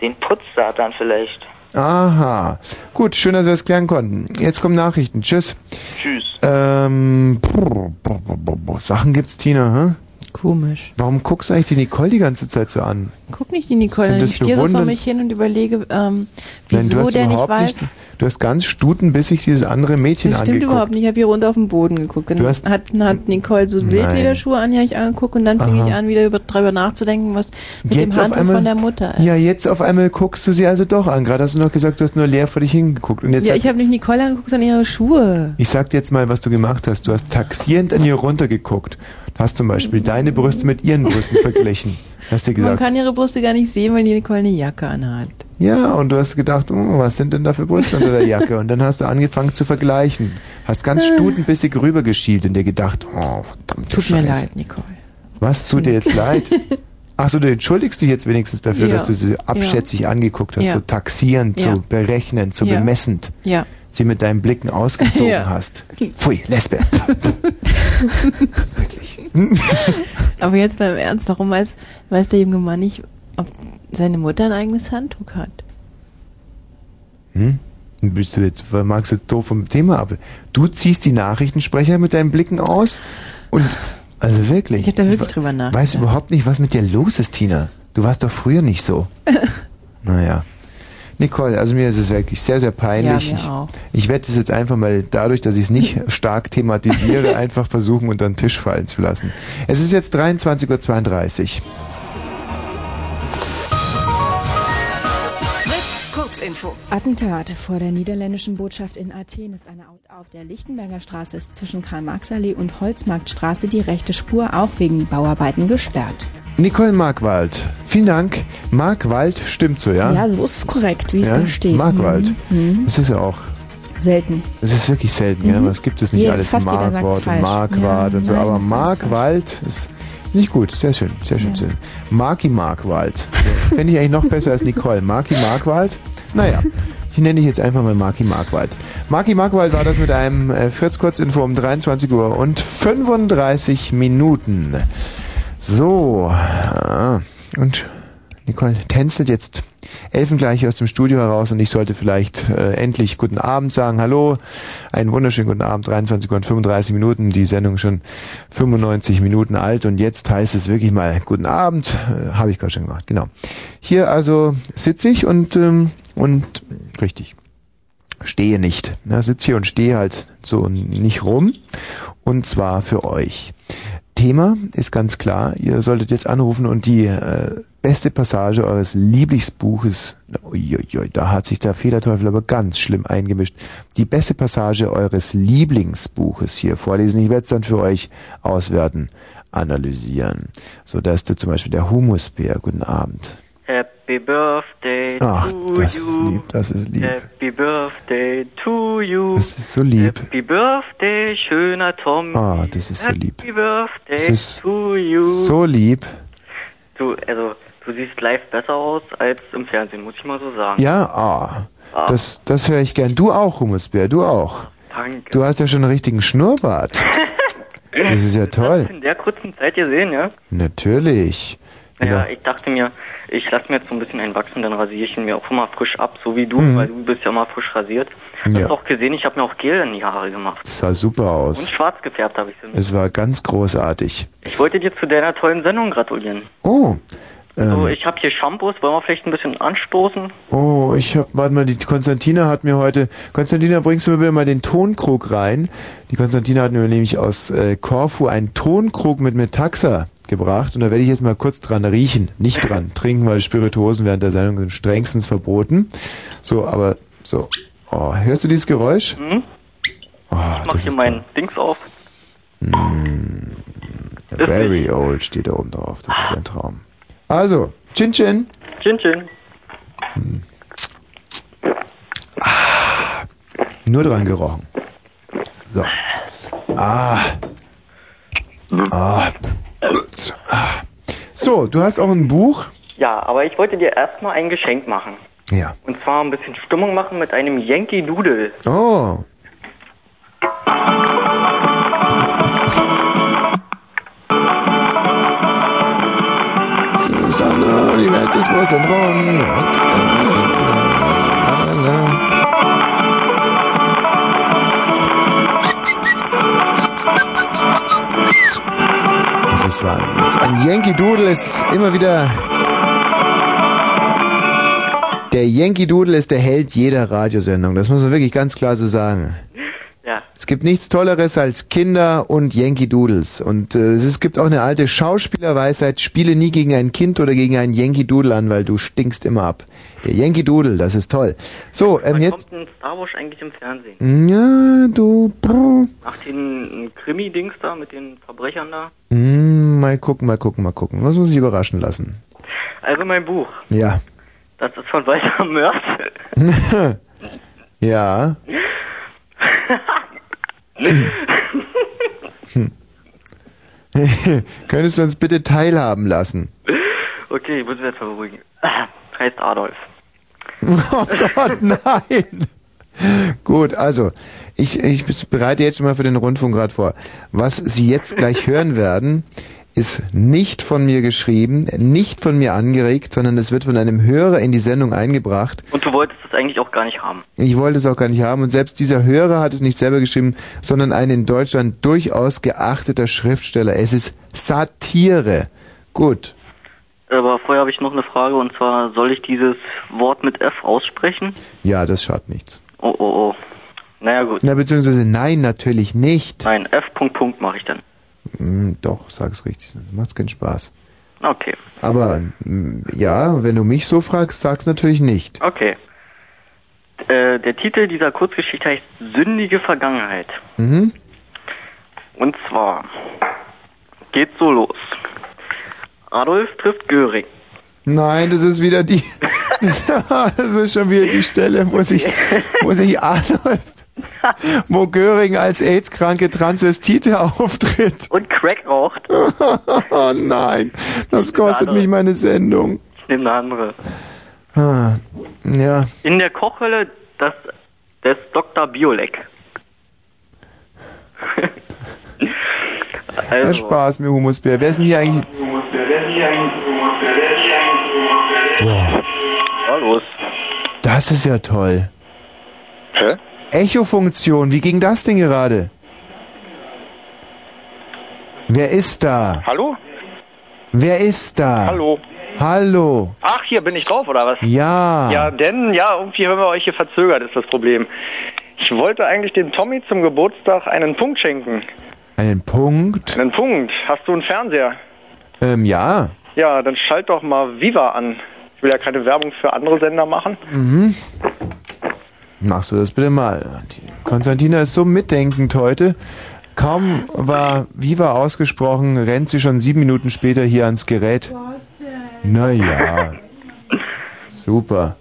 Den Putzsatan vielleicht. Aha. Gut, schön, dass wir es klären konnten. Jetzt kommen Nachrichten. Tschüss. Tschüss. Ähm, brr, brr, brr. Sachen gibt's, Tina, hä? Komisch. Warum guckst du eigentlich die Nicole die ganze Zeit so an? Guck nicht die Nicole Sind an. das Ich stehe so vor mich hin und überlege, ähm, Nein, wieso hast der nicht weiß. du hast ganz stutenbissig dieses andere Mädchen Das stimmt angeguckt. überhaupt nicht. Ich habe hier runter auf den Boden geguckt. Dann Du hast- hat, hat Nicole so Nein. Wildlederschuhe an, die habe ich angeguckt und dann fing Aha. ich an, wieder über, darüber nachzudenken, was mit Jetzt dem einmal- von der Mutter ist. Ja, jetzt auf einmal guckst du sie also doch an. Gerade hast du noch gesagt, du hast nur leer vor dich hingeguckt. Und jetzt ja, sag- ich habe nicht Nicole angeguckt, sondern ihre Schuhe. Ich sag dir jetzt mal, was du gemacht hast. Du hast taxierend an ihr runtergeguckt. Du hast zum Beispiel deine Brüste mit ihren Brüsten verglichen. Hast dir Man gesagt. kann ihre Brüste gar nicht sehen, weil die Nicole eine Jacke anhat. Ja, und du hast gedacht, oh, was sind denn da für Brüste unter der Jacke? Und dann hast du angefangen zu vergleichen. Hast ganz stutenbissig rübergeschielt und dir gedacht, oh, verdammt. Tut mir leid, Nicole. Was tut dir jetzt leid? Ach so, du entschuldigst dich jetzt wenigstens dafür, Ja. dass du sie abschätzig angeguckt hast, Ja. so taxierend, Ja. so berechnend, so Ja. bemessend. Ja. Sie mit deinen Blicken ausgezogen Ja. hast. Pfui, Lesbe. Aber jetzt beim Ernst, warum weiß, weiß der junge Mann nicht, ob seine Mutter ein eigenes Handtuch hat? Hm? Bist du jetzt, magst du jetzt doof vom Thema ab? Du ziehst die Nachrichtensprecher mit deinen Blicken aus und, also wirklich. Ich hab da wirklich drüber nachgedacht. Weiß überhaupt nicht, was mit dir los ist, Tina. Du warst doch früher nicht so. naja. Nicole, also mir ist es wirklich sehr, sehr peinlich. Ja, ich, ich werde es jetzt einfach mal dadurch, dass ich es nicht stark thematisiere, einfach versuchen, unter den Tisch fallen zu lassen. Es ist jetzt 23.32 Uhr. Kurzinfo. Attentat vor der niederländischen Botschaft in Athen ist eine Auto auf der Lichtenberger Straße ist zwischen Karl-Marx-Allee und Holzmarktstraße die rechte Spur auch wegen Bauarbeiten gesperrt. Nicole Markwald, vielen Dank. Markwald stimmt so, ja? Ja, so ist es korrekt, wie es da steht. Markwald. Mhm. Das ist ja auch, Selten. das ist wirklich selten, Mhm. ja, aber es gibt es nicht Je- alles Markwort und. Markwart Ja, und so, nein, aber ist Markwald ist nicht gut, sehr schön, sehr schön. Sehr. Marki Markwald. Fände ich eigentlich noch besser als Nicole. Marki Markwald? Naja. Ich nenne dich jetzt einfach mal Marki Markwald. Marki Markwald war das mit einem äh, Fritz Kurzinfo um 23 Uhr und 35 Minuten. So, ah, und Nicole tänzelt jetzt elfengleich aus dem Studio heraus und ich sollte vielleicht äh, endlich guten Abend sagen. Hallo, einen wunderschönen guten Abend, 23 Uhr und 35 Minuten, die Sendung schon 95 Minuten alt und jetzt heißt es wirklich mal guten Abend, äh, habe ich gerade schon gemacht, genau. Hier also sitze ich und, ähm, und richtig, stehe nicht. Ja, sitze hier und stehe halt so nicht rum und zwar für euch. Thema ist ganz klar, ihr solltet jetzt anrufen und die äh, beste Passage eures Lieblingsbuches, uiuiui, da hat sich der Federteufel aber ganz schlimm eingemischt, die beste Passage eures Lieblingsbuches hier vorlesen. Ich werde es dann für euch auswerten, analysieren. So, da ist zum Beispiel der Humusbär. Guten Abend. Happy Birthday Ach, to das you. ist lieb, das ist lieb. Happy Birthday to you. Das ist so lieb. Happy Birthday, schöner Tom. Ah, das ist so lieb. Happy Birthday to you. So lieb. Du, also, du siehst live besser aus als im Fernsehen, muss ich mal so sagen. Ja, ah. Ah. Das, das höre ich gern. Du auch, Humusbär, du auch. Danke. Du hast ja schon einen richtigen Schnurrbart. Das ist ja toll. In der kurzen Zeit gesehen, ja? Natürlich. Naja, Ja. ich dachte mir, ich lasse mir jetzt so ein bisschen einwachsen, dann rasiere ich ihn mir auch immer frisch ab, so wie du, Mhm. weil du bist ja immer frisch rasiert. Du Ja. hast auch gesehen, ich habe mir auch Gel in die Haare gemacht. Das sah super Und aus. schwarz gefärbt habe ich sie. Es war ganz großartig. Ich wollte dir zu deiner tollen Sendung gratulieren. Oh. So, Ähm, ich habe hier Shampoos, wollen wir vielleicht ein bisschen anstoßen? oh, ich hab, warte mal, die Konstantina hat mir heute, Konstantina, bringst du mir bitte mal den Tonkrug rein? Die Konstantina hat mir nämlich aus äh, Korfu einen Tonkrug mit Metaxa gebracht und da werde ich jetzt mal kurz dran riechen. Nicht dran trinken, weil Spirituosen während der Sendung sind strengstens verboten. So, aber so. Oh, hörst du dieses Geräusch? Hm? Oh, ich mach hier mein Dings auf. Mm, very old steht da oben drauf. Das ist ein Traum. Also, Chin Chin. Chin Chin. Nur dran gerochen. So. Ah. Ah. So, du hast auch ein Buch. Ja, aber ich wollte dir erstmal ein Geschenk machen. Ja. Und zwar ein bisschen Stimmung machen mit einem Yankee Doodle. Oh. Susanne, die Welt ist groß und rund. Das ist Wahnsinn. Ein Yankee Doodle ist immer wieder. Der Yankee Doodle ist der Held jeder Radiosendung. Das muss man wirklich ganz klar so sagen. Es gibt nichts Tolleres als Kinder und Yankee Doodles. Und äh, es gibt auch eine alte Schauspielerweisheit, spiele nie gegen ein Kind oder gegen einen Yankee Doodle an, weil du stinkst immer ab. Der Yankee Doodle, das ist toll. So, ähm, Wann jetzt... kommt ein Star Wars eigentlich im Fernsehen? Ja, du... brr. Nach den Krimi-Dings da mit den Verbrechern da? Hm, mal gucken, mal gucken, mal gucken. Was muss ich überraschen lassen? Also mein Buch. Ja. Das ist von Walter Mörs. ja. Hm. Könntest du uns bitte teilhaben lassen? okay, ich muss mich jetzt beruhigen. Heißt Adolf. Oh Gott, nein! Gut, also, ich, ich bereite jetzt schon mal für den Rundfunk gerade vor. Was Sie jetzt gleich hören werden, ist nicht von mir geschrieben, nicht von mir angeregt, sondern es wird von einem Hörer in die Sendung eingebracht. Und du wolltest es eigentlich auch gar nicht haben. Ich wollte es auch gar nicht haben und selbst dieser Hörer hat es nicht selber geschrieben, sondern ein in Deutschland durchaus geachteter Schriftsteller. Es ist Satire. Gut. Aber vorher habe ich noch eine Frage und zwar, soll ich dieses Wort mit F aussprechen? Ja, das schadet nichts. Oh, oh, oh. Naja, gut. Na, beziehungsweise nein, natürlich nicht. Nein, F. Punkt, Punkt mache ich dann. Hm, doch, sag's richtig, sonst macht's keinen Spaß. Okay. Aber hm, ja, wenn du mich so fragst, sag's natürlich nicht. Okay. Äh, der Titel dieser Kurzgeschichte heißt Sündige Vergangenheit. Mhm. Und zwar geht so los. Adolf trifft Göring. Nein, das ist wieder die. das ist schon wieder die Stelle, wo sich, wo sich Adolf, wo Göring als AIDS-kranke Transvestite auftritt. Und Crack raucht. oh nein, das kostet mich meine Sendung. Ich nehme eine andere. Ah, ja. In der Kochhölle das, des Dr. Biolek. Also, Spaß, mir Humusbär. Wer ist denn hier eigentlich? Boah, was los? das ist ja toll. Hä? Echo-Funktion, wie ging das denn gerade? Wer ist da? Hallo? Wer ist da? Hallo? Hallo. Ach, hier bin ich drauf, oder was? Ja. Ja, denn, ja, irgendwie hören wir euch hier verzögert, ist das Problem. Ich wollte eigentlich dem Tommy zum Geburtstag einen Punkt schenken. Einen Punkt? Einen Punkt. Hast du einen Fernseher? Ähm, ja. Ja, dann schalt doch mal Viva an. Ich will ja keine Werbung für andere Sender machen. Mhm. Machst du das bitte mal. Konstantina ist so mitdenkend heute. Kaum war Viva ausgesprochen, rennt sie schon sieben Minuten später hier ans Gerät. Naja. Super.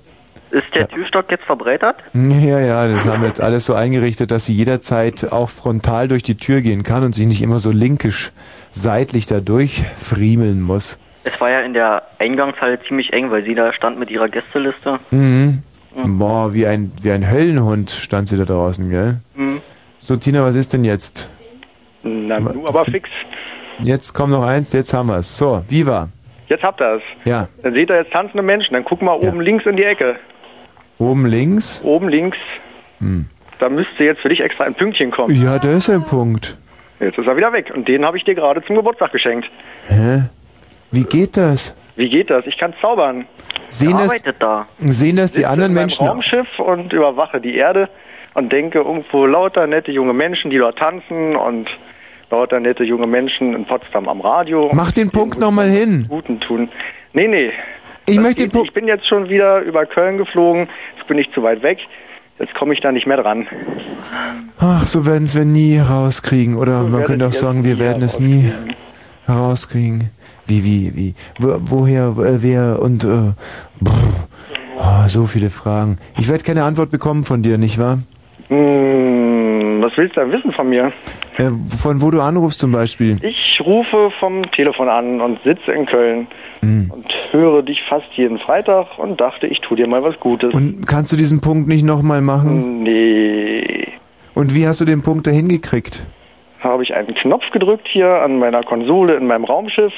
Ist der Türstock jetzt verbreitert? Ja, ja, das haben wir jetzt alles so eingerichtet, dass sie jederzeit auch frontal durch die Tür gehen kann und sich nicht immer so linkisch seitlich da durchfriemeln muss. Es war ja in der Eingangshalle ziemlich eng, weil sie da stand mit ihrer Gästeliste. Mhm. Boah, wie ein, wie ein Höllenhund stand sie da draußen, gell? Mhm. So, Tina, was ist denn jetzt? Na, du aber fix. Jetzt kommt noch eins, jetzt haben wir's. So, Viva. Jetzt habt ihr es. Ja. Dann seht ihr jetzt tanzende Menschen. Dann guck mal oben links in die Ecke. Oben links? Oben links. Hm. Da müsste jetzt für dich extra ein Pünktchen kommen. Ja, da ist ein Punkt. Jetzt ist er wieder weg. Und den habe ich dir gerade zum Geburtstag geschenkt. Hä? Wie geht das? Wie geht das? Ich kann zaubern. Sehen das, da. sehen das die Sitze anderen Menschen auch? Raumschiff und überwache die Erde und denke irgendwo lauter nette junge Menschen, die dort tanzen und lauter nette junge Menschen in Potsdam am Radio. Mach den Punkt nochmal hin. Guten tun. Nee, nee. Ich möchte geht nicht. Ich bin jetzt schon wieder über Köln geflogen. Jetzt bin ich zu weit weg. Jetzt komme ich da nicht mehr dran. Ach, so werden es wir nie rauskriegen. Oder man werdet könnte auch sagen, wir werden es nie herauskriegen. Wie, wie, wie? Wo, woher, äh, wer und äh, oh, so viele Fragen. Ich werde keine Antwort bekommen von dir, nicht wahr? Hm, Was willst du denn wissen von mir? Äh, von wo du anrufst zum Beispiel? Ich rufe vom Telefon an und sitze in Köln Hm. und höre dich fast jeden Freitag und dachte, ich tu dir mal was Gutes. Und kannst du diesen Punkt nicht nochmal machen? Nee. Und wie hast du den Punkt dahin gekriegt? Habe ich einen Knopf gedrückt hier an meiner Konsole in meinem Raumschiff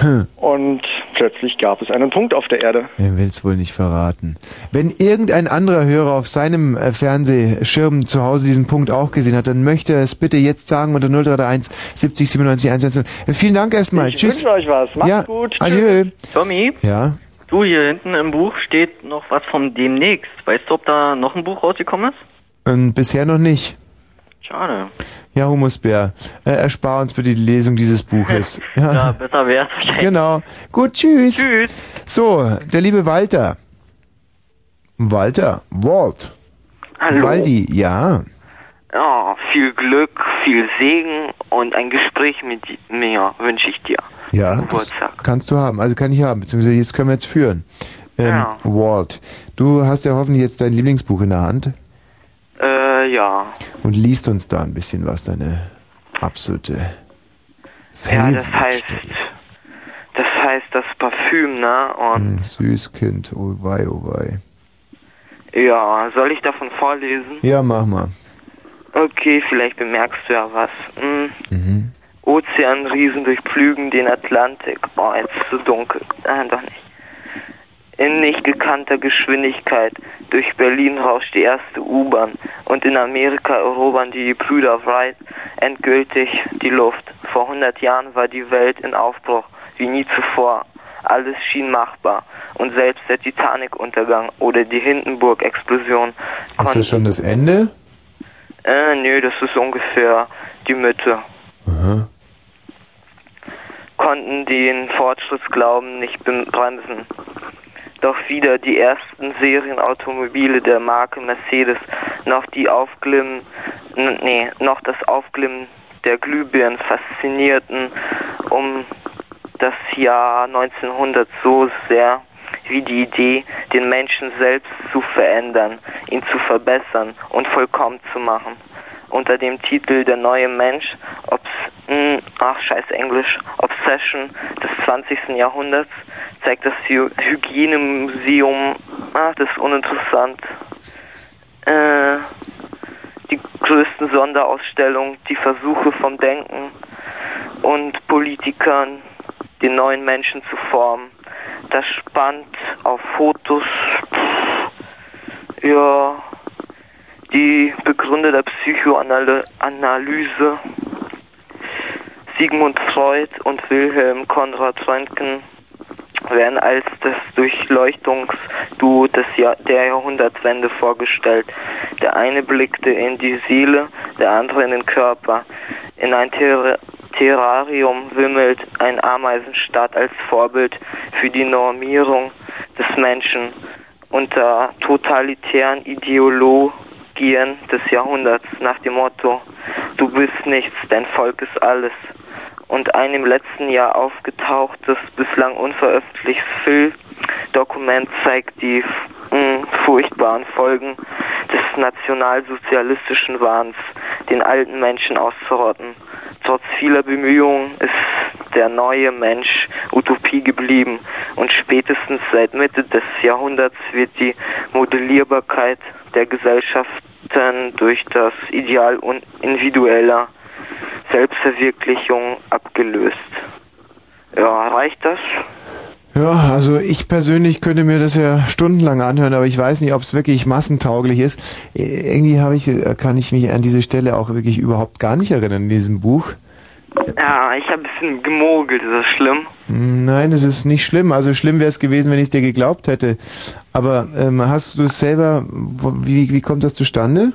Hm. und plötzlich gab es einen Punkt auf der Erde. Er will es wohl nicht verraten. Wenn irgendein anderer Hörer auf seinem äh, Fernsehschirm zu Hause diesen Punkt auch gesehen hat, dann möchte er es bitte jetzt sagen unter 0331 70 97 110. Äh, Vielen Dank erstmal. Ich Tschüss. wünsche euch was. Macht's ja. gut. Adieu. Tommy, Ja. du hier hinten im Buch steht noch was vom demnächst. Weißt du, ob da noch ein Buch rausgekommen ist? Ähm, bisher noch nicht. Schade. Ja, Humusbär, äh, erspar uns bitte die Lesung dieses Buches. Ja, besser wär's wahrscheinlich. Genau. Gut, tschüss. Tschüss. So, der liebe Walter. Walter, Walt. Hallo. Waldi, ja. Ja, viel Glück, viel Segen und ein Gespräch mit mir wünsche ich dir. Ja, Geburtstag. kannst du haben. Also kann ich haben, beziehungsweise jetzt können wir jetzt führen. Ähm, Ja. Walt, du hast ja hoffentlich jetzt dein Lieblingsbuch in der Hand Äh, ja. und liest uns da ein bisschen was, deine absolute Ja, das heißt, das heißt das Parfüm, ne? Und Hm, Süß Kind, oh wei, oh wei. ja, soll ich davon vorlesen? Ja, mach mal. Okay, vielleicht bemerkst du ja was. Hm. Mhm. Ozeanriesen durchpflügen den Atlantik. Oh, jetzt ist so dunkel. Nein, doch nicht. In nicht gekannter Geschwindigkeit. Durch Berlin rauscht die erste U-Bahn. Und in Amerika erobern die Brüder Wright endgültig die Luft. Vor 100 Jahren war die Welt in Aufbruch, wie nie zuvor. Alles schien machbar. Und selbst der Titanic-Untergang oder die Hindenburg-Explosion Ist das schon das Ende? äh, nö, das ist ungefähr die Mitte. Aha. Konnten den Fortschrittsglauben nicht bremsen. Doch wieder die ersten Serienautomobile der Marke Mercedes, noch die Aufglimmen, nee, noch das Aufglimmen der Glühbirnen faszinierten um das Jahr 1900 so sehr wie die Idee, den Menschen selbst zu verändern, ihn zu verbessern und vollkommen zu machen. Unter dem Titel Der neue Mensch, Obs mh, ach scheiß Englisch, Obsession des 20. Jahrhunderts, zeigt das Hy Hygienemuseum, ach das ist uninteressant, äh, die größten Sonderausstellungen, die Versuche vom Denken und Politikern, den neuen Menschen zu formen. Das spannt auf Fotos, pff, ja, die Begründer der Psychoanalyse, Sigmund Freud und Wilhelm Konrad Röntgen, werden als das Durchleuchtungsduo des Jahr der Jahrhundertwende vorgestellt. Der eine blickte in die Seele, der andere in den Körper. In ein Ter Terrarium wimmelt ein Ameisenstaat als Vorbild für die Normierung des Menschen unter totalitären Ideologien des Jahrhunderts nach dem Motto Du bist nichts, dein Volk ist alles und ein im letzten Jahr aufgetauchtes, bislang unveröffentlichtes Filmdokument zeigt die furchtbaren Folgen des nationalsozialistischen Wahns, den alten Menschen auszurotten. Trotz vieler Bemühungen ist der neue Mensch Utopie geblieben und spätestens seit Mitte des Jahrhunderts wird die Modellierbarkeit der Gesellschaften durch das Ideal individueller Selbstverwirklichung abgelöst. Ja, reicht das? Ja, also ich persönlich könnte mir das ja stundenlang anhören, aber ich weiß nicht, ob es wirklich massentauglich ist. Äh, Irgendwie habe ich, äh, kann ich mich an diese Stelle auch wirklich überhaupt gar nicht erinnern in diesem Buch. Ja, ich habe ein bisschen gemogelt, ist das schlimm? Nein, es ist nicht schlimm. Also schlimm wäre es gewesen, wenn ich es dir geglaubt hätte. Aber ähm, hast du es selber, wie, wie kommt das zustande?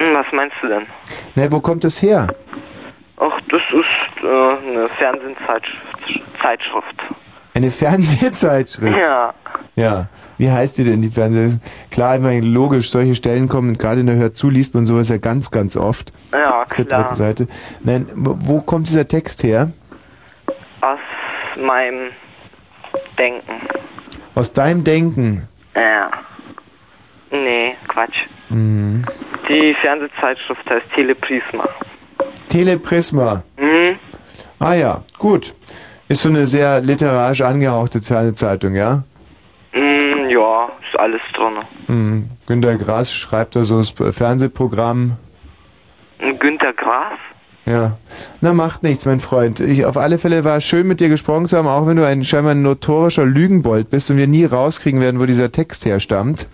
Hm, Was meinst du denn? Na, wo kommt das her? Ach, das ist äh, eine Fernsehzeitschrift. Zeitschrift. Eine Fernsehzeitschrift. Ja. Ja. Wie heißt die denn, die Fernsehzeitschrift? Klar, ich meine, logisch, solche Stellen kommen, gerade in der Hör zu liest man sowas ja ganz, ganz oft. Ja, Auf der klar. dritten Seite. Nein, wo wo kommt dieser Text her? Aus meinem Denken. Aus deinem Denken. Ja. Nee, Quatsch. Mhm. Die Fernsehzeitschrift heißt Teleprisma. Teleprisma. Mhm. Ah ja, gut. Ist so eine sehr literarisch angehauchte Zeitung, ja? Mm, ja, ist alles drin. Hm. Günter Grass schreibt da so das Fernsehprogramm. Günter Grass? Ja. Na, macht nichts, mein Freund. Ich, auf alle Fälle war es schön, mit dir gesprochen zu haben, auch wenn du ein scheinbar ein notorischer Lügenbold bist und wir nie rauskriegen werden, wo dieser Text herstammt.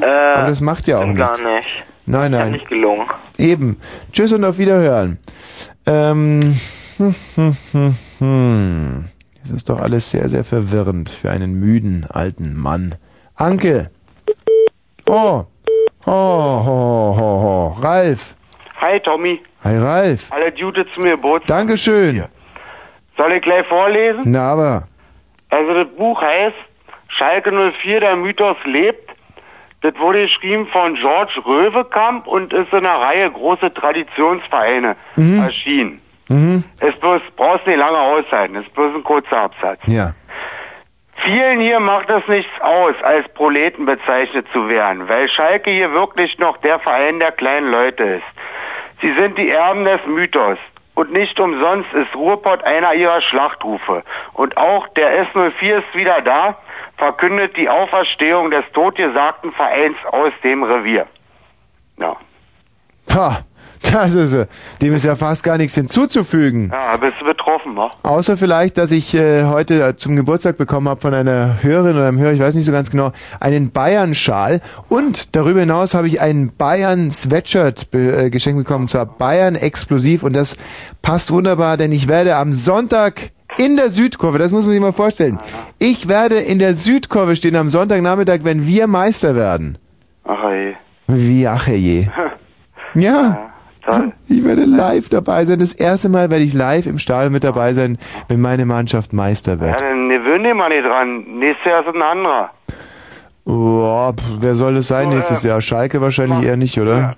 Äh, Aber das macht ja auch gar nichts. nicht. Nein, nein. Nicht gelungen. Eben. Tschüss und auf Wiederhören. Ähm. Hm, hm, hm, hm. Es ist doch alles sehr, sehr verwirrend für einen müden alten Mann. Anke! Oh! Oh, ho, ho, ho. Ralf! Hi Tommy, Hi, Ralf! alle Gute zu mir Geburtstag. Dankeschön! Soll ich gleich vorlesen? Na, aber. Also das Buch heißt Schalke 04, der Mythos lebt. Das wurde geschrieben von George Röwekamp und ist in einer Reihe große Traditionsvereine Mhm. erschienen. Mhm. Ist bloß, brauchst nicht lange aushalten, ist bloß ein kurzer Absatz. Ja. Vielen hier macht es nichts aus, als Proleten bezeichnet zu werden, weil Schalke hier wirklich noch der Verein der kleinen Leute ist. Sie sind die Erben des Mythos. Und nicht umsonst ist Ruhrpott einer ihrer Schlachtrufe. Und auch der S04 ist wieder da, verkündet die Auferstehung des totgesagten Vereins aus dem Revier. Ja. Ha! Das ist, äh, dem ist ja fast gar nichts hinzuzufügen. Ja, bist du betroffen, wa? Außer vielleicht, dass ich äh, heute äh, zum Geburtstag bekommen habe von einer Hörerin oder einem Hörer, ich weiß nicht so ganz genau, einen Bayern-Schal und darüber hinaus habe ich einen Bayern-Sweatshirt äh, geschenkt bekommen, und zwar Bayern Explosiv und das passt wunderbar, denn ich werde am Sonntag in der Südkurve, das muss man sich mal vorstellen, ich werde in der Südkurve stehen am Sonntagnachmittag, wenn wir Meister werden. Ach ey. Wie, ach je. Ja. Ich werde live dabei sein. Das erste Mal werde ich live im Stadion mit dabei sein, wenn meine Mannschaft Meister Ja, wird. dann gewöhn dich mal nicht dran. Nächstes Jahr ist ein anderer. Oh, pff, wer soll es sein nächstes Jahr? Schalke wahrscheinlich eher nicht, oder?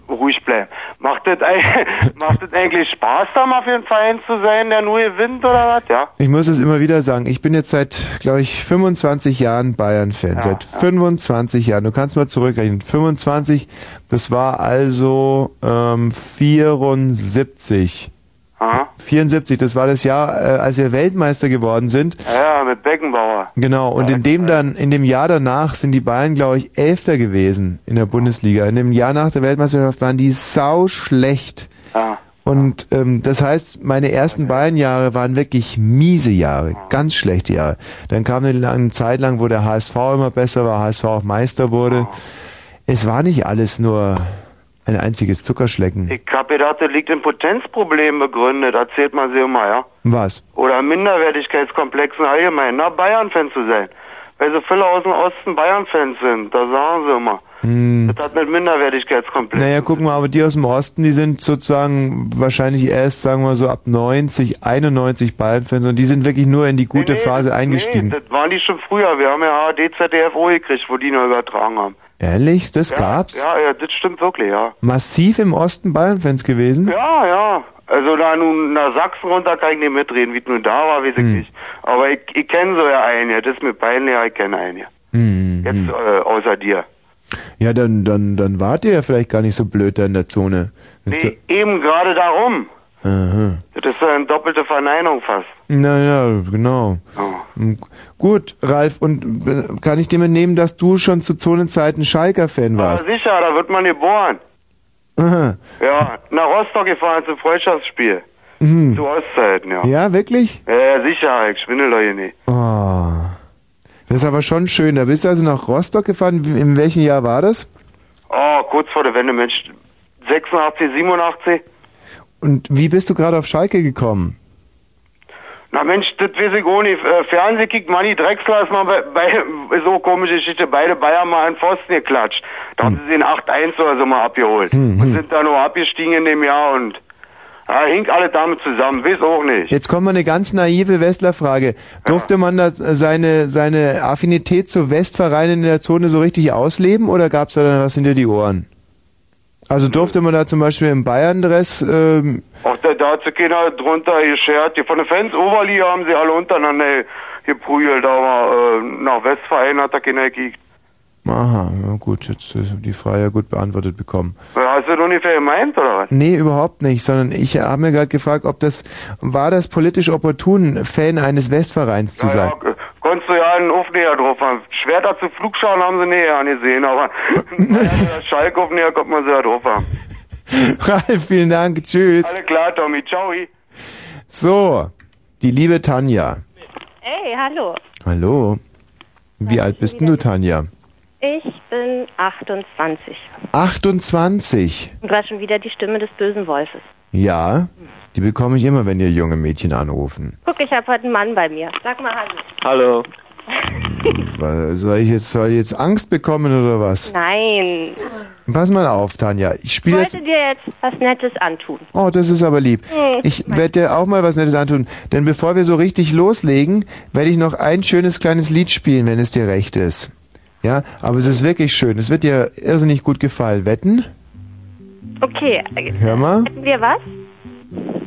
Macht das, eig- macht das eigentlich Spaß, da mal für einen Verein zu sein, der nur gewinnt oder was? Ja. Ich muss es immer wieder sagen. Ich bin jetzt seit, glaube ich, 25 Jahren Bayern-Fan. seit 25 Jahren. Du kannst mal zurückrechnen. 25, das war also ähm, 74. Aha. 74, das war das Jahr, äh, als wir Weltmeister geworden sind. Ja, mit Beckenbauer. Genau, und in dem dann, in dem Jahr danach sind die Bayern, glaube ich, Elfter gewesen in der Bundesliga. In dem Jahr nach der Weltmeisterschaft waren die sau schlecht. Ja. Und ähm, das heißt, meine ersten Bayern-Jahre waren wirklich miese Jahre, ganz schlechte Jahre. Dann kam eine lange Zeit lang, wo der HSV immer besser war, HSV auch Meister wurde. Es war nicht alles nur ein einziges Zuckerschlecken. Ich hab gedacht, das liegt in Potenzproblemen begründet, erzählt man sie immer, ja. Was? Oder Minderwertigkeitskomplexen allgemein. Na, Bayern-Fan zu sein. Weil so viele aus dem Osten Bayern-Fans sind, da sagen sie immer. Hm. Das hat mit Minderwertigkeitskomplexen. Naja, guck mal, aber die aus dem Osten, die sind sozusagen wahrscheinlich erst, sagen wir so, ab 90, 91 Bayern-Fans und die sind wirklich nur in die gute Phase eingestiegen. Nee, das waren die schon früher. Wir haben ja ARD, ZDF O gekriegt, wo die nur übertragen haben. Ehrlich? Das ja, gab's? Ja, ja, das stimmt wirklich, ja. Massiv im Osten Bayern-Fans gewesen? Ja, ja. Also da nun nach Sachsen runter kann ich nicht mitreden, wie es nun da war, weiß ich Hm. nicht. Aber ich, ich kenne so ja einen, ja. das ist mir peinlich, ich kenne einen. ja. Hm, Jetzt hm. äh, außer dir. Ja, dann, dann, dann wart ihr ja vielleicht gar nicht so blöd da in der Zone. Nee, eben gerade darum. Aha. Das ist eine doppelte Verneinung fast. Naja, genau. Hm, Gut, Ralf, und äh, kann ich dir mitnehmen, dass du schon zu Zonenzeiten Schalker-Fan warst? sicher, da wird man geboren. Aha. Ja, nach Rostock gefahren zum Freundschaftsspiel. Mhm. Zu Ostzeiten, ja. Ja, wirklich? Ja, ja, sicher, ich schwindel doch hier nicht. Oh. Das ist aber schon schön. Da bist du also nach Rostock gefahren. In welchem Jahr war das? Oh, kurz vor der Wende, Mensch. 86, 87? Und wie bist du gerade auf Schalke gekommen? Na Mensch, das weiß ich auch nicht. Äh, Fernseh kickt Manni Drechsler ist mal bei, bei so komische Geschichte, beide Bayern mal an Pfosten geklatscht. Da haben sie den 8-1 oder so mal abgeholt. Hm, Und hm. sind da nur abgestiegen in dem Jahr und ja, hing alle damit zusammen, weiß auch nicht. Jetzt kommt mal eine ganz naive Westler-Frage. Durfte man da seine, seine Affinität zu Westvereinen in der Zone so richtig ausleben oder gab es da dann was hinter die Ohren? Also durfte man da zum Beispiel im Bayern-Dress, ähm, Auch da, da hat sich keiner drunter geschert. Die von den Fans Oberliga haben sie alle untereinander geprügelt, aber äh, nach Westverein hat da keiner gekickt. Aha, ja gut, jetzt äh, die Frage ja gut beantwortet bekommen. Hast du das ungefähr gemeint, oder was? Nee, überhaupt nicht, sondern ich habe mir gerade gefragt, ob das, war das politisch opportun, Fan eines Westvereins zu sein? Ja, konntest du ja einen Aufnäher drauf haben. Schwerter zu Flugschauen haben sie näher angesehen, aber Schalkaufnäher kommt man sie ja drauf haben. Ralf, vielen Dank, tschüss. Alles klar, Tommy, ciao. So, die liebe Tanja. Hey, hallo. Hallo. Wie alt bist denn du, Tanja? Ich bin 28. 28. Und du hast schon wieder die Stimme des bösen Wolfes. Ja, die bekomme ich immer, wenn ihr junge Mädchen anrufen. Guck, ich habe heute einen Mann bei mir. Sag mal Hallo. Hallo. Soll ich jetzt, soll ich jetzt Angst bekommen oder was? Nein. Pass mal auf, Tanja. Ich Ich spiele jetzt. wollte dir jetzt was Nettes antun. Oh, das ist aber lieb. Hm, Ich werde dir auch mal was Nettes antun. Denn bevor wir so richtig loslegen, werde ich noch ein schönes kleines Lied spielen, wenn es dir recht ist. Ja, aber es ist wirklich schön. Es wird dir irrsinnig gut gefallen. Wetten? Okay. Hör mal. Hätten wir was?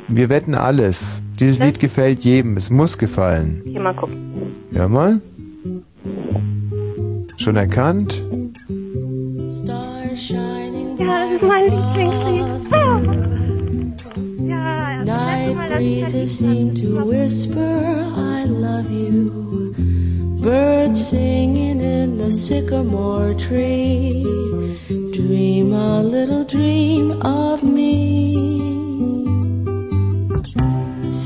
Wir wetten alles. Dieses Lied gefällt jedem. Es muss gefallen. Hier mal gucken. Hör mal. Schon erkannt? Ja, das ist mein Lieblingslied. Ah. Ja, Night breezes seem to whisper, I love you. Birds singing in the sycamore tree. Dream a little dream of me.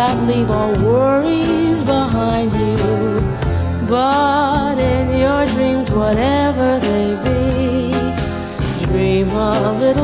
That leave all worries behind you. But in your dreams, whatever they be, dream a little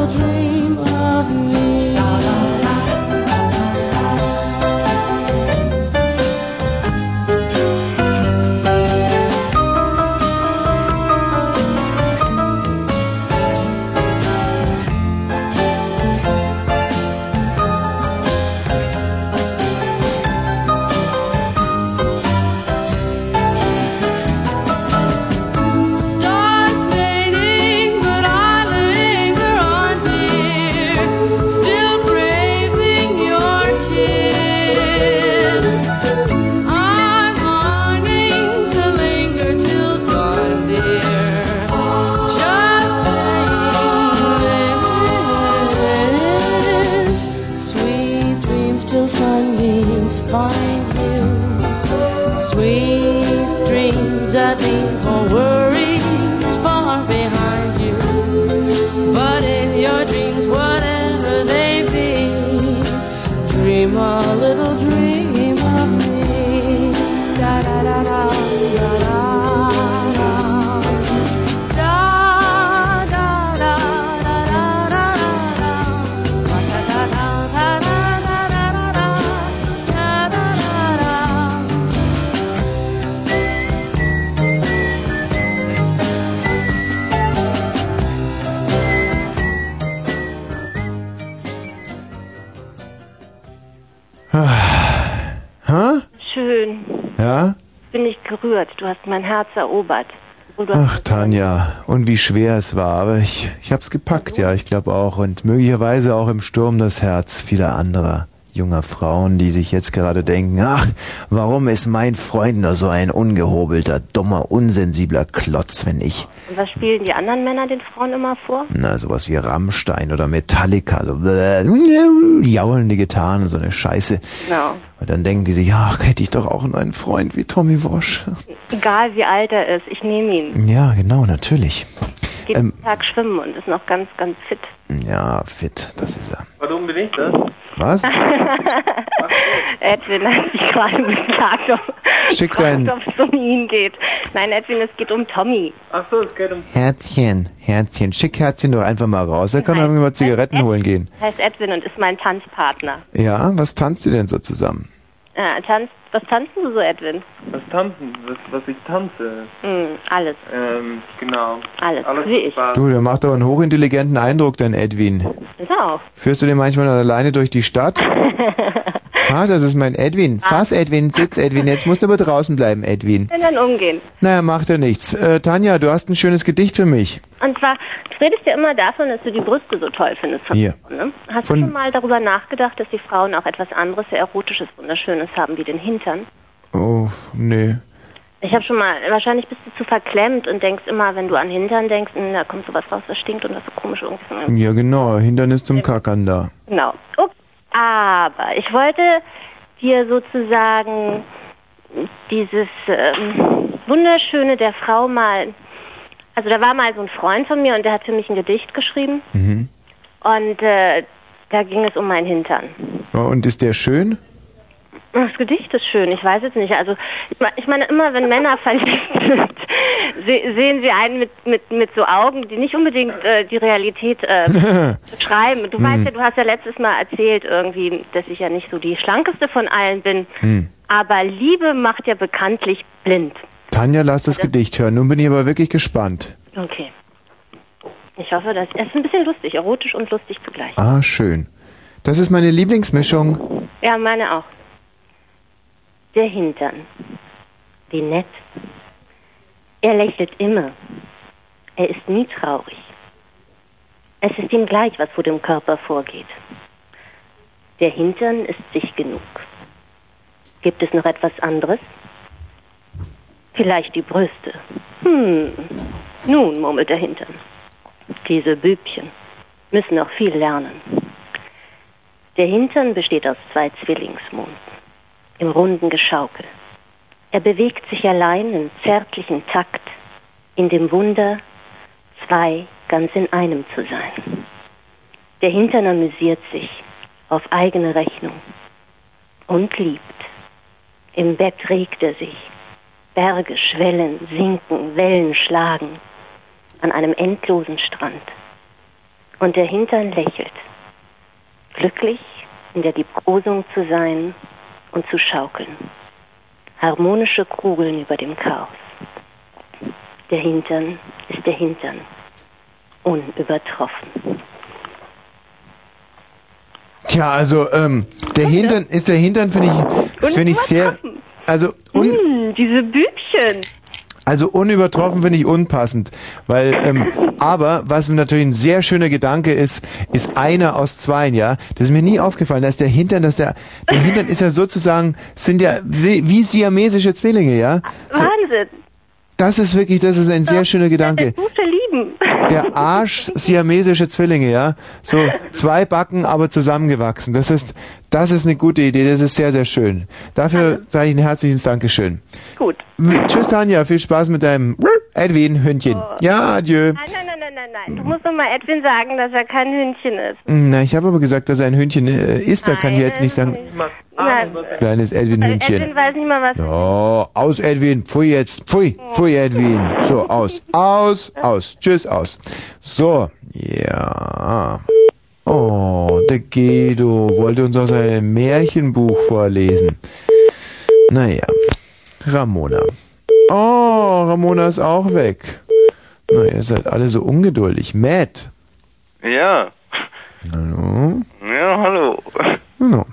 Gerührt. Du hast mein Herz erobert. Ach, Tanja, und wie schwer es war, aber ich, ich hab's gepackt, ja, ich glaube auch. Und möglicherweise auch im Sturm das Herz vieler anderer junger Frauen, die sich jetzt gerade denken, ach, warum ist mein Freund nur so ein ungehobelter, dummer, unsensibler Klotz, wenn ich, Und was spielen die anderen Männer den Frauen immer vor? na, sowas wie Rammstein oder Metallica, so jaulende Gitarren, so eine Scheiße. Genau. Und dann denken die sich, ach, hätte ich doch auch nur einen Freund wie Tommy Walsh. Egal wie alt er ist, ich nehme ihn. Ja, genau, natürlich. Geht Ähm, jeden Tag schwimmen und ist noch ganz, ganz fit. Ja, fit, das ist er. Warum bin ich das? Was? Edwin hat sich gerade beklagt, ob, Schick dein ob es um ihn geht. Nein, Edwin, es geht um Tommy. Ach so, es geht um. Herzchen, Herzchen. Schick Herzchen doch einfach mal raus. Er kann einfach mal Zigaretten holen gehen. Heißt Edwin und ist mein Tanzpartner. Ja, was tanzt ihr denn so zusammen? Äh, tanzt, was tanzen du so, Edwin? Was tanzen? Was, was ich tanze? Hm, alles. Ähm, genau. Alles, Alles wie ich. Du, der macht doch einen hochintelligenten Eindruck, dein Edwin. Ist er auch. Führst du den manchmal alleine durch die Stadt? Ah, das ist mein Edwin. Fass, Edwin, sitz, Edwin. Jetzt musst du aber draußen bleiben, Edwin. Wenn dann umgehen. Naja, macht ja nichts. Äh, Tanja, du hast ein schönes Gedicht für mich. Und zwar, du redest ja immer davon, dass du die Brüste so toll findest. Von Hier. Frauen, ne? Hast Von- du schon mal darüber nachgedacht, dass die Frauen auch etwas anderes, sehr Erotisches, Wunderschönes haben, wie den Hintern? Oh, nee. Ich habe schon mal, wahrscheinlich bist du zu verklemmt und denkst immer, wenn du an Hintern denkst, hm, da kommt sowas raus, das stinkt und das ist so komisch irgendwie. Ja, genau. Hindernis zum Kackern da. Genau. Okay. Aber ich wollte dir sozusagen dieses ähm, Wunderschöne der Frau mal, also da war mal so ein Freund von mir und der hat für mich ein Gedicht geschrieben Mhm. und äh, da ging es um meinen Hintern. Oh, und ist der schön? Das Gedicht ist schön, ich weiß jetzt nicht. Also ich me- ich meine, immer wenn Männer verliebt sind, se sehen sie einen mit, mit, mit so Augen, die nicht unbedingt äh, die Realität äh, beschreiben. Du Hm. weißt ja, du hast ja letztes Mal erzählt irgendwie, dass ich ja nicht so die schlankeste von allen bin. Hm. Aber Liebe macht ja bekanntlich blind. Tanja, lass das Gedicht hören. Nun bin ich aber wirklich gespannt. Okay. Ich hoffe, dass es ist ein bisschen lustig, erotisch und lustig zugleich. Ah, schön. Das ist meine Lieblingsmischung. Ja, meine auch. Der Hintern. Wie nett. Er lächelt immer. Er ist nie traurig. Es ist ihm gleich, was vor dem Körper vorgeht. Der Hintern ist sich genug. Gibt es noch etwas anderes? Vielleicht die Brüste. Hm. Nun, murmelt der Hintern. Diese Bübchen müssen noch viel lernen. Der Hintern besteht aus zwei Zwillingsmonden im runden Geschaukel. Er bewegt sich allein in zärtlichen Takt, in dem Wunder, zwei ganz in einem zu sein. Der Hintern amüsiert sich auf eigene Rechnung und liebt. Im Bett regt er sich. Berge schwellen, sinken, Wellen schlagen an einem endlosen Strand. Und der Hintern lächelt, glücklich in der Liebkosung zu sein und zu schaukeln. Harmonische Kugeln über dem Chaos. Der Hintern ist der Hintern, unübertroffen. Tja, also, ähm, der Hintern ist der Hintern, finde ich, finde ich sehr, also, un, Hm, diese Bübchen. Also unübertroffen finde ich unpassend, weil, ähm, aber was natürlich ein sehr schöner Gedanke ist, ist einer aus zweien, ja. Das ist mir nie aufgefallen, dass der Hintern, dass der, der Hintern ist ja sozusagen, sind ja wie, wie siamesische Zwillinge, ja. So, Wahnsinn. das ist wirklich, das ist ein sehr schöner Gedanke. Der Arsch siamesische Zwillinge, ja. So zwei Backen, aber zusammengewachsen. Das ist, das ist eine gute Idee. Das ist sehr, sehr schön. Dafür sage ich ein herzliches Dankeschön. Gut. Tschüss Tanja, viel Spaß mit deinem Edwin Hündchen. Ja, adieu. Nein, nein, nein, nein, nein, nein. Du musst doch mal Edwin sagen, dass er kein Hündchen ist. Na, ich habe aber gesagt, dass er ein Hündchen äh, ist. Da kann ich jetzt nicht sagen, Nein. kleines Edwin Edwin Hündchen. weiß nicht mal, was. Ja, aus Edwin, pfui jetzt, pfui, pfui Edwin. So, aus, aus, aus, tschüss, aus. So, ja. Oh, der Guido wollte uns aus einem Märchenbuch vorlesen. Naja, Ramona. Oh, Ramona ist auch weg. Na, ihr seid alle so ungeduldig. Matt. Ja, Hallo? ja, hallo. Hallo.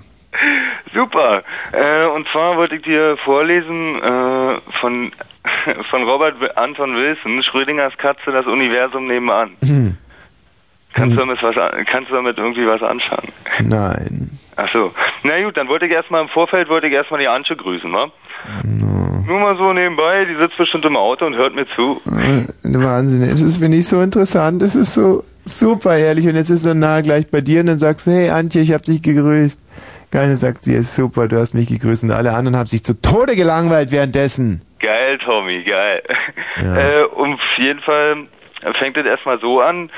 Super. Äh, und zwar wollte ich dir vorlesen äh, von, von Robert Anton Wilson, Schrödingers Katze, das Universum nebenan. Hm. Kannst, du damit was, an- kannst du damit irgendwie was anfangen? Nein. Ach so. Na gut, dann wollte ich erstmal im Vorfeld, wollte ich erstmal die Anche grüßen, wa? Nur mal so nebenbei, die sitzt bestimmt im Auto und hört mir zu. Äh, Wahnsinn, das ist finde ich so interessant, das ist so super ehrlich und jetzt ist er nahe gleich bei dir und dann sagst du, hey Antje, ich hab dich gegrüßt. Keine sagt sie, ist super, du hast mich gegrüßt und alle anderen haben sich zu Tode gelangweilt währenddessen. Geil, Tommy, geil. Ja. Äh, um auf jeden Fall fängt es erstmal so an.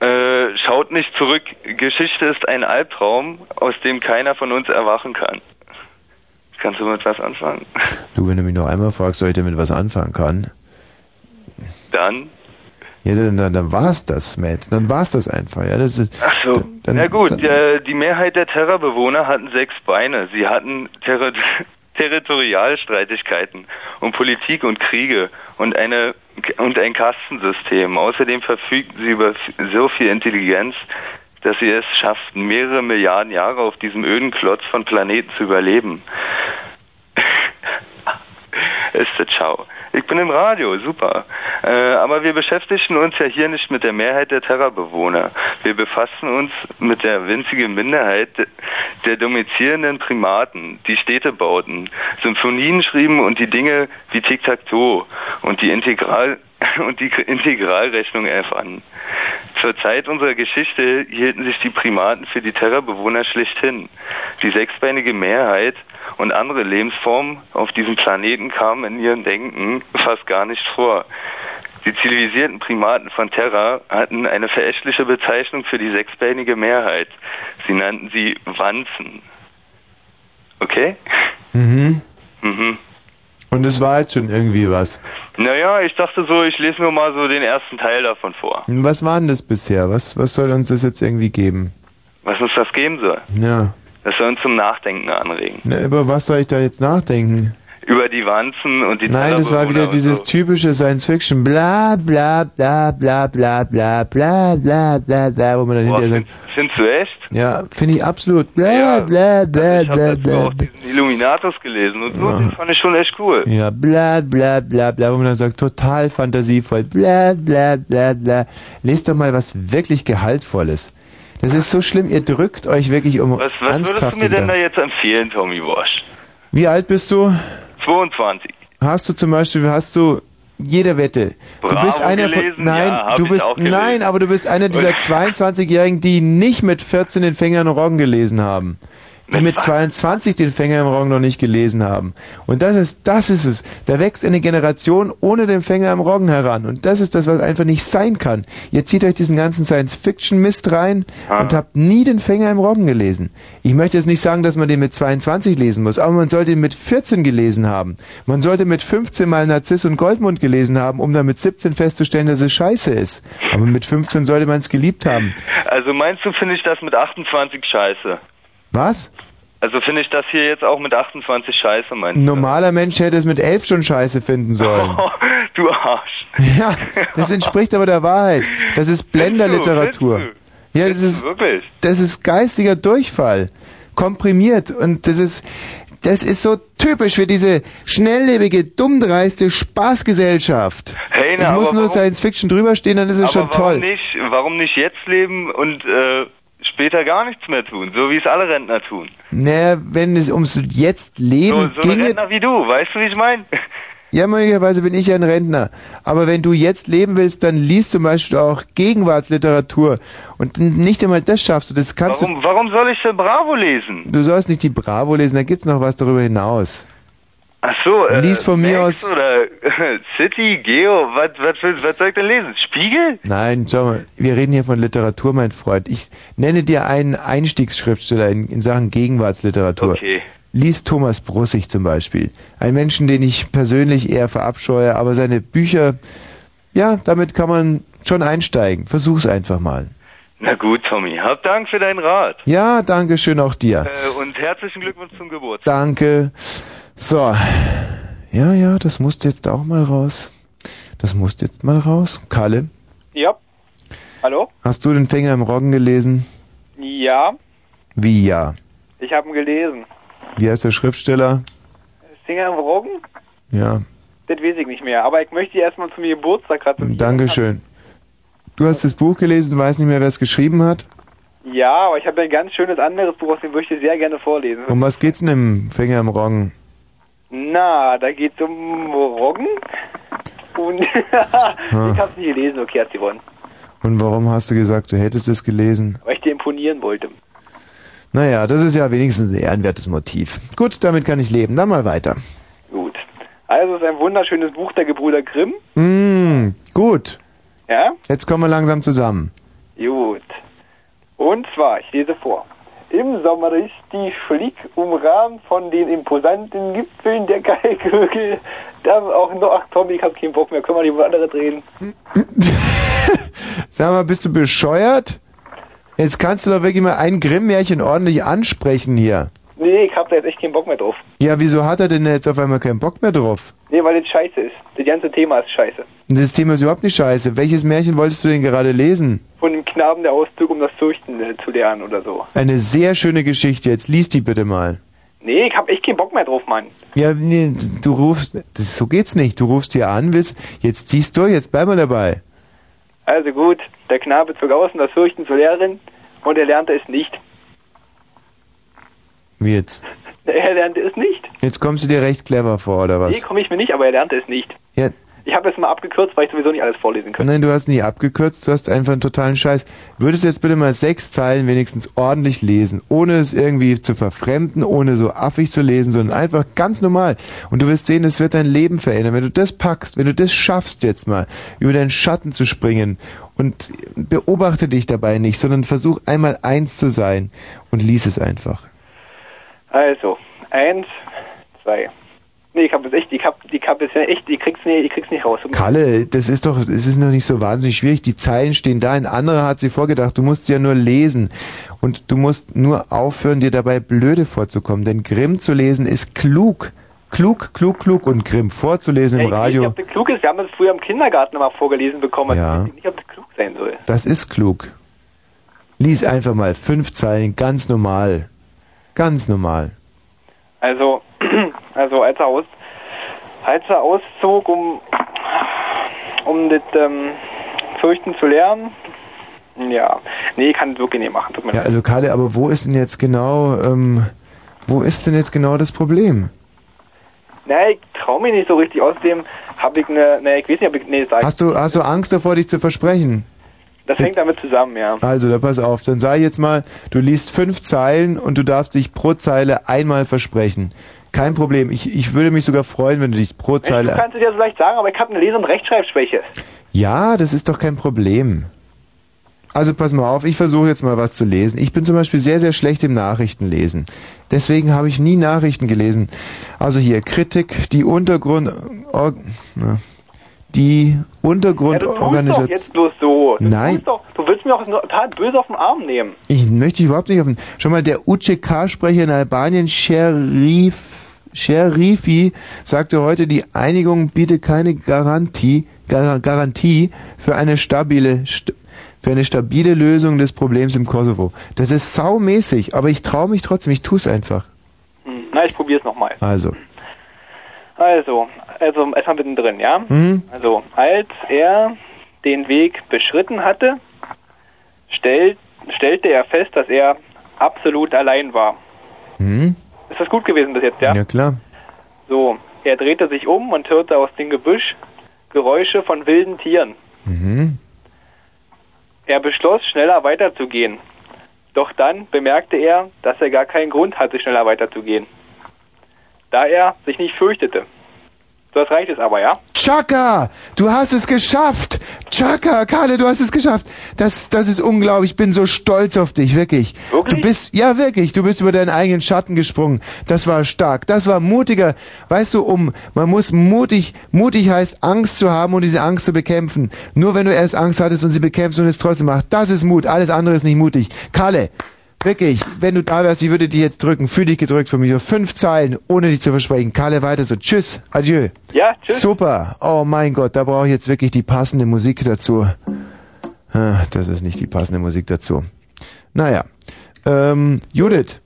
Äh, schaut nicht zurück. Geschichte ist ein Albtraum, aus dem keiner von uns erwachen kann. Kannst du mit was anfangen? Du, wenn du mich noch einmal fragst, ob ich damit was anfangen kann, Dann? ja, dann, dann, dann war's das, Matt. Dann war's das einfach, ja. Das ist, Ach so. dann- Na gut, dann- äh, die Mehrheit der Terrorbewohner hatten sechs Beine. Sie hatten Terri Territorialstreitigkeiten um Politik und Kriege und eine und ein Kastensystem. Außerdem verfügten sie über so viel Intelligenz, dass sie es schafften, mehrere Milliarden Jahre auf diesem öden Klotz von Planeten zu überleben. Ist das ciao. Ich bin im Radio, super. Äh, aber wir beschäftigen uns ja hier nicht mit der Mehrheit der Terrorbewohner. Wir befassen uns mit der winzigen Minderheit de- der domizilierenden Primaten, die Städte bauten, Symphonien schrieben und die Dinge wie Tic-Tac-Toe und die Integral und die Integralrechnung erfanden. Zur Zeit unserer Geschichte hielten sich die Primaten für die Terrorbewohner schlechthin. Die sechsbeinige Mehrheit und andere Lebensformen auf diesem Planeten kamen in ihrem Denken fast gar nicht vor. Die zivilisierten Primaten von Terra hatten eine verächtliche Bezeichnung für die sechsbeinige Mehrheit. Sie nannten sie Wanzen. Okay? Mhm. Mhm. Und es war jetzt schon irgendwie was. Naja, ich dachte so, ich lese nur mal so den ersten Teil davon vor. Was war denn das bisher? Was, was soll uns das jetzt irgendwie geben? Was uns das geben soll. Ja. Das soll uns zum Nachdenken anregen. Na, über was soll ich da jetzt nachdenken? Über die Wanzen und die Nein, das war wieder dieses so. typische Science Fiction, bla bla bla bla bla bla bla bla bla bla, wo man dann Boah, hinterher sagt, find, findest du echt? ja, finde ich absolut, bla bla bla Ich habe bla dazu bla. auch diesen Illuminatus gelesen und so, den fand ich schon echt cool. Ja, bla bla bla bla, wo man dann sagt, total fantasievoll, bla bla bla bla. Lest doch mal was wirklich Gehaltvolles. Das ist so schlimm, ihr drückt euch wirklich um Was, was würdest du mir denn da jetzt empfehlen, Tommy Walsh? Wie alt bist du? 22. Hast du zum Beispiel, hast du jede Wette. du Bravo bist einer gelesen? von, nein, Ja, du bist, nein, aber du bist einer dieser 22-Jährigen, die nicht mit 14 den Fänger im Roggen gelesen haben. Die mit 22 den Fänger im Roggen noch nicht gelesen haben. Und das ist, das ist es. Da wächst eine Generation ohne den Fänger im Roggen heran. Und das ist das, was einfach nicht sein kann. Ihr zieht euch diesen ganzen Science-Fiction-Mist rein und habt nie den Fänger im Roggen gelesen. Ich möchte jetzt nicht sagen, dass man den mit 22 lesen muss, aber man sollte ihn mit 14 gelesen haben. Man sollte mit 15 mal Narziss und Goldmund gelesen haben, um dann mit 17 festzustellen, dass es scheiße ist. Aber mit 15 sollte man es geliebt haben. Also meinst du, finde ich das mit 28 scheiße? Was? Also finde ich das hier jetzt auch mit 28 scheiße, meinst Ein normaler Mensch hätte es mit 11 schon scheiße finden sollen. du? du Arsch. Ja, das entspricht aber der Wahrheit. Das ist Blenderliteratur. Ja, das ist, Wirklich? das ist geistiger Durchfall. Komprimiert. Und das ist, das ist so typisch für diese schnelllebige, dummdreiste Spaßgesellschaft. Hey, na, es muss nur warum- Science Fiction drüberstehen, dann ist es Aber schon warum toll. nicht, warum nicht jetzt leben und äh, später gar nichts mehr tun, so wie es alle Rentner tun? Naja, wenn es ums jetzt So, Leben so ein ginge, Rentner wie du, weißt du, wie ich meine? Ja, möglicherweise bin ich ja ein Rentner. Aber wenn du jetzt leben willst, dann liest zum Beispiel auch Gegenwartsliteratur. Und nicht einmal das schaffst du. Das kannst Warum, warum soll ich denn Bravo lesen? du. Du sollst nicht die Bravo lesen, da gibt's noch was darüber hinaus. Ach so, äh, Lies von mir Max aus- oder City, Geo, was, soll ich denn lesen? Spiegel? Nein, schau mal, wir reden hier von Literatur, mein Freund. Ich nenne dir einen Einstiegsschriftsteller in, in Sachen Gegenwartsliteratur. Okay. Lies Thomas Brussig zum Beispiel. Ein Menschen, den ich persönlich eher verabscheue, aber seine Bücher, ja, damit kann man schon einsteigen. Versuch's einfach mal. Na gut, Tommy, hab Dank für deinen Rat. Ja, danke schön auch dir. Äh, und herzlichen Glückwunsch zum Geburtstag. Danke. So. Ja, ja, das musste jetzt auch mal raus. Das musste jetzt mal raus. Kalle, Ja. Hallo? hast du den Finger im Roggen gelesen? Ja, Wie ja? ich habe ihn gelesen. Wie heißt der Schriftsteller? Singer im Roggen? Ja, Das weiß ich nicht mehr. Aber ich möchte erstmal zum Geburtstag gratulieren. Dankeschön. Du hast das Buch gelesen, weißt nicht mehr, wer es geschrieben hat? Ja, aber ich habe ein ganz schönes anderes Buch, aus dem möchte ich sehr gerne vorlesen. Um was geht's denn im Finger im Roggen? Na, da geht's um Roggen. Und ich hab's nicht gelesen, okay, hat sie gewonnen. Und warum hast du gesagt, du hättest es gelesen? Weil ich dir imponieren wollte. Naja, das ist ja wenigstens ein ehrenwertes Motiv. Gut, damit kann ich leben. Dann mal weiter. Gut. Also es ist ein wunderschönes Buch der Gebrüder Grimm. Hm, gut. Ja? Jetzt kommen wir langsam zusammen. Gut. Und zwar, ich lese vor. Im Sommer ist die Flick umrahmt von den imposanten Gipfeln der Kalkhügel. Da auch noch, ach Tommy, ich hab keinen Bock mehr, können wir lieber andere drehen. Sag mal, bist du bescheuert? Jetzt kannst du doch wirklich mal ein Grimm-Märchen ordentlich ansprechen hier. Nee, ich hab da jetzt echt keinen Bock mehr drauf. Ja, wieso hat er denn jetzt auf einmal keinen Bock mehr drauf? Nee, weil das scheiße ist. Das ganze Thema ist scheiße. Das Thema ist überhaupt nicht scheiße. Welches Märchen wolltest du denn gerade lesen? Von dem Knaben der Auszug, um das Fürchten äh, zu lernen oder so. Eine sehr schöne Geschichte. Jetzt lies die bitte mal. Nee, ich hab echt keinen Bock mehr drauf, Mann. Ja, nee, du rufst, das, so geht's nicht. Du rufst hier an, willst, jetzt ziehst du, jetzt bleib mal dabei. Also gut, der Knabe zog aus, um das Fürchten zu lehren und er lernte es nicht. Wie jetzt? Er lernte es nicht. Jetzt kommst du dir recht clever vor, oder Nee, was? komme ich mir nicht, aber er lernte es nicht. Ja, Ich habe es mal abgekürzt, weil ich sowieso nicht alles vorlesen könnte. nein, du hast nie abgekürzt, du hast einfach einen totalen Scheiß. Würdest du jetzt bitte mal sechs Zeilen wenigstens ordentlich lesen, ohne es irgendwie zu verfremden, ohne so affig zu lesen, sondern einfach ganz normal. Und du wirst sehen, es wird dein Leben verändern. Wenn du das packst, wenn du das schaffst jetzt mal, über deinen Schatten zu springen und beobachte dich dabei nicht, sondern versuch einmal eins zu sein und lies es einfach. Also, eins, zwei. Nee, ich hab es echt, ich hab, ich hab ja echt, ich krieg's nicht, ich krieg's nicht raus. Kalle, das ist doch, es ist noch nicht so wahnsinnig schwierig. Die Zeilen stehen da, ein anderer hat sie vorgedacht. Du musst sie ja nur lesen. Und du musst nur aufhören, dir dabei blöde vorzukommen. Denn Grimm zu lesen ist klug. Klug, klug, klug. Und Grimm vorzulesen im Ich weiß Radio, nicht, ob das klug ist. Wir haben das früher im Kindergarten immer vorgelesen bekommen. Ja. Ich weiß nicht, ob das klug sein soll. das ist klug. Lies einfach mal fünf Zeilen, ganz normal. Ganz normal. Also, also als er aus, als er auszog, um, um das ähm, Fürchten zu lernen, ja, nee, ich kann das wirklich nicht machen. Tut mir Ja, leid. also Kalle, aber wo ist denn jetzt genau, ähm, wo ist denn jetzt genau das Problem? Nee, ich traue mich nicht so richtig. Außerdem habe ich eine, nee, ich weiß nicht, ob ich, nee, sag Hast du, hast du Angst davor, dich zu versprechen? Das hängt damit zusammen, ja. Also, da pass auf, dann sag ich jetzt mal, du liest fünf Zeilen und du darfst dich pro Zeile einmal versprechen. Kein Problem. Ich, ich würde mich sogar freuen, wenn du dich pro Du Zeile. kannst es ja so leicht sagen, aber ich habe eine Lese- und Rechtschreibschwäche. Ja, das ist doch kein Problem. Also pass mal auf, ich versuche jetzt mal was zu lesen. Ich bin zum Beispiel sehr, sehr schlecht im Nachrichtenlesen. Deswegen habe ich nie Nachrichten gelesen. Also hier, Kritik, die Untergrund... Or, na, die Ja, Untergrundorganisation... jetzt bloß so. Du Nein. Doch, du willst mir auch total böse auf den Arm nehmen. Ich möchte dich überhaupt nicht auf den. Schon mal der UCK-Sprecher in Albanien, Sherif, Sherifi, sagte heute, die Einigung bietet keine Garantie, Gar Garantie für eine stabile, st für eine stabile Lösung des Problems im Kosovo. Das ist saumäßig, aber ich traue mich trotzdem, ich tue es einfach. Hm, na, ich probier's nochmal. Also. Also, also erstmal mittendrin, ja? Mhm. Also, als er den Weg beschritten hatte, stellt, stellte er fest, dass er absolut allein war. Hm? Ist das gut gewesen bis jetzt, ja? Ja, klar. So, er drehte sich um und hörte aus dem Gebüsch Geräusche von wilden Tieren. Mhm. Er beschloss, schneller weiterzugehen. Doch dann bemerkte er, dass er gar keinen Grund hatte, schneller weiterzugehen. Da er sich nicht fürchtete. Das reicht es aber, ja? Chaka, du hast es geschafft. Chaka, Kalle, du hast es geschafft. Das, das ist unglaublich. Ich bin so stolz auf dich, wirklich. Du bist, ja wirklich, du bist über deinen eigenen Schatten gesprungen. Das war stark. Das war mutiger. Weißt du, um, man muss mutig, mutig heißt Angst zu haben und diese Angst zu bekämpfen. Nur wenn du erst Angst hattest und sie bekämpfst und es trotzdem machst, das ist Mut. Alles andere ist nicht mutig. Kalle, Wirklich, wenn du da wärst, ich würde dich jetzt drücken. Fühl dich gedrückt von mir. So fünf Zeilen, ohne dich zu versprechen. Kalle, weiter so. Tschüss, adieu. Ja, tschüss. Super. Oh mein Gott, da brauche ich jetzt wirklich die passende Musik dazu. Ah, Das ist nicht die passende Musik dazu. Naja. Ähm, Judith.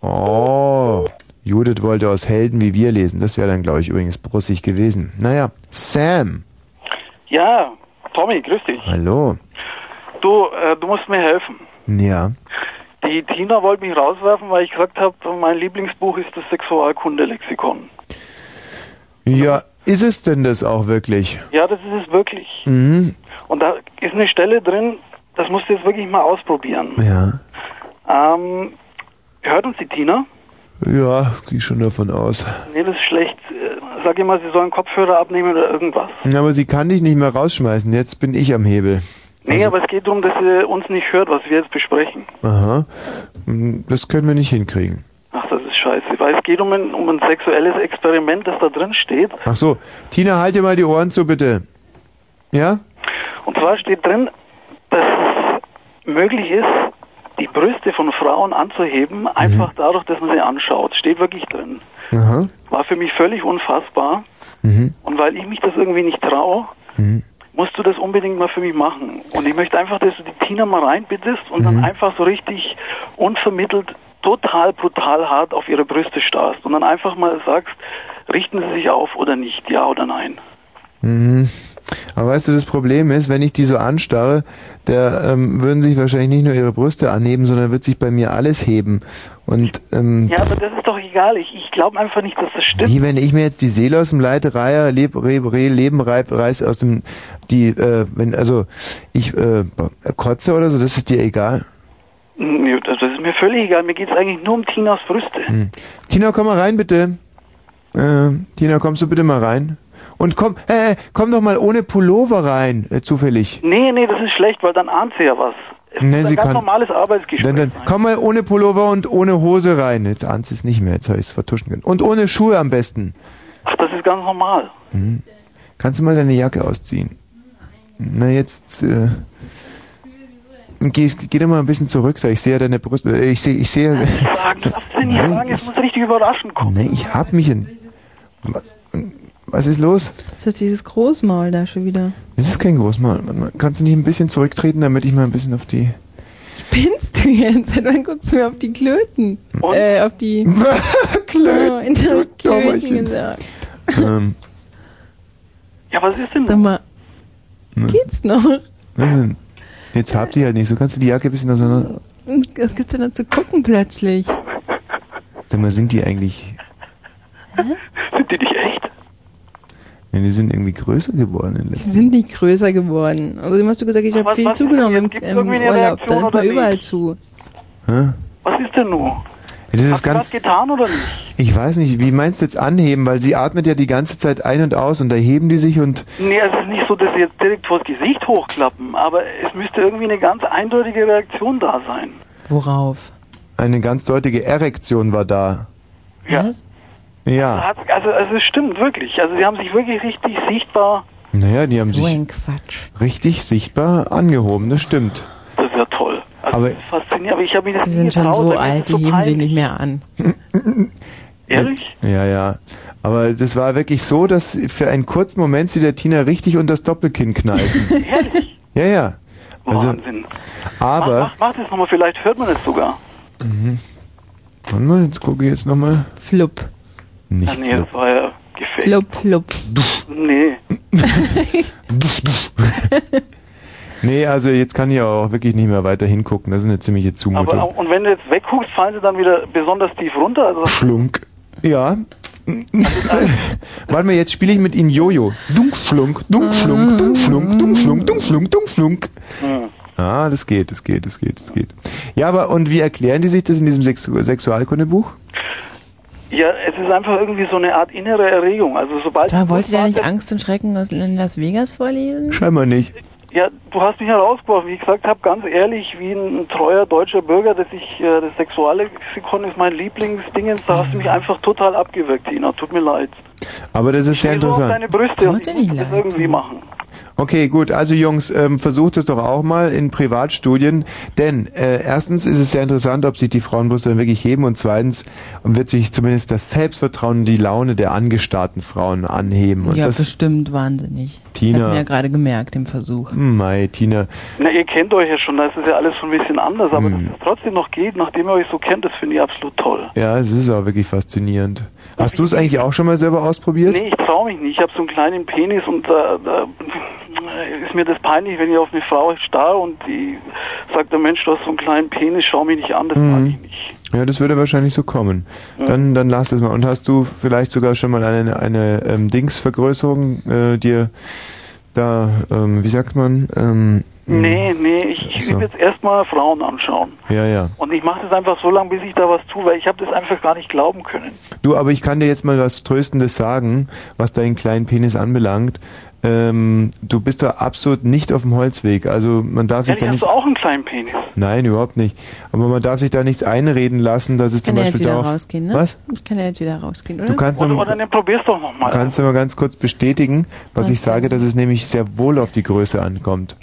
Oh. Judith wollte aus Helden wie wir lesen. Das wäre dann, glaube ich, übrigens brussig gewesen. Naja. Sam. Ja, Tommy, grüß dich. Hallo. Du, äh, du musst mir helfen. Ja. Die Tina wollte mich rauswerfen, weil ich gesagt habe, mein Lieblingsbuch ist das Sexualkundelexikon. Ja, ist es denn das auch wirklich? Ja, das ist es wirklich. Mhm. Und da ist eine Stelle drin, das musst du jetzt wirklich mal ausprobieren. Ja. Ähm, hört uns die Tina? Ja, gehe schon davon aus. Nee, das ist schlecht. Sag ihr mal, sie sollen Kopfhörer abnehmen oder irgendwas. Ja, Aber sie kann dich nicht mehr rausschmeißen. Jetzt bin ich am Hebel. Nee, aber es geht darum, dass sie uns nicht hört, was wir jetzt besprechen. Aha. mm, das können wir nicht hinkriegen. Ach, das ist scheiße. Weil es geht um ein, um ein sexuelles Experiment, das da drin steht. Ach so, Tina, halt dir mal die Ohren zu, bitte. Ja? Und zwar steht drin, dass es möglich ist, die Brüste von Frauen anzuheben, einfach dadurch, dass man sie anschaut. Steht wirklich drin. Aha. War für mich völlig unfassbar. Mhm. Und weil ich mich das irgendwie nicht traue, musst du das unbedingt mal für mich machen. Und ich möchte einfach, dass du die Tina mal reinbittest und dann einfach so richtig unvermittelt, total brutal hart auf ihre Brüste starrst. Und dann einfach mal sagst, richten sie sich auf oder nicht, ja oder nein. Mhm. Aber weißt du, das Problem ist, wenn ich die so anstarre, da ähm, würden sich wahrscheinlich nicht nur ihre Brüste anheben, sondern wird sich bei mir alles heben. Und ähm, Ja, aber das ist doch egal. Ich, ich glaube einfach nicht, dass das stimmt. wie wenn ich mir jetzt die Seele aus dem Leib reihe, leb, re, re, Leben reib, reiß aus dem, die, äh, wenn, also ich äh, kotze oder so, das ist dir egal. Das das ist mir völlig egal. Mir geht es eigentlich nur um Tinas Brüste. Hm. Tina, komm mal rein, bitte. Äh, Tina, kommst du bitte mal rein? Und komm, äh, komm doch mal ohne Pullover rein, äh, zufällig. Nee, nee, das ist schlecht, weil dann ahnt sie ja was. Es Nee, ist sie ein ganz kann- normales Arbeitsgespräch. Dann, dann komm mal ohne Pullover und ohne Hose rein. Jetzt ahnst du es nicht mehr, jetzt habe ich es vertuschen können. Und ohne Schuhe am besten. Ach, das ist ganz normal. Mhm. Kannst du mal deine Jacke ausziehen? Na jetzt, äh, geh, geh doch mal ein bisschen zurück da. Ich sehe ja deine Brüste. äh, Ich sehe, ich sehe. Sagen, nicht Nein, sagen? Jetzt muss richtig überraschend kommen. Nee, ich hab mich in. Was, was ist los? Das ist dieses Großmaul da schon wieder. Das ist kein mal, Kannst du nicht ein bisschen zurücktreten, damit ich mal ein bisschen auf die. Spinnst du jetzt? Seit wann guckst du mir auf die Klöten? Äh, auf die... Klöten, Oh, in der du Klöten gesagt. ähm, Ja, was ist denn? Sag mal, ne, geht's noch? Jetzt habt ihr halt nicht. So kannst du die Jacke ein bisschen auseinander. Was gibt's denn da zu gucken plötzlich? Sag mal, sind die eigentlich. Sind die nicht echt? Ja, die sind irgendwie größer geworden in Sie letzter sind nicht größer geworden. Außerdem hast du gesagt, ich habe was- viel was zugenommen im, ist im Gibt's irgendwie eine Urlaub. Da Reaktion nimmt man überall nicht? zu. Hä? Was ist denn nun? Ja, das ist Hast du ganz. das getan oder nicht? Ich weiß nicht, wie meinst du jetzt anheben? Weil sie atmet ja die ganze Zeit ein und aus und da heben die sich und. Nee, es ist nicht so, dass sie jetzt direkt vors Gesicht hochklappen, aber es müsste irgendwie eine ganz eindeutige Reaktion da sein. Worauf? Eine ganz deutliche Erektion war da. Ja. Ja. Hat- Also, also es stimmt wirklich. Also sie haben sich wirklich richtig sichtbar. Naja, die haben So sich ein Quatsch. richtig sichtbar angehoben, das stimmt. Das ist ja toll. Also Aber das ist faszinierend, aber ich habe mich das Die sind schon so mir alt, das die so heben sie nicht mehr an. Ehrlich? Ja, ja. Aber das war wirklich so, dass für einen kurzen Moment sie der Tina richtig unter das Doppelkinn knallten. Ehrlich? ja, ja. Also, Wahnsinn. aber. Mach, mach, mach das nochmal, vielleicht hört man es sogar. Mhm. Warte mal, jetzt gucke ich jetzt nochmal. Flupp. Nicht. Ah, nee, das war ja gefaked. Flupp, flupp. Nee. Nee, also jetzt kann ich auch wirklich nicht mehr weiter hingucken. Das ist eine ziemliche Zumutung. Aber, und wenn du jetzt wegguckst, fallen sie dann wieder besonders tief runter. Also Schlunk. Ja. Warte mal, jetzt spiele ich mit ihnen Jojo. Dunk, schlunk, dunk, schlunk, dunk, schlunk, dunk, schlunk, dunk, schlunk, dunk, schlunk. Ah, das geht, das geht, das geht, das geht. Ja, aber und wie erklären die sich das in diesem Sexu Sexualkundebuch? Ja, es ist einfach irgendwie so eine Art innere Erregung. Also sobald Da wollte der nicht Angst und Schrecken aus in Las Vegas vorlesen? Scheinbar nicht. Ja, du hast mich herausgeworfen. Wie ich gesagt habe, ganz ehrlich, wie ein treuer deutscher Bürger, dass ich äh, das Sexuallexikon ist mein Lieblingsdingens, da hast du mich einfach total abgewirkt, Tina. Tut mir leid. Aber das ist sehr Ich will so auf interessant. deine Brüste und ich muss das irgendwie machen. Okay, gut. Also Jungs, ähm, versucht es doch auch mal in Privatstudien, denn äh, erstens ist es sehr interessant, ob sich die Frauenbrüste dann wirklich heben und zweitens wird sich zumindest das Selbstvertrauen und die Laune der angestarrten Frauen anheben. Und ja, das, bestimmt wahnsinnig. Tina. Hat mir ja gerade gemerkt im Versuch. Mai, Tina. Na, ihr kennt euch ja schon, da ist es ja alles schon ein bisschen anders, aber Hm. dass es trotzdem noch geht, nachdem ihr euch so kennt, das finde ich absolut toll. Ja, es ist auch wirklich faszinierend. Hast du es eigentlich auch schon mal selber ausprobiert? Nee, ich traue mich nicht. Ich habe so einen kleinen Penis und da, da ist mir das peinlich, wenn ich auf eine Frau starre und die sagt, der Mensch, du hast so einen kleinen Penis, schau mich nicht an, das mag ich Mhm. Ja, das würde wahrscheinlich so kommen. Dann, dann lass es mal. Und hast du vielleicht sogar schon mal eine, eine ähm, Dingsvergrößerung äh, dir da, ähm, wie sagt man? Ähm, Nee, nee, ich, ich So. will jetzt erstmal Frauen anschauen. Ja, ja. Und ich mache das einfach so lange, bis ich da was tue, weil ich habe das einfach gar nicht glauben können. Du, aber ich kann dir jetzt mal was Tröstendes sagen, was deinen kleinen Penis anbelangt. Ähm, du bist da absolut nicht auf dem Holzweg. Also man darf sich Ehrlich, da hast nicht. du auch einen kleinen Penis? Nein, überhaupt nicht. Aber man darf sich da nichts einreden lassen, dass es Kann zum er jetzt Beispiel wieder rausgehen, ne? Was? Ich kann ja jetzt wieder rausgehen, oder? Du kannst Oder, noch- oder dann probier's doch nochmal. Kannst du mal ganz kurz bestätigen, was Was ich sage, dass es nämlich sehr wohl auf die Größe ankommt?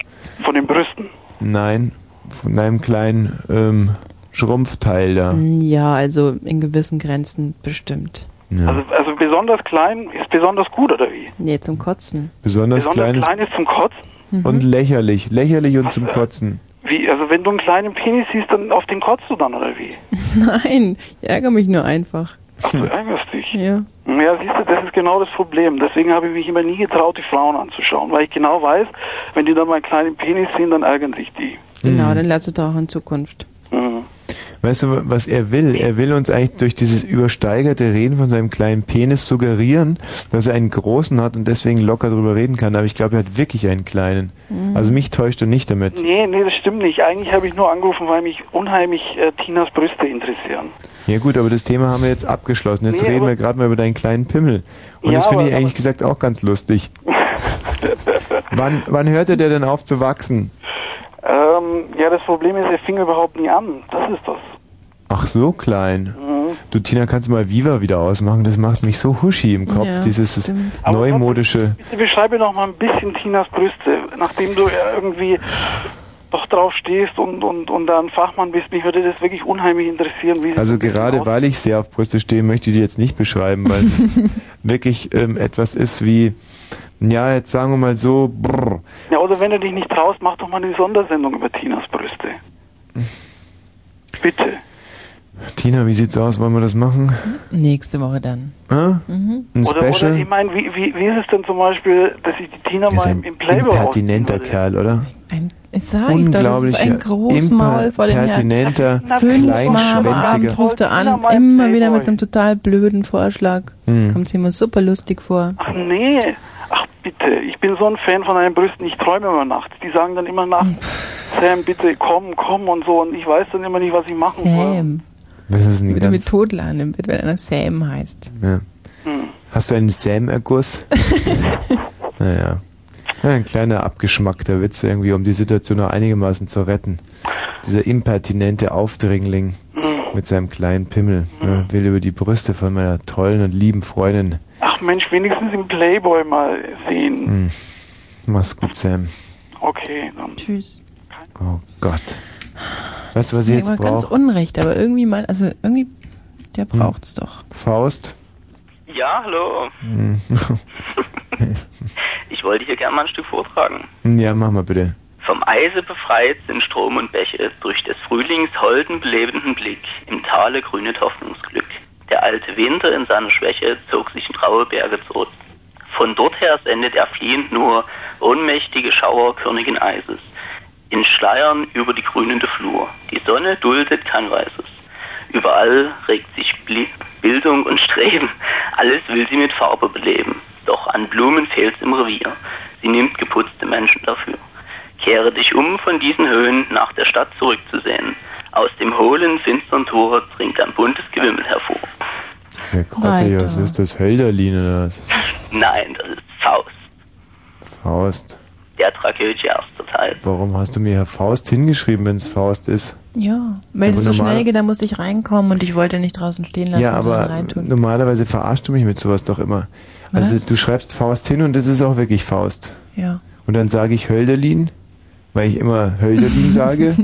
Von den Brüsten. Nein, von einem kleinen ähm, Schrumpfteil da. Ja, also in gewissen Grenzen bestimmt. Ja. Also, also besonders klein ist besonders gut, oder wie? Nee, zum Kotzen. besonders besonders kleines klein ist zum Kotzen? Mhm. und lächerlich, lächerlich und zum Kotzen. Wie, also wenn du einen kleinen Penis siehst, dann auf den kotzt du dann, oder wie? Nein, ich ärgere mich nur einfach. Ach, du ärgerst dich. Ja. Ja, siehst du, das ist genau das Problem. Deswegen habe ich mich immer nie getraut, die Frauen anzuschauen, weil ich genau weiß, wenn die dann meinen kleinen Penis sehen, dann ärgern sich die. Genau, Mhm. dann lass es doch auch in Zukunft. Weißt du, was er will? Er will uns eigentlich durch dieses übersteigerte Reden von seinem kleinen Penis suggerieren, dass er einen großen hat und deswegen locker drüber reden kann. Aber ich glaube, er hat wirklich einen kleinen. Mhm. Also mich täuscht er nicht damit. Nee, nee, das stimmt nicht. Eigentlich habe ich nur angerufen, weil mich unheimlich äh, Tinas Brüste interessieren. Ja gut, aber das Thema haben wir jetzt abgeschlossen. Jetzt Nee, reden wir gerade mal über deinen kleinen Pimmel. Und Ja, das finde ich eigentlich gesagt auch ganz lustig. wann, wann hörte der denn auf zu wachsen? Ähm, ja, das Problem ist, er fing überhaupt nie an. Das ist das. Ach, so klein. Mhm. Du, Tina, kannst du mal Viva wieder ausmachen? Das macht mich so huschi im Kopf, Ja, dieses stimmt. Aber neumodische. Bitte beschreibe noch mal ein bisschen Tinas Brüste, nachdem du ja irgendwie doch drauf stehst und, und, und da ein Fachmann bist. Mich würde das wirklich unheimlich interessieren, wie sie Also gerade weil ich sehr auf Brüste stehe, möchte ich die jetzt nicht beschreiben, weil es wirklich ähm, etwas ist wie, ja, jetzt sagen wir mal so, brr. Ja, oder wenn du dich nicht traust, mach doch mal eine Sondersendung über Tinas Brüste. Bitte. Tina, wie sieht's aus? Wollen wir das machen? Nächste Woche dann. Ah? Mhm. Ein Oder, oder Special? ich meine, wie, wie, wie ist es denn zum Beispiel, dass ich die Tina ist mal ein im, Playboy impertinenter würde? Kerl, oder? Ich sag ich doch, das ist ein Großmaul vor dem Abend kleinschwänziger. ruft er an, immer wieder mit einem total blöden Vorschlag. Hm. Kommt sich immer super lustig vor. Ach nee, bitte, ich bin so ein Fan von deinen Brüsten, ich träume immer nachts. Die sagen dann immer nachts, Sam, bitte komm, komm und so und ich weiß dann immer nicht, was ich machen soll. Sam. Das ist ein Wieder mit ganz, Totladen im Bett, weil einer Sam heißt. ja. Hm. Hast du einen Sam-Erguss? naja. Ja, ein kleiner abgeschmackter Witz irgendwie, um die Situation noch einigermaßen zu retten. Dieser impertinente Aufdringling Hm. mit seinem kleinen Pimmel ja, will über die Brüste von meiner tollen und lieben Freundin. Mensch, wenigstens im Playboy mal sehen. Hm. Mach's gut, Sam. Okay, dann. Tschüss. Oh Gott. Weißt du, was Das ich ist jetzt mir ganz brauche? unrecht, aber irgendwie mal, also irgendwie, der braucht's doch. Faust? Ja, hallo. Hm. Ich wollte hier gerne mal ein Stück vortragen. ja, mach mal bitte. Vom Eise befreit sind Strom und Bäche, durch des Frühlings holden belebenden Blick, im Tale grünet Hoffnungsglück. Der alte Winter in seiner Schwäche zog sich in graue Berge zurück. Von dort her sendet er fliehend nur ohnmächtige Schauer körnigen Eises. In Schleiern über die grünende Flur. Die Sonne duldet kein Weißes. Überall regt sich Bildung und Streben. Alles will sie mit Farbe beleben. Doch an Blumen fehlt's im Revier. Sie nimmt geputzte Menschen dafür. Kehre dich um von diesen Höhen, nach der Stadt zurückzusehen. Aus dem hohlen, finstern Tor dringt ein buntes Gewimmel hervor. Grotte hier, was ist das? Hölderlin oder was? Nein, das ist Faust, Faust. der Tragödie erster Teil. Warum hast du mir Herr Faust hingeschrieben, wenn es Faust ist? Ja, weil Aber es so schnell geht, da musste ich reinkommen und ich wollte nicht draußen stehen lassen ja, aber reintun. normalerweise verarschst du mich mit sowas doch immer. Also Was? du schreibst Faust hin und es ist auch wirklich Faust. Ja. Und dann sage ich Hölderlin, weil ich immer Hölderlin sage.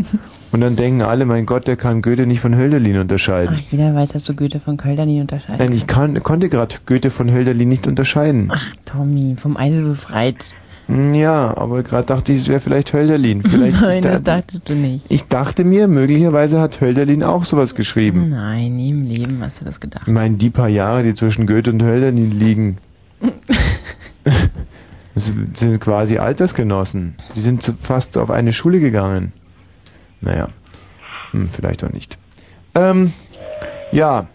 Und dann denken alle, mein Gott, der kann Goethe nicht von Hölderlin unterscheiden. Ach, jeder weiß, dass du Goethe von Kölner nie unterscheidest. Nein, ich kann, konnte gerade Goethe von Hölderlin nicht unterscheiden. Ach, Tommy, vom Eise befreit. Hm, Ja, aber gerade dachte ich, es wäre vielleicht Hölderlin. Vielleicht Nein, ich das da- dachtest du nicht. Ich dachte mir, möglicherweise hat Hölderlin auch sowas geschrieben. Nein, nie im Leben hast du das gedacht. Ich meine, die paar Jahre, die zwischen Goethe und Hölderlin liegen, sind quasi Altersgenossen. Die sind zu- fast auf eine Schule gegangen. Naja, hm, vielleicht auch nicht. Ähm, ja,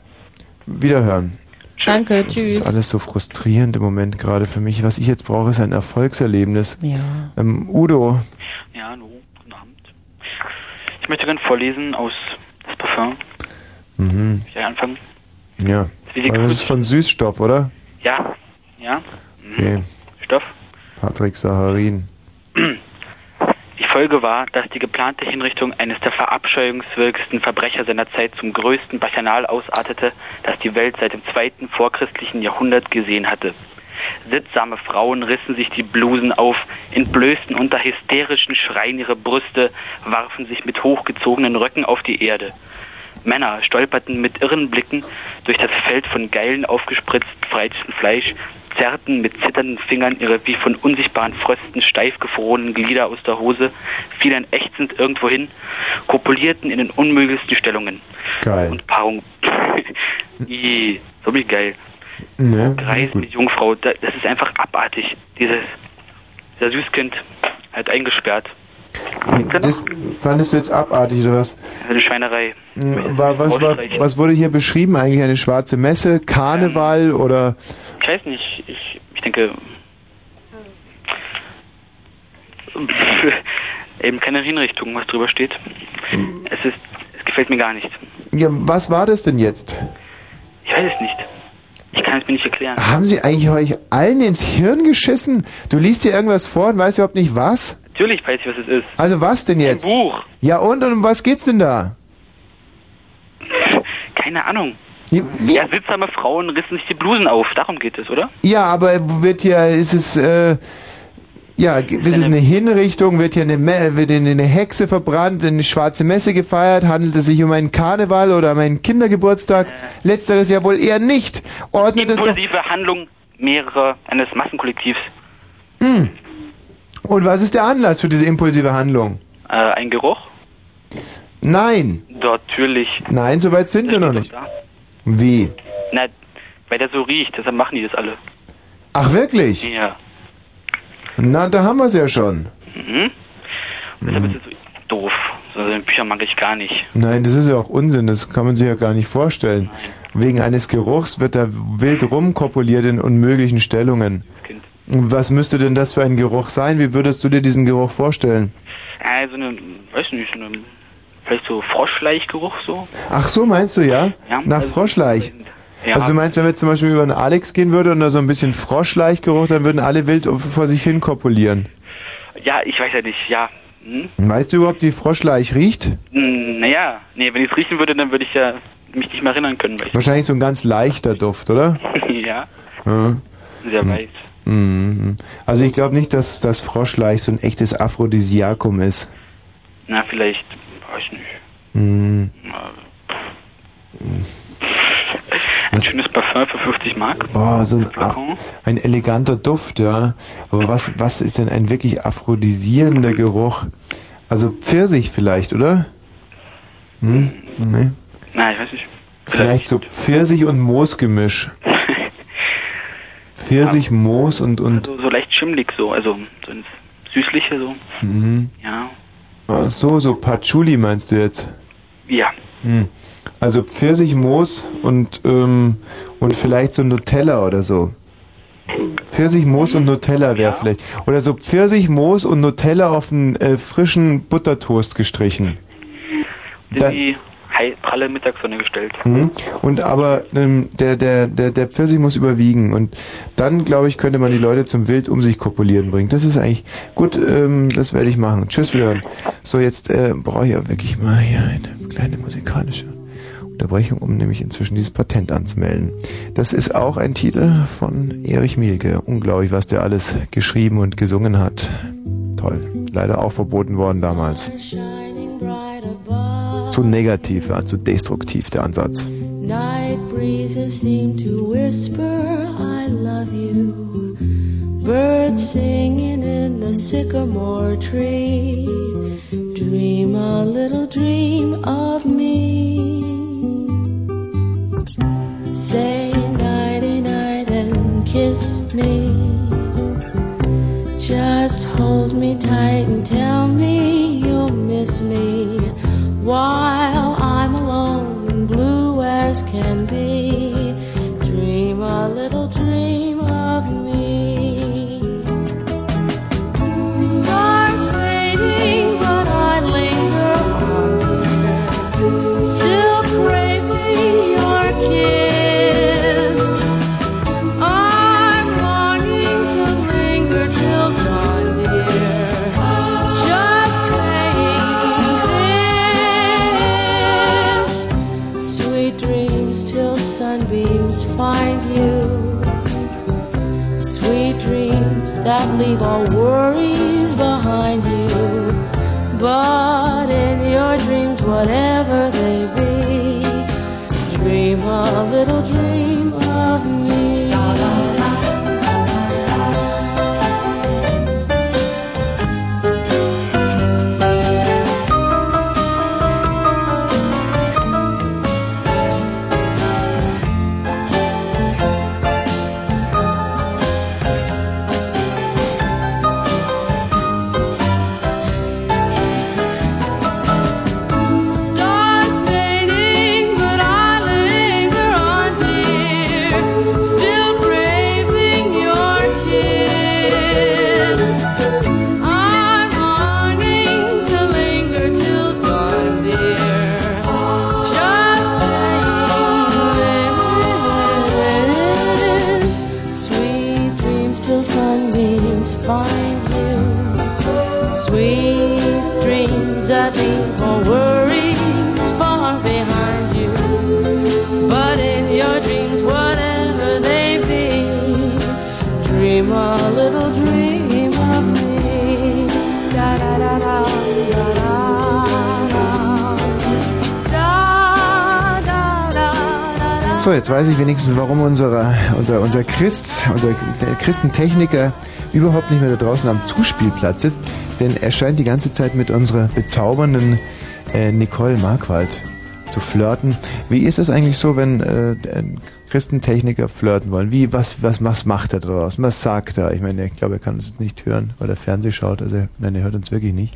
wiederhören. Danke, Das tschüss. ist alles so frustrierend im Moment gerade für mich. Was ich jetzt brauche, ist ein Erfolgserlebnis. Ja. Ähm, Udo, Ja, hallo, guten Abend. Ich möchte gerne vorlesen aus das Parfum. mhm. Ich anfangen? ja. Das ist von Süßstoff, oder? Ja, ja. Mhm. Okay. Stoff. Patrick Saharin. Die Folge war, dass die geplante Hinrichtung eines der verabscheuungswürdigsten Verbrecher seiner Zeit zum größten Bacchanal ausartete, das die Welt seit dem zweiten vorchristlichen Jahrhundert gesehen hatte. Sittsame Frauen rissen sich die Blusen auf, entblößten unter hysterischen Schreien ihre Brüste, warfen sich mit hochgezogenen Röcken auf die Erde. Männer stolperten mit irren Blicken durch das Feld von geilen, aufgespritzt freitischem Fleisch, zerrten mit zitternden Fingern ihre wie von unsichtbaren Frösten steif gefrorenen Glieder aus der Hose, fielen ächzend irgendwo hin, kopulierten in den unmöglichsten Stellungen. Geil. Und Paarung. Ih, so wie geil. Ne? Greis mit Jungfrau, da- das ist einfach abartig. Dieses, dieser Süßkind halt eingesperrt. Das fandest du jetzt abartig oder was? Eine Schweinerei. Hm, War, was, war, was wurde hier beschrieben eigentlich? Eine schwarze Messe, Karneval oder Ich weiß nicht, ich, ich denke. Eben keine Hinrichtung, was drüber steht. Es ist, es gefällt mir gar nicht. ja, was war das denn jetzt? Ich weiß es nicht. Ich kann es mir nicht erklären. Haben Sie eigentlich euch allen ins Hirn geschissen? Du liest dir irgendwas vor und weißt überhaupt nicht was? Natürlich weiß ich, was es ist. Also was denn jetzt? Ein Buch. Ja und, und um was geht's denn da? Keine Ahnung. Ja, Ja, sittsame Frauen rissen sich die Blusen auf. Darum geht es, oder? Ja, aber wird hier, ist es, äh, ja, ist es eine Hinrichtung, wird hier eine, Me wird hier eine Hexe verbrannt, eine schwarze Messe gefeiert, handelt es sich um einen Karneval oder um einen Kindergeburtstag? Letzteres ja wohl eher nicht. Ordnet es doch... Impulsive Handlung mehrerer eines Massenkollektivs. Hm. Und was ist der Anlass für diese impulsive Handlung? Äh, ein Geruch? Nein. Natürlich. Nein, so weit sind wir noch nicht. Da. Wie? Na, weil der so riecht, deshalb machen die das alle. Ach wirklich? Ja. Na, da haben wir es ja schon. Mhm. Deshalb ist es so doof. So eine Bücher mag ich gar nicht. Nein, das ist ja auch Unsinn, das kann man sich ja gar nicht vorstellen. Wegen eines Geruchs wird da wild rumkopuliert in unmöglichen Stellungen. Und was müsste denn das für ein Geruch sein? Wie würdest du dir diesen Geruch vorstellen? Äh, so eine, weiß nicht, so eine, vielleicht so Froschleichgeruch so. Ach so, meinst du ja? Ja, Nach also- Froschleich. Ja. Also du meinst, wenn wir zum Beispiel über einen Alex gehen würde und da so ein bisschen Froschleichgeruch, dann würden alle wild vor sich hin kopulieren. Ja, ich weiß ja nicht, ja. Hm? Weißt du überhaupt, wie Froschleich riecht? Hm, naja, nee, wenn ich es riechen würde, dann würde ich ja mich nicht mehr erinnern können. Wahrscheinlich so ein ganz leichter Duft, oder? ja, Ja. sehr weiß. Mhm. Also ich glaube nicht, dass das Froschleich so ein echtes Aphrodisiakum ist. Na, vielleicht, weiß nicht. Mhm. Ein schönes Parfum für 50 Mark. Boah, so ein, ein eleganter Duft, ja. Aber was, was ist denn ein wirklich aphrodisierender Geruch? Also Pfirsich vielleicht, oder? Hm? Nee. Na, ich weiß nicht. Vielleicht so Pfirsich und Moosgemisch. Pfirsich, Moos und, und, So, so leicht schimmlig so, also so ins Süßliche so. mhm. Ja. Ach so, so Patchouli meinst du jetzt? Ja. Hm. Also Pfirsich, Moos und, ähm, und vielleicht so Nutella oder so. Pfirsich, Moos und Nutella wäre vielleicht. Oder so Pfirsich, Moos und Nutella auf einen äh, frischen Buttertoast gestrichen. In die pralle Mittagssonne gestellt. Mhm. Und aber ähm, der, der, der, der Pfirsich muss überwiegen. Und dann, glaube ich, könnte man die Leute zum Wild um sich kopulieren bringen. Das ist eigentlich gut, ähm, das werde ich machen. Tschüss wieder. So, jetzt äh, brauche ich ja wirklich mal hier eine kleine musikalische Unterbrechung, um nämlich inzwischen dieses Patent anzumelden. Das ist auch ein Titel von Erich Mielke. Unglaublich, was der alles geschrieben und gesungen hat. Toll. Leider auch verboten worden damals. Zu negativ, ja, zu destruktiv der Ansatz. Night breezes seem to whisper, I love you. Birds singing in the sycamore tree. Dream a little dream of me. Say nighty night and kiss me. Just hold me tight and tell me you'll miss me while I'm alone and blue as can be. Dream a little dream of me. That leave all worries behind you. But in your dreams, whatever they be, dream a little dream So, jetzt weiß ich wenigstens, warum unser, unser, unser Christ, unser Christentechniker überhaupt nicht mehr da draußen am Zuspielplatz sitzt, denn er scheint die ganze Zeit mit unserer bezaubernden äh, Nicole Marquardt zu flirten. Wie ist es eigentlich so, wenn äh, Christentechniker flirten wollen? Wie, was, was, was macht er da draußen? Was sagt er? Ich meine, ich glaube, er kann uns jetzt nicht hören, weil er Fernseh schaut. Also, er- nein, er hört uns wirklich nicht.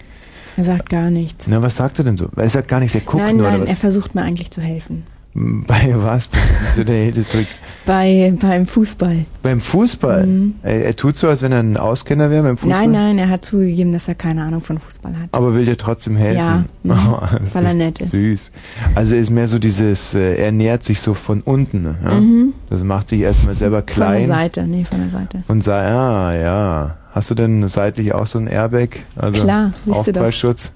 Er sagt gar nichts. Na, was sagt er denn so? Weil er sagt gar nichts, er guckt nein, nur nein, oder er was? versucht mir eigentlich zu helfen. Bei was? Das ist so der Trick. Bei, beim Fußball. Beim Fußball? Er, er tut so, als wenn er ein Auskenner wäre beim Fußball. Mhm. Nein, nein, er hat zugegeben, dass er keine Ahnung von Fußball hat. Aber will dir trotzdem helfen. Ja, mhm, Oh, weil er nett ist. Süß. Also er ist mehr so dieses, äh, er nähert sich so von unten. ne, Ja? Mhm. Das macht sich erstmal selber Von der klein. Seite, nee, von der Seite. Und sagt, ja, ja. Hast du denn seitlich auch so ein Airbag? Also Klar, siehst du doch. Aufprallschutz?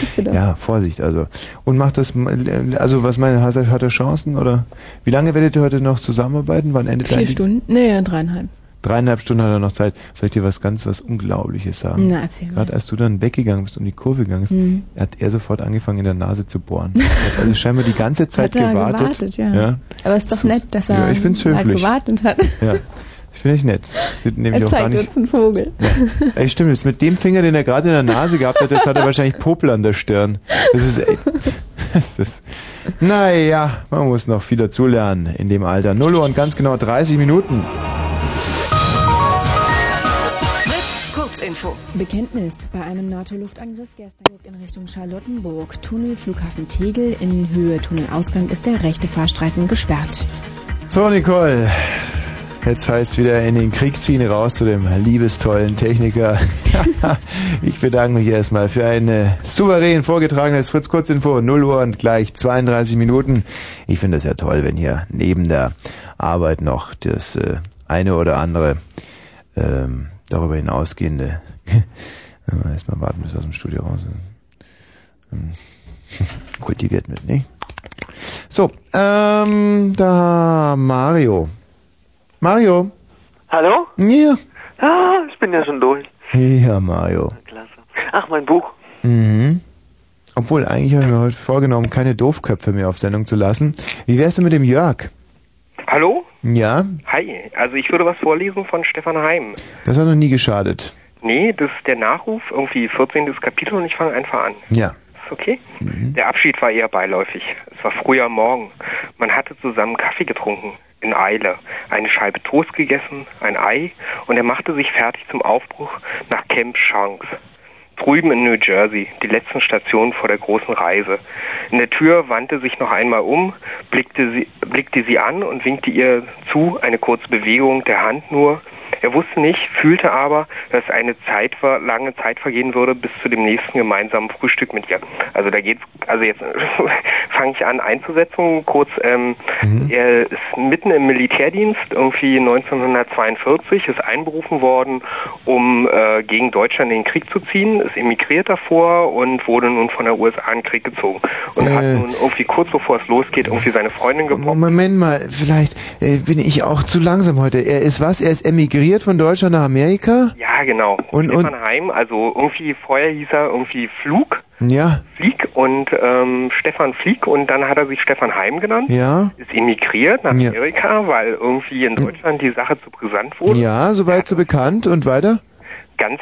Siehst du doch. Ja, Vorsicht also. Und macht das, also was meine, hat er, hat er Chancen oder? Wie lange werdet ihr heute noch zusammenarbeiten? Wann endet Vier Stunden? Nee, dreieinhalb. Dreieinhalb Stunden hat er noch Zeit. Soll ich dir was ganz, was Unglaubliches sagen? Na, erzähl. Gerade als du dann weggegangen bist, um die Kurve gegangen bist, Mhm. hat er sofort angefangen, in der Nase zu bohren. Er hat also scheinbar die ganze Zeit Hat er gewartet. gewartet, ja. Aber ist doch nett, dass er ja, ich find's halt höflich. gewartet hat. Ja, das finde ich nett. Das sieht nämlich Er auch gar zeigt nicht. uns einen Vogel. Ja. Ey, stimmt, jetzt mit dem Finger, den er gerade in der Nase gehabt hat, jetzt hat er wahrscheinlich Popel an der Stirn. Das ist echt. Das ist, naja, man muss noch viel dazulernen in dem Alter. 0 Uhr und ganz genau 30 Minuten. Kurzinfo. Bekenntnis. Bei einem NATO-Luftangriff gestern in Richtung Charlottenburg, Tunnel Flughafen Tegel in Höhe Tunnelausgang ist der rechte Fahrstreifen gesperrt. So, Nicole. Jetzt heißt wieder in den Krieg ziehen raus zu dem liebestollen Techniker. ich bedanke mich erstmal für ein äh, souverän vorgetragenes Fritz Kurzinfo. 0 Uhr und gleich 32 Minuten. Ich finde es ja toll, wenn hier neben der Arbeit noch das äh, eine oder andere ähm, darüber hinausgehende erstmal warten, bis wir aus dem Studio raus sind. Ähm, kultiviert mit, nicht? So, ähm, da Mario. Mario. Hallo? Ja. Ah, ich bin ja schon durch. Ja, Mario. Klasse. Ach, mein Buch. Mhm. Obwohl, eigentlich habe ich mir heute vorgenommen, keine Doofköpfe mehr auf Sendung zu lassen. Wie wär's denn mit dem Jörg? Hallo? Ja, Hi. Also ich würde was vorlesen von Stefan Heim. das hat noch nie geschadet. Nee, das ist der Nachruf, irgendwie 14. Kapitel und ich fange einfach an. Ja. Ist okay? Der Abschied war eher beiläufig. Es war früher Morgen. Man hatte zusammen Kaffee getrunken. In Eile. Eine Scheibe Toast gegessen, ein Ei und er machte sich fertig zum Aufbruch nach Camp Shanks. Drüben in New Jersey, die letzten Stationen vor der großen Reise. In der Tür wandte sich noch einmal um, blickte sie, blickte sie an und winkte ihr zu, eine kurze Bewegung der Hand nur. Er wusste nicht, fühlte aber, dass eine Zeit ver lange Zeit vergehen würde bis zu dem nächsten gemeinsamen Frühstück mit ihr. Also da geht's, also jetzt fange ich an einzusetzen. Kurz, ähm, er ist mitten im Militärdienst, irgendwie 1942, ist einberufen worden, um äh, gegen Deutschland in den Krieg zu ziehen, ist emigriert davor und wurde nun von der USA in den Krieg gezogen. Und hat Äh. nun irgendwie kurz bevor es losgeht, irgendwie seine Freundin gebrochen. Moment mal, vielleicht äh, bin ich auch zu langsam heute. Er ist was? Er ist emigriert emigriert von Deutschland nach Amerika? Ja, genau. Und- und- Stefan Heim, also irgendwie vorher hieß er irgendwie Flug, Ja, Flieg und ähm, Stefan Flieg und dann hat er sich Stefan Heim genannt. ja, Ist emigriert nach Ja. Amerika, weil irgendwie in Deutschland die Sache zu brisant wurde. ja, soweit so bekannt und weiter? Ganz,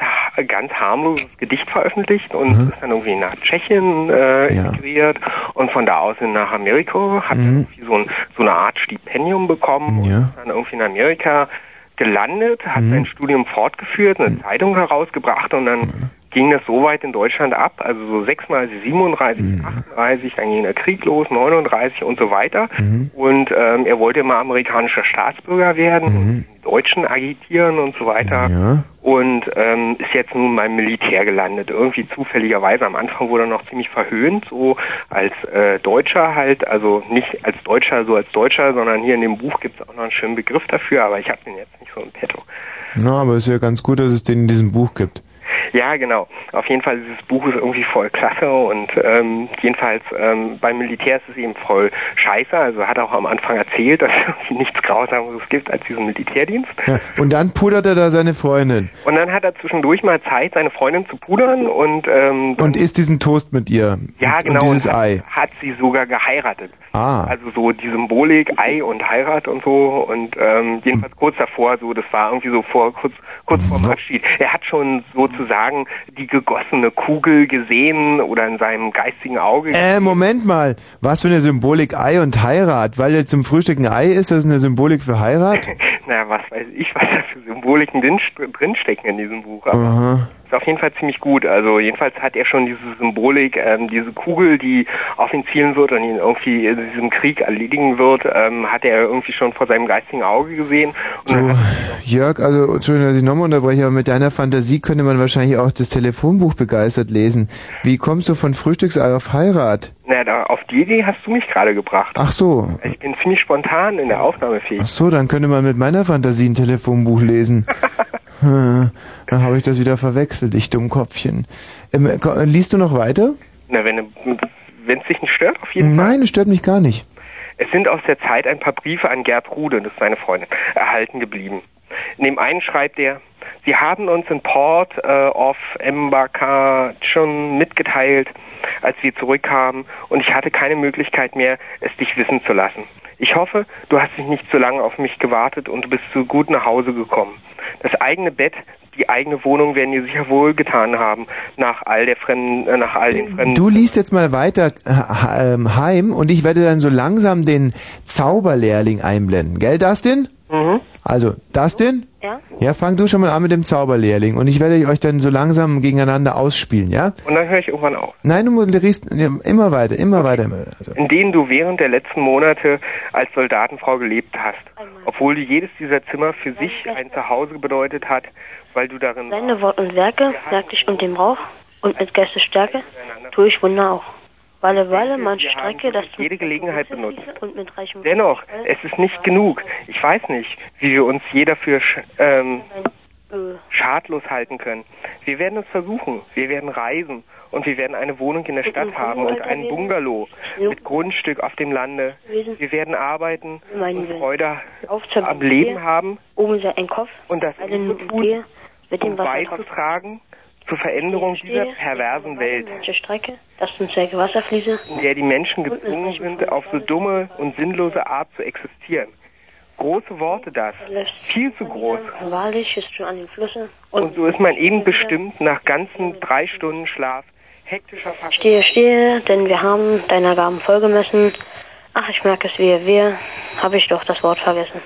ganz harmloses Gedicht veröffentlicht und ist dann irgendwie nach Tschechien äh, emigriert und von da aus in nach Amerika, hat irgendwie so, ein, so eine Art Stipendium bekommen und ist dann irgendwie in Amerika gelandet, hat sein Studium fortgeführt, eine Zeitung herausgebracht und dann ging das so weit in Deutschland ab, also so 6 mal 37, 38, dann ging der Krieg los, 39 und so weiter. Und ähm, er wollte immer amerikanischer Staatsbürger werden, und die Deutschen agitieren und so weiter. Ja. Und ähm, ist jetzt nun beim Militär gelandet. Irgendwie zufälligerweise. Am Anfang wurde er noch ziemlich verhöhnt, so als äh, Deutscher halt, also nicht als Deutscher so als Deutscher, sondern hier in dem Buch gibt es auch noch einen schönen Begriff dafür, aber ich habe den jetzt nicht so im Petto. Na, aber ist ja ganz gut, dass es den in diesem Buch gibt. Ja, genau. Auf jeden Fall, dieses Buch ist irgendwie voll klasse und ähm, jedenfalls ähm, beim Militär ist es eben voll scheiße. Also er hat auch am Anfang erzählt, dass es irgendwie nichts Grausames gibt als diesen Militärdienst. Ja. Und dann pudert er da seine Freundin Und dann hat er zwischendurch mal Zeit, seine Freundin zu pudern und ähm, und isst diesen Toast mit ihr. ja, genau, Und dieses hat, Ei. hat sie sogar geheiratet. Ah. Also so die Symbolik, Ei und Heirat und so und ähm, jedenfalls kurz davor, so das war irgendwie so vor kurz kurz vor dem Abschied. Er hat schon sozusagen die gegossene Kugel gesehen oder in seinem geistigen Auge. Äh, Moment mal. Was für eine Symbolik Ei und Heirat? Weil jetzt zum Frühstück ein Ei ist, das eine Symbolik für Heirat? naja, was weiß ich, was für Symboliken drin, drinstecken in diesem Buch. Aber Aha. ist auf jeden Fall ziemlich gut. Also jedenfalls hat er schon diese Symbolik, ähm, diese Kugel, die auf ihn zielen wird und ihn irgendwie in diesem Krieg erledigen wird, ähm, hat er irgendwie schon vor seinem geistigen Auge gesehen. Du, Jörg, also, Entschuldigung, dass ich nochmal unterbreche, aber mit deiner Fantasie könnte man wahrscheinlich auch das Telefonbuch begeistert lesen. Wie kommst du von Frühstücksei auf Heirat? Na, da, auf die Idee hast du mich gerade gebracht. Ach so. Ich bin ziemlich spontan in der Aufnahmefähigkeit. Ach so, dann könnte man mit meiner Fantasie ein Telefonbuch lesen. Hm, Dann habe ich das wieder verwechselt, ich Dummkopfchen. Ähm, liest du noch weiter? Na, wenn es dich nicht stört, auf jeden Fall. Nein, es stört mich gar nicht. Es sind aus der Zeit ein paar Briefe an Gerd Rude, das ist seine Freundin, erhalten geblieben. In dem einen schreibt er, Sie haben uns in Port äh, of Embarkation mitgeteilt, als wir zurückkamen, und ich hatte keine Möglichkeit mehr, es dich wissen zu lassen. Ich hoffe, du hast dich nicht so lange auf mich gewartet und du bist so gut nach Hause gekommen. Das eigene Bett, die eigene Wohnung werden dir sicher wohl getan haben, nach all der fremden, äh, nach all den fremden. Du liest jetzt mal weiter äh, ähm, heim und ich werde dann so langsam den Zauberlehrling einblenden. Gell, Dustin? Mhm. Also, Dustin? Ja? Ja, fang du schon mal an mit dem Zauberlehrling und ich werde euch dann so langsam gegeneinander ausspielen, ja? Und dann höre ich irgendwann auf. Nein, du ja, immer weiter, immer weiter. Immer weiter. Also, in denen du während der letzten Monate als Soldatenfrau gelebt hast, obwohl jedes dieser Zimmer für sich ein Zuhause bedeutet hat, weil du darin Seine Wort und Werke, merkt ich und dem Brauch und mit Geistesstärke, tue ich Wunder auch. Weile, Weile, manche Strecke, das jede Gelegenheit benutzt. Dennoch, es ist nicht genug. Ich weiß nicht, wie wir uns jeder für sch ähm, schadlos halten können. Wir werden es versuchen. Wir werden reisen und wir werden eine Wohnung in der Stadt haben und einen Bungalow mit Grundstück auf dem Lande. Wir werden arbeiten und Freude am Leben haben und das tun, Gehe mit dem um beizutragen zur Veränderung dieser perversen Welt, in der die Menschen gezwungen sind, auf so dumme und sinnlose Art zu existieren. Große Worte das, viel zu groß. Und so ist man eben bestimmt nach ganzen drei Stunden Schlaf hektischer Verkehr. Stehe, stehe, denn wir haben deiner Gaben vollgemessen. Ach, ich merke es wehe, wir, habe ich doch das Wort vergessen.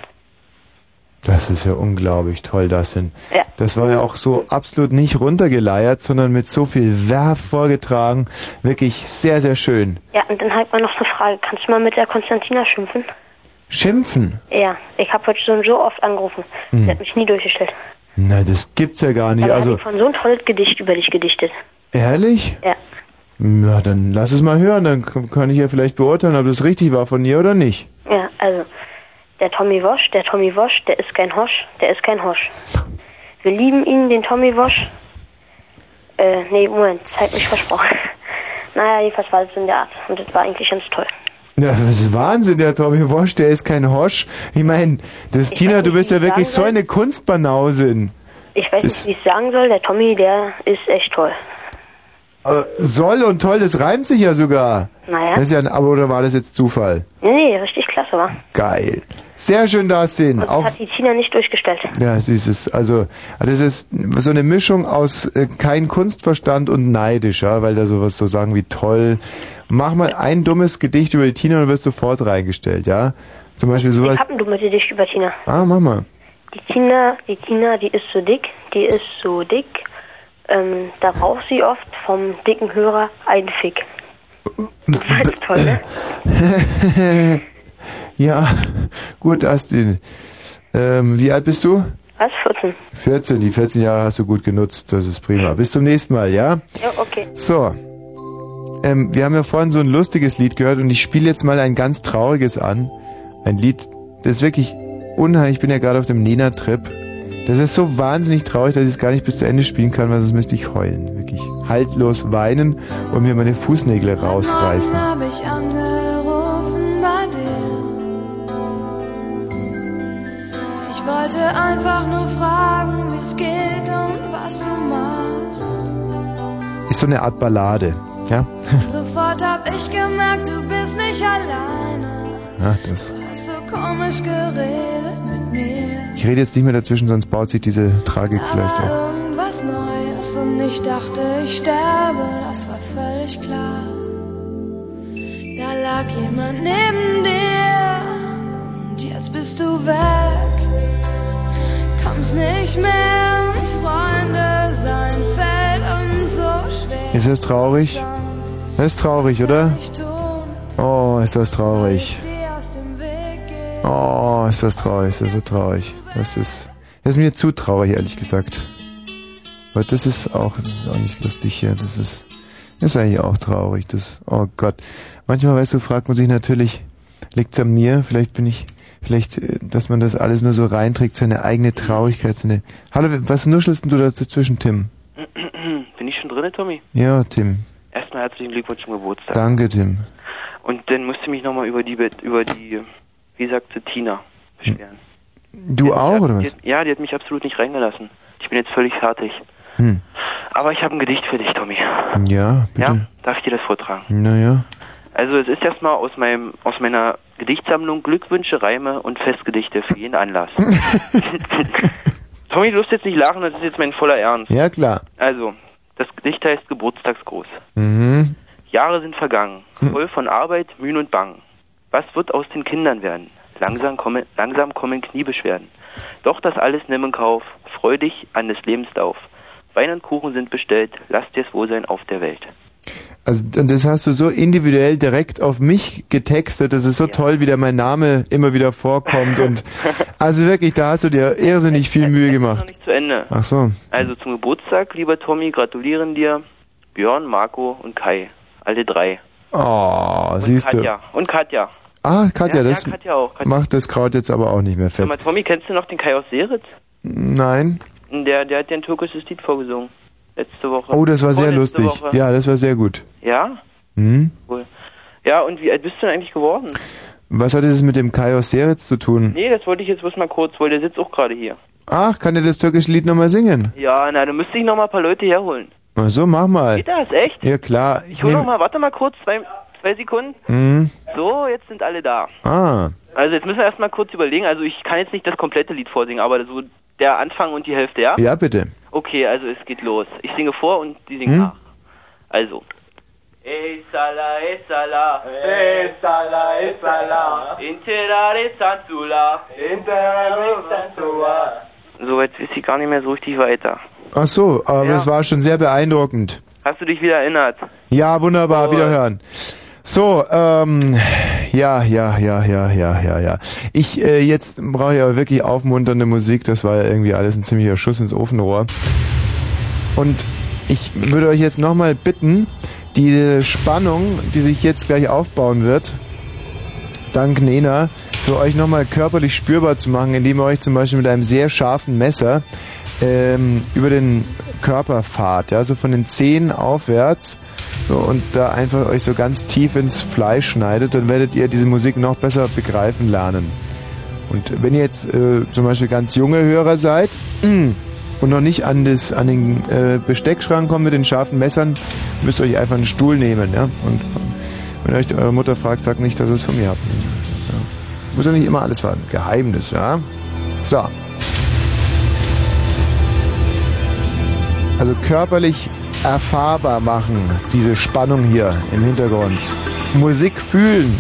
Das ist ja unglaublich toll, Dustin. Ja. Das war ja auch so absolut nicht runtergeleiert, sondern mit so viel Werf vorgetragen. Wirklich sehr, sehr schön. Ja, und dann halt mal noch eine Frage. Kannst du mal mit der Konstantina schimpfen? Schimpfen? Ja, ich habe heute schon so oft angerufen. Hm. Sie hat mich nie durchgestellt. Na, das gibt's ja gar nicht. Also, hat von so ein tolles Gedicht über dich gedichtet. ehrlich? Ja. Ja, dann lass es mal hören, dann kann ich ja vielleicht beurteilen, ob das richtig war von ihr oder nicht. Ja, also, der Tommy Wosch, der Tommy Wosch, der ist kein Hosch, der ist kein Hosch. Wir lieben ihn, den Tommy Wosch. Äh, nee, Moment, Zeit nicht versprochen. naja, jedenfalls war es in der Art. Und das war eigentlich ganz toll. Ja, das ist Wahnsinn, der Tommy Wosch, der ist kein Hosch. Ich meine, das Tina, du bist ja wirklich so eine Kunstbanausin. Ich weiß Das- nicht, wie ich sagen soll. Der Tommy, der ist echt toll. Soll und toll, das reimt sich ja sogar. Naja. Das ist ja ein, aber oder war das jetzt Zufall? Nee, nee, richtig klasse, war. Geil. Sehr schön dastehen. Das Auch hat die Tina nicht durchgestellt. Ja, es ist es. Also, das ist so eine Mischung aus äh, kein Kunstverstand und neidisch, ja, weil da sowas so sagen wie toll. Mach mal ein dummes Gedicht über die Tina und wirst sofort reingestellt, ja? Zum Beispiel sowas. Ich hab ein dummes Gedicht über Tina. Ah, mach mal. Die Tina, die Tina, die ist so dick, die ist so dick. Ähm, da braucht sie oft vom dicken Hörer einen Fick. Das ist toll, ne? ja, gut, Astin. Ähm, wie alt bist du? Was? 14? 14. Die 14 Jahre hast du gut genutzt. Das ist prima. Bis zum nächsten Mal, ja? Ja, okay. So. Ähm, wir haben ja vorhin so ein lustiges Lied gehört und ich spiele jetzt mal ein ganz trauriges an. Ein Lied, das ist wirklich unheimlich. Ich bin ja gerade auf dem Nena-Trip. Das ist so wahnsinnig traurig, dass ich es gar nicht bis zu Ende spielen kann, weil sonst müsste ich heulen. Wirklich haltlos weinen und mir meine Fußnägel rausreißen. hab ich angerufen bei dir. Ich wollte einfach nur fragen, wie's geht und was du machst. Ist so eine Art Ballade. Ja? Sofort hab ich gemerkt, du bist nicht alleine. Ja das. Ich rede jetzt nicht mehr dazwischen, sonst baut sich diese Tragik vielleicht auf. irgendwas Neues und ich dachte, ich sterbe, das war völlig klar. Da lag jemand neben dir und jetzt bist du weg. Kommst nicht mehr und Freunde sein fällt uns so schwer. Ist das traurig? Das ist traurig, oder? Oh, ist das traurig. Oh, ist das traurig, ist das so traurig. Das ist, das ist mir zu traurig, ehrlich gesagt. Aber das ist auch, das ist auch nicht lustig hier. Das ist, das ist eigentlich auch traurig. Das, oh Gott. Manchmal, weißt du, fragt man sich natürlich, liegt's an mir? Vielleicht bin ich, vielleicht, äh, dass man das alles nur so reinträgt, seine eigene Traurigkeit, seine, hallo, was nuschelst du da dazwischen, Tim? Bin ich schon drin, Tommy? Ja, Tim. Erstmal herzlichen Glückwunsch zum Geburtstag. Danke, Tim. Und dann musste ich mich nochmal über die, über die, wie sagte Tina, beschweren. Du auch, oder was? ja, die hat mich absolut nicht reingelassen. Ich bin jetzt völlig fertig. Hm. Aber ich habe ein Gedicht für dich, Tommy. Ja, bitte. Ja, darf ich dir das vortragen? Naja. Also es ist erstmal aus meinem aus meiner Gedichtsammlung Glückwünsche, Reime und Festgedichte für jeden Anlass. Tommy, du wirst jetzt nicht lachen, das ist jetzt mein voller Ernst. Ja, klar. Also, das Gedicht heißt Geburtstagsgruß. Mhm. Jahre sind vergangen, Hm. voll von Arbeit, Mühen und Bangen. Was wird aus den Kindern werden? Langsam kommen, langsam kommen Kniebeschwerden. Doch das alles nimm in Kauf, freu dich an des Lebens Lauf. Wein und Kuchen sind bestellt, lass dir's wohl sein auf der Welt. Also und das hast du so individuell direkt auf mich getextet. Das ist so toll, wie da mein Name immer wieder vorkommt. Und also wirklich, da hast du dir irrsinnig viel Mühe gemacht. Nicht zu Ende. Ach so. Also zum Geburtstag, lieber Tommy, gratulieren dir Björn, Marco und Kai. Alle drei. Oh, Und siehst du. Katja. Und Katja. Ah, Katja, Ja, das ja, Katja auch. Katja. macht das Kraut jetzt aber auch nicht mehr Sag fett. mal, Tommy, kennst du noch den Kai aus Seritz? Nein. Der, der hat dir ein türkisches Lied vorgesungen. Letzte Woche. Oh, das war sehr lustig. Woche. Ja, das war sehr gut. Ja? Hm? Cool. Ja, und wie alt bist du denn eigentlich geworden? Was hat das mit dem Kai aus Seritz zu tun? Nee, das wollte ich jetzt bloß mal kurz, weil der sitzt auch gerade hier. Ach, kann er das türkische Lied nochmal singen? Ja, na, dann müsste ich noch mal ein paar Leute herholen. Ach so, mach mal. Geht das, echt? Ja, klar. Ich Ich hol noch nehm... mal, warte mal kurz, zwei, zwei Sekunden. Hm. So, jetzt sind alle da. Ah. Also jetzt müssen wir erstmal kurz überlegen. Also ich kann jetzt nicht das komplette Lied vorsingen, aber so der Anfang und die Hälfte, ja? Ja, bitte. Okay, also es geht los. Ich singe vor und die singen Hm? nach. Also. Ey Salah, ey Salah, Interare Sansula, Interare Sansula. So, jetzt ist sie gar nicht mehr so richtig weiter. Ach so, aber Ja. es war schon sehr beeindruckend. Hast du dich wieder erinnert? Ja, wunderbar, Gut. wiederhören. So, ähm, ja, ja, ja, ja, ja, ja, ja. Ich, äh, jetzt brauche ich aber wirklich aufmunternde Musik. Das war ja irgendwie alles ein ziemlicher Schuss ins Ofenrohr. Und ich würde euch jetzt nochmal bitten, diese Spannung, die sich jetzt gleich aufbauen wird, dank Nena, für euch nochmal körperlich spürbar zu machen, indem ihr euch zum Beispiel mit einem sehr scharfen Messer ähm, über den Körper fahrt, ja, so von den Zehen aufwärts, so und da einfach euch so ganz tief ins Fleisch schneidet, dann werdet ihr diese Musik noch besser begreifen lernen. Und wenn ihr jetzt äh, zum Beispiel ganz junge Hörer seid und noch nicht an, das, an den äh, Besteckschrank kommt mit den scharfen Messern, müsst ihr euch einfach einen Stuhl nehmen. Ja? Und wenn euch eure Mutter fragt, sagt nicht, dass ihr es von mir habt. Ja. Muss ja nicht immer alles ein Geheimnis, ja? So. Also körperlich erfahrbar machen, diese Spannung hier im Hintergrund. Musik fühlen,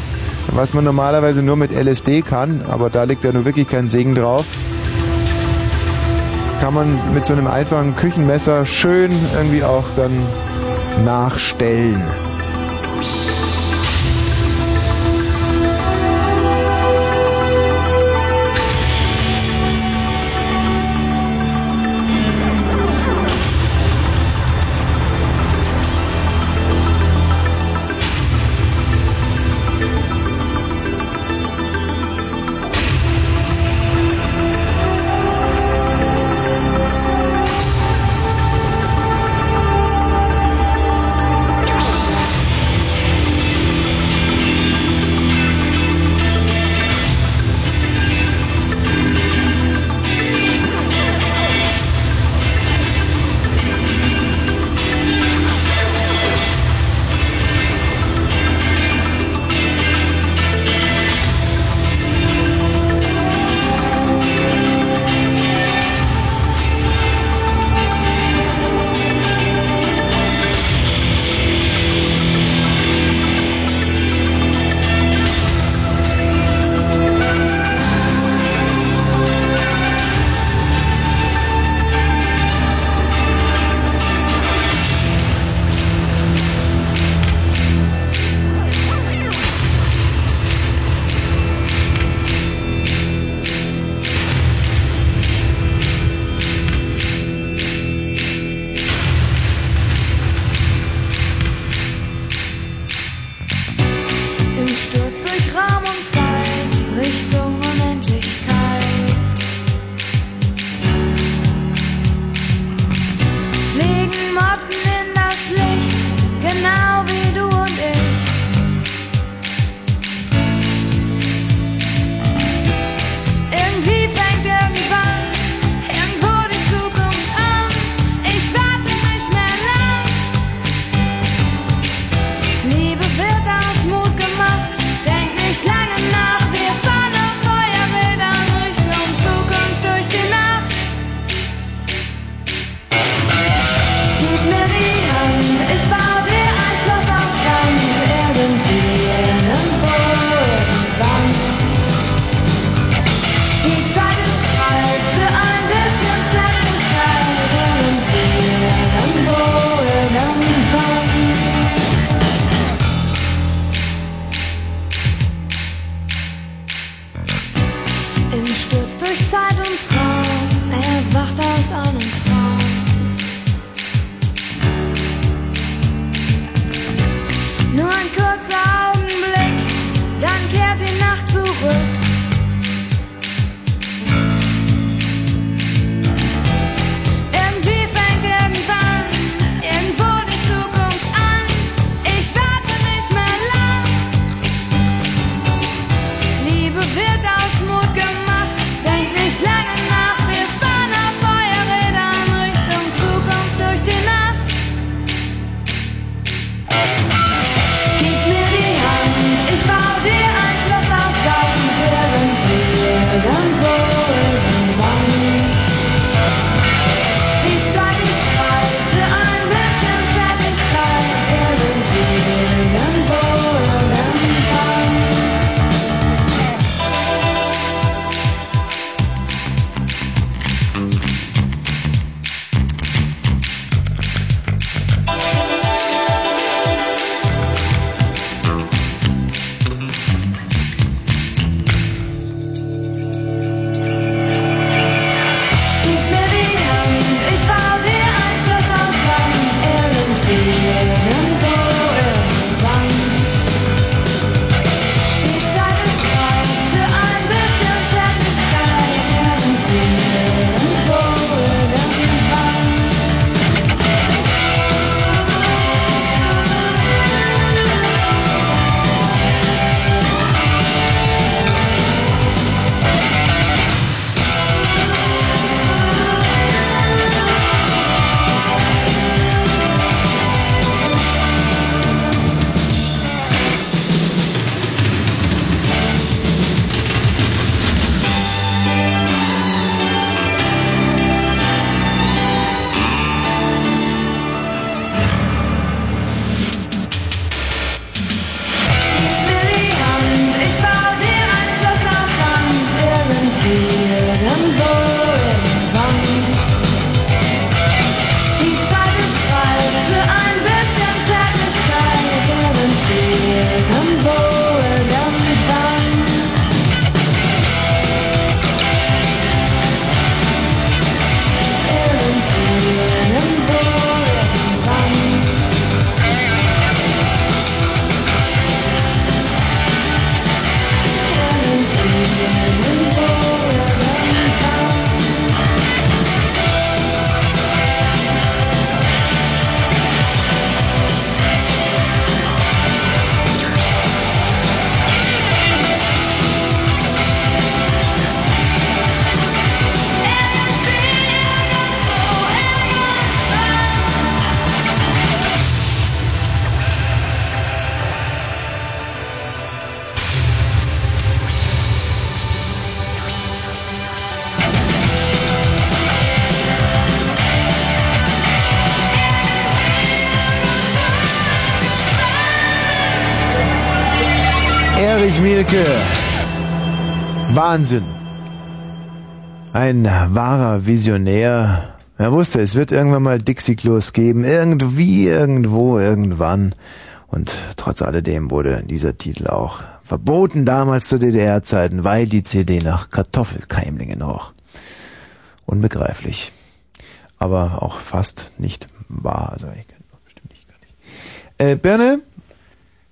was man normalerweise nur mit LSD kann, aber da liegt ja nur wirklich kein Segen drauf. Kann man mit so einem einfachen Küchenmesser schön irgendwie auch dann nachstellen. Wahnsinn. Ein wahrer Visionär. Er wusste, es wird irgendwann mal Dixie-Klos geben. Irgendwie, irgendwo, irgendwann. Und trotz alledem wurde dieser Titel auch verboten damals zu DDR-Zeiten, weil die CD nach Kartoffelkeimlingen roch. Unbegreiflich. Aber auch fast nicht wahr. Also ich kann bestimmt nicht gar nicht. Äh, Birne?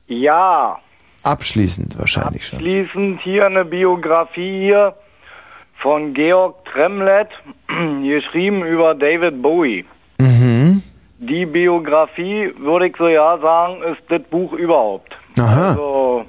Ja, Abschließend wahrscheinlich schon. schließend hier eine Biografie hier von Georg Tremlett, geschrieben über David Bowie. Mhm. Die Biografie, würde ich so ja sagen, ist das Buch überhaupt. Aha. Also,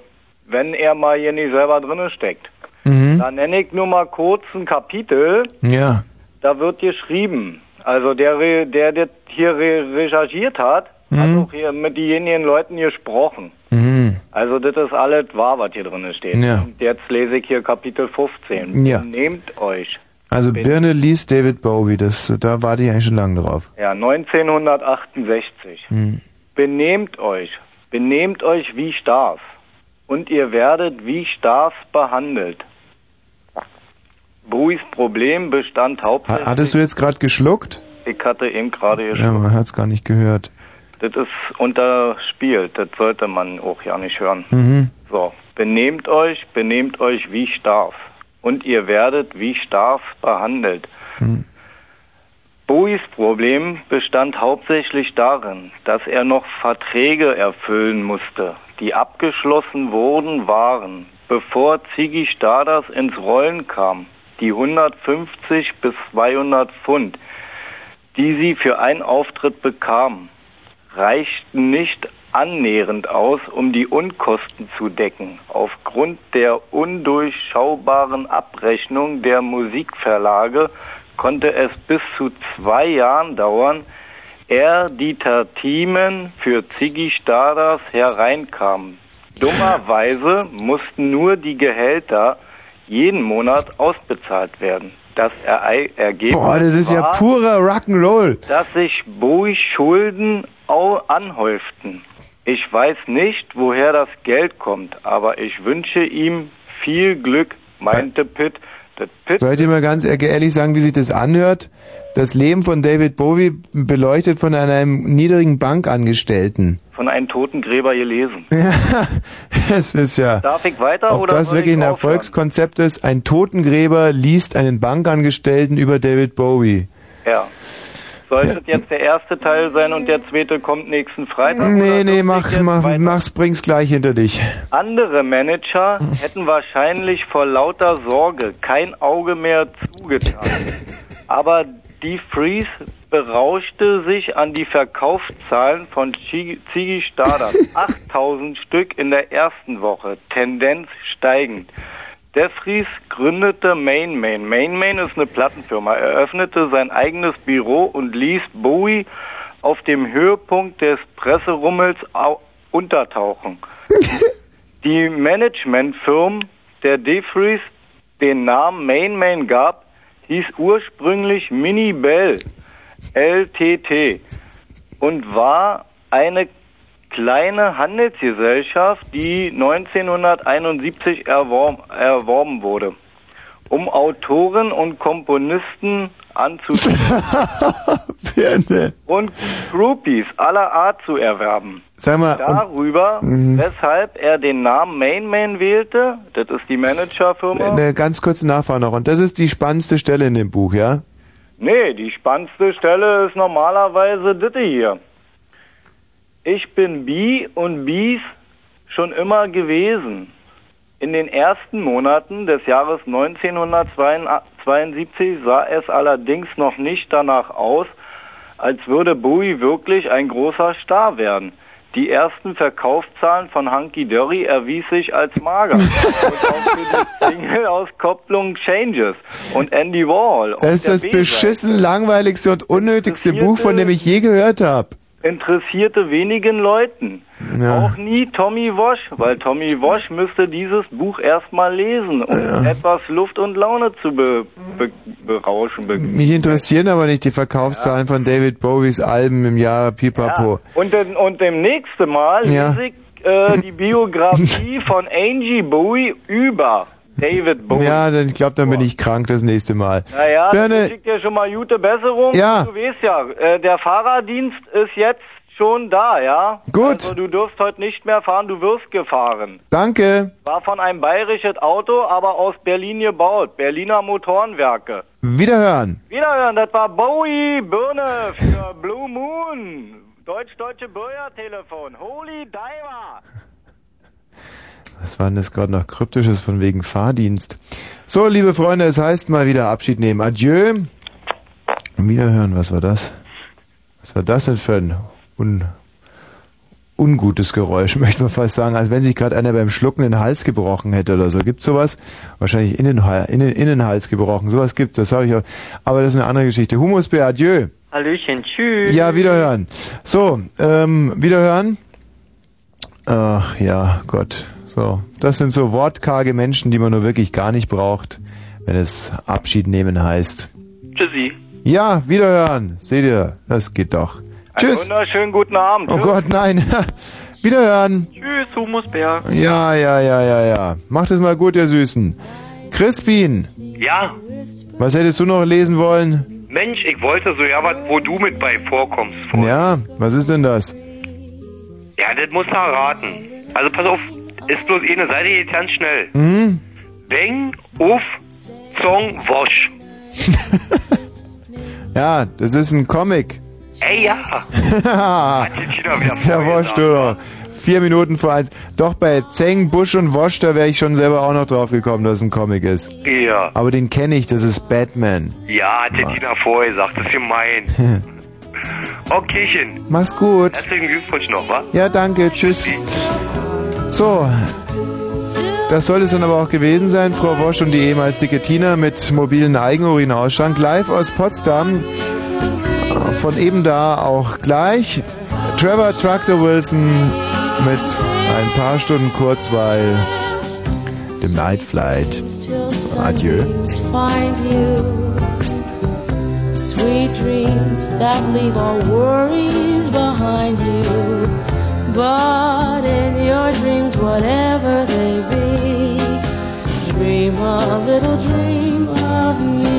wenn er mal hier nicht selber drinne steckt. Mhm. Da nenne ich nur mal kurz ein Kapitel, Ja. da wird geschrieben. Also der, der das hier re recherchiert hat, hat Mhm. auch hier mit denjenigen Leuten gesprochen. Mhm. Also das ist alles wahr, was hier drin steht. Ja. Und jetzt lese ich hier Kapitel 15. Ja. Nehmt euch. Also Birne liest David Bowie, das, da warte ich eigentlich schon lange drauf. Ja, 1968. Hm. Benehmt euch. Benehmt euch wie Stars. Und ihr werdet wie Stars behandelt. Bowies Problem bestand Ha hauptsächlich... hattest du jetzt gerade geschluckt? Ich hatte eben gerade Ja, geschrieben. man hat's gar nicht gehört. Das ist unterspielt. Das sollte man auch ja nicht hören. Mhm. So, benehmt euch, benehmt euch wie Stars. Und ihr werdet wie Stars behandelt. Hm. Bowies Problem bestand hauptsächlich darin, dass er noch Verträge erfüllen musste, die abgeschlossen worden waren, bevor Ziggy Stardust ins Rollen kam. Die 150 bis 200 Pfund, die sie für einen Auftritt bekamen, reichten nicht annähernd aus, um die Unkosten zu decken. Aufgrund der undurchschaubaren Abrechnung der Musikverlage konnte es bis zu zwei Jahren dauern, ehe die Tertimen für Ziggy Stardust hereinkamen. Dummerweise mussten nur die Gehälter jeden Monat ausbezahlt werden. Das Ergebnis Boah, das ist ja war, purer Rock'n'Roll. dass sich Bowie Schulden anhäuften. Ich weiß nicht, woher das Geld kommt, aber ich wünsche ihm viel Glück, meinte Pitt. Pitt Soll ich mal ganz ehrlich sagen, wie sich das anhört? Das Leben von David Bowie beleuchtet von einem niedrigen Bankangestellten. von einem Totengräber gelesen. Ja, es ist ja. Darf ich weiter Ob oder das wirklich ich ein? Erfolgskonzept ist, ein Totengräber liest einen Bankangestellten über David Bowie. Ja. Sollte jetzt der erste Teil sein und der zweite kommt nächsten Freitag? Nee, nee, mach, mach, mach's, bring's gleich hinter dich. Andere Manager hätten wahrscheinlich vor lauter Sorge kein Auge mehr zugetan. Aber die Freeze berauschte sich an die Verkaufszahlen von Ziggy Stardust. 8000 Stück in der ersten Woche, Tendenz steigend. Der Fries gründete Main Main. Main Main ist eine Plattenfirma. Er öffnete sein eigenes Büro und ließ Bowie auf dem Höhepunkt des Presserummels au- untertauchen. Die Managementfirma der DeFreeze den Namen Main Main gab, hieß ursprünglich Mini Bell LTT und war eine kleine Handelsgesellschaft, die 1971 erworben, erworben wurde, um Autoren und Komponisten anzuziehen und Groupies aller Art zu erwerben. Sag mal, und- Darüber, Mhm. weshalb er den Namen Main Man wählte, das ist die Managerfirma. Eine ganz kurze Nachfrage noch. Und das ist die spannendste Stelle in dem Buch, ja? Nee, die spannendste Stelle ist normalerweise diese hier. Ich bin Bi und Bis schon immer gewesen. In den ersten Monaten des Jahres 1972 sah es allerdings noch nicht danach aus, als würde Bowie wirklich ein großer Star werden. Die ersten Verkaufszahlen von Hunky Dory erwies sich als mager. und auch für die Single-Auskopplung Changes und Andy auf Das ist das beschissen langweiligste und unnötigste Buch, von dem ich je gehört habe. Interessierte wenigen Leuten. Ja. Auch nie Tommy Walsh, weil Tommy Walsh müsste dieses Buch erstmal lesen, um etwas Luft und Laune zu be, be, berauschen. Be, Mich interessieren aber nicht die Verkaufszahlen von David Bowies Alben im Jahr Pipapo. Und, den- und dem nächsten Mal Ja. lese ich äh, die Biografie von Angie Bowie über David Bowie. Ja, dann, ich glaube, dann bin ich krank das nächste Mal. Naja, das schickt dir schon mal gute Besserung. Ja. Du weißt ja, äh, der Fahrerdienst ist jetzt schon da, ja? Gut. Also du dürfst heute nicht mehr fahren, du wirst gefahren. danke. War von einem bayerisches Auto, aber aus Berlin gebaut. Berliner Motorenwerke. Wiederhören. Wiederhören, das war Bowie Birne für Blue Moon. Deutsch-deutsche Bürgertelefon. Holy Diver. Was war denn das gerade noch kryptisches von wegen Fahrdienst? So, liebe Freunde, es heißt mal wieder Abschied nehmen. Adieu. Wiederhören, was war das? Was war das denn für ein un ungutes Geräusch, möchte man fast sagen, als wenn sich gerade einer beim Schlucken den Hals gebrochen hätte oder so. Gibt's sowas? Wahrscheinlich Innenhal Innen Innenhals gebrochen. Sowas gibt's, das habe ich auch. Aber das ist eine andere Geschichte. Humusbär, adieu. Hallöchen, tschüss. Ja, wiederhören. So, ähm, wiederhören. Ach ja, Gott. So, das sind so wortkarge Menschen, die man nur wirklich gar nicht braucht, wenn es Abschied nehmen heißt. Tschüssi. Ja, wiederhören. Seht ihr, das geht doch. Einen Tschüss. wunderschönen guten Abend. Oh Gott, nein. wiederhören. Tschüss, Humusbär. Ja, ja, ja, ja, ja. Macht es mal gut, ihr Süßen. Crispin, Ja, was hättest du noch lesen wollen? Mensch, ich wollte so ja was, wo du mit bei vorkommst. Ja, was ist denn das? Ja, das musst du erraten. Also pass auf, ist bloß eine Seite, geht ganz schnell. Hm? Beng, Uf, Zong, Wosch. Ja, das ist ein Comic. Ey, ja. ist ja wurscht, oder? Vier Minuten vor eins. Doch bei Zeng, Busch und Wosch, da wäre ich schon selber auch noch drauf gekommen, dass es ein Comic ist. Ja. Aber den kenne ich, das ist Batman. Ja, hat der Tina vorher gesagt, das ist gemein. Okaychen. Mach's gut. Herzlichen Glückwunsch noch, wa? Ja, danke, tschüss. So, das soll es dann aber auch gewesen sein, Frau Wosch und die ehemals dicke Tina mit mobilen Eigenurinausschrank live aus Potsdam. Von eben da auch gleich Trevor Tractor Wilson mit ein paar Stunden Kurzweil. The Night Flight. Adieu. Sweet dreams that leave all worries behind you. But in your dreams, whatever they be, dream a little dream of me.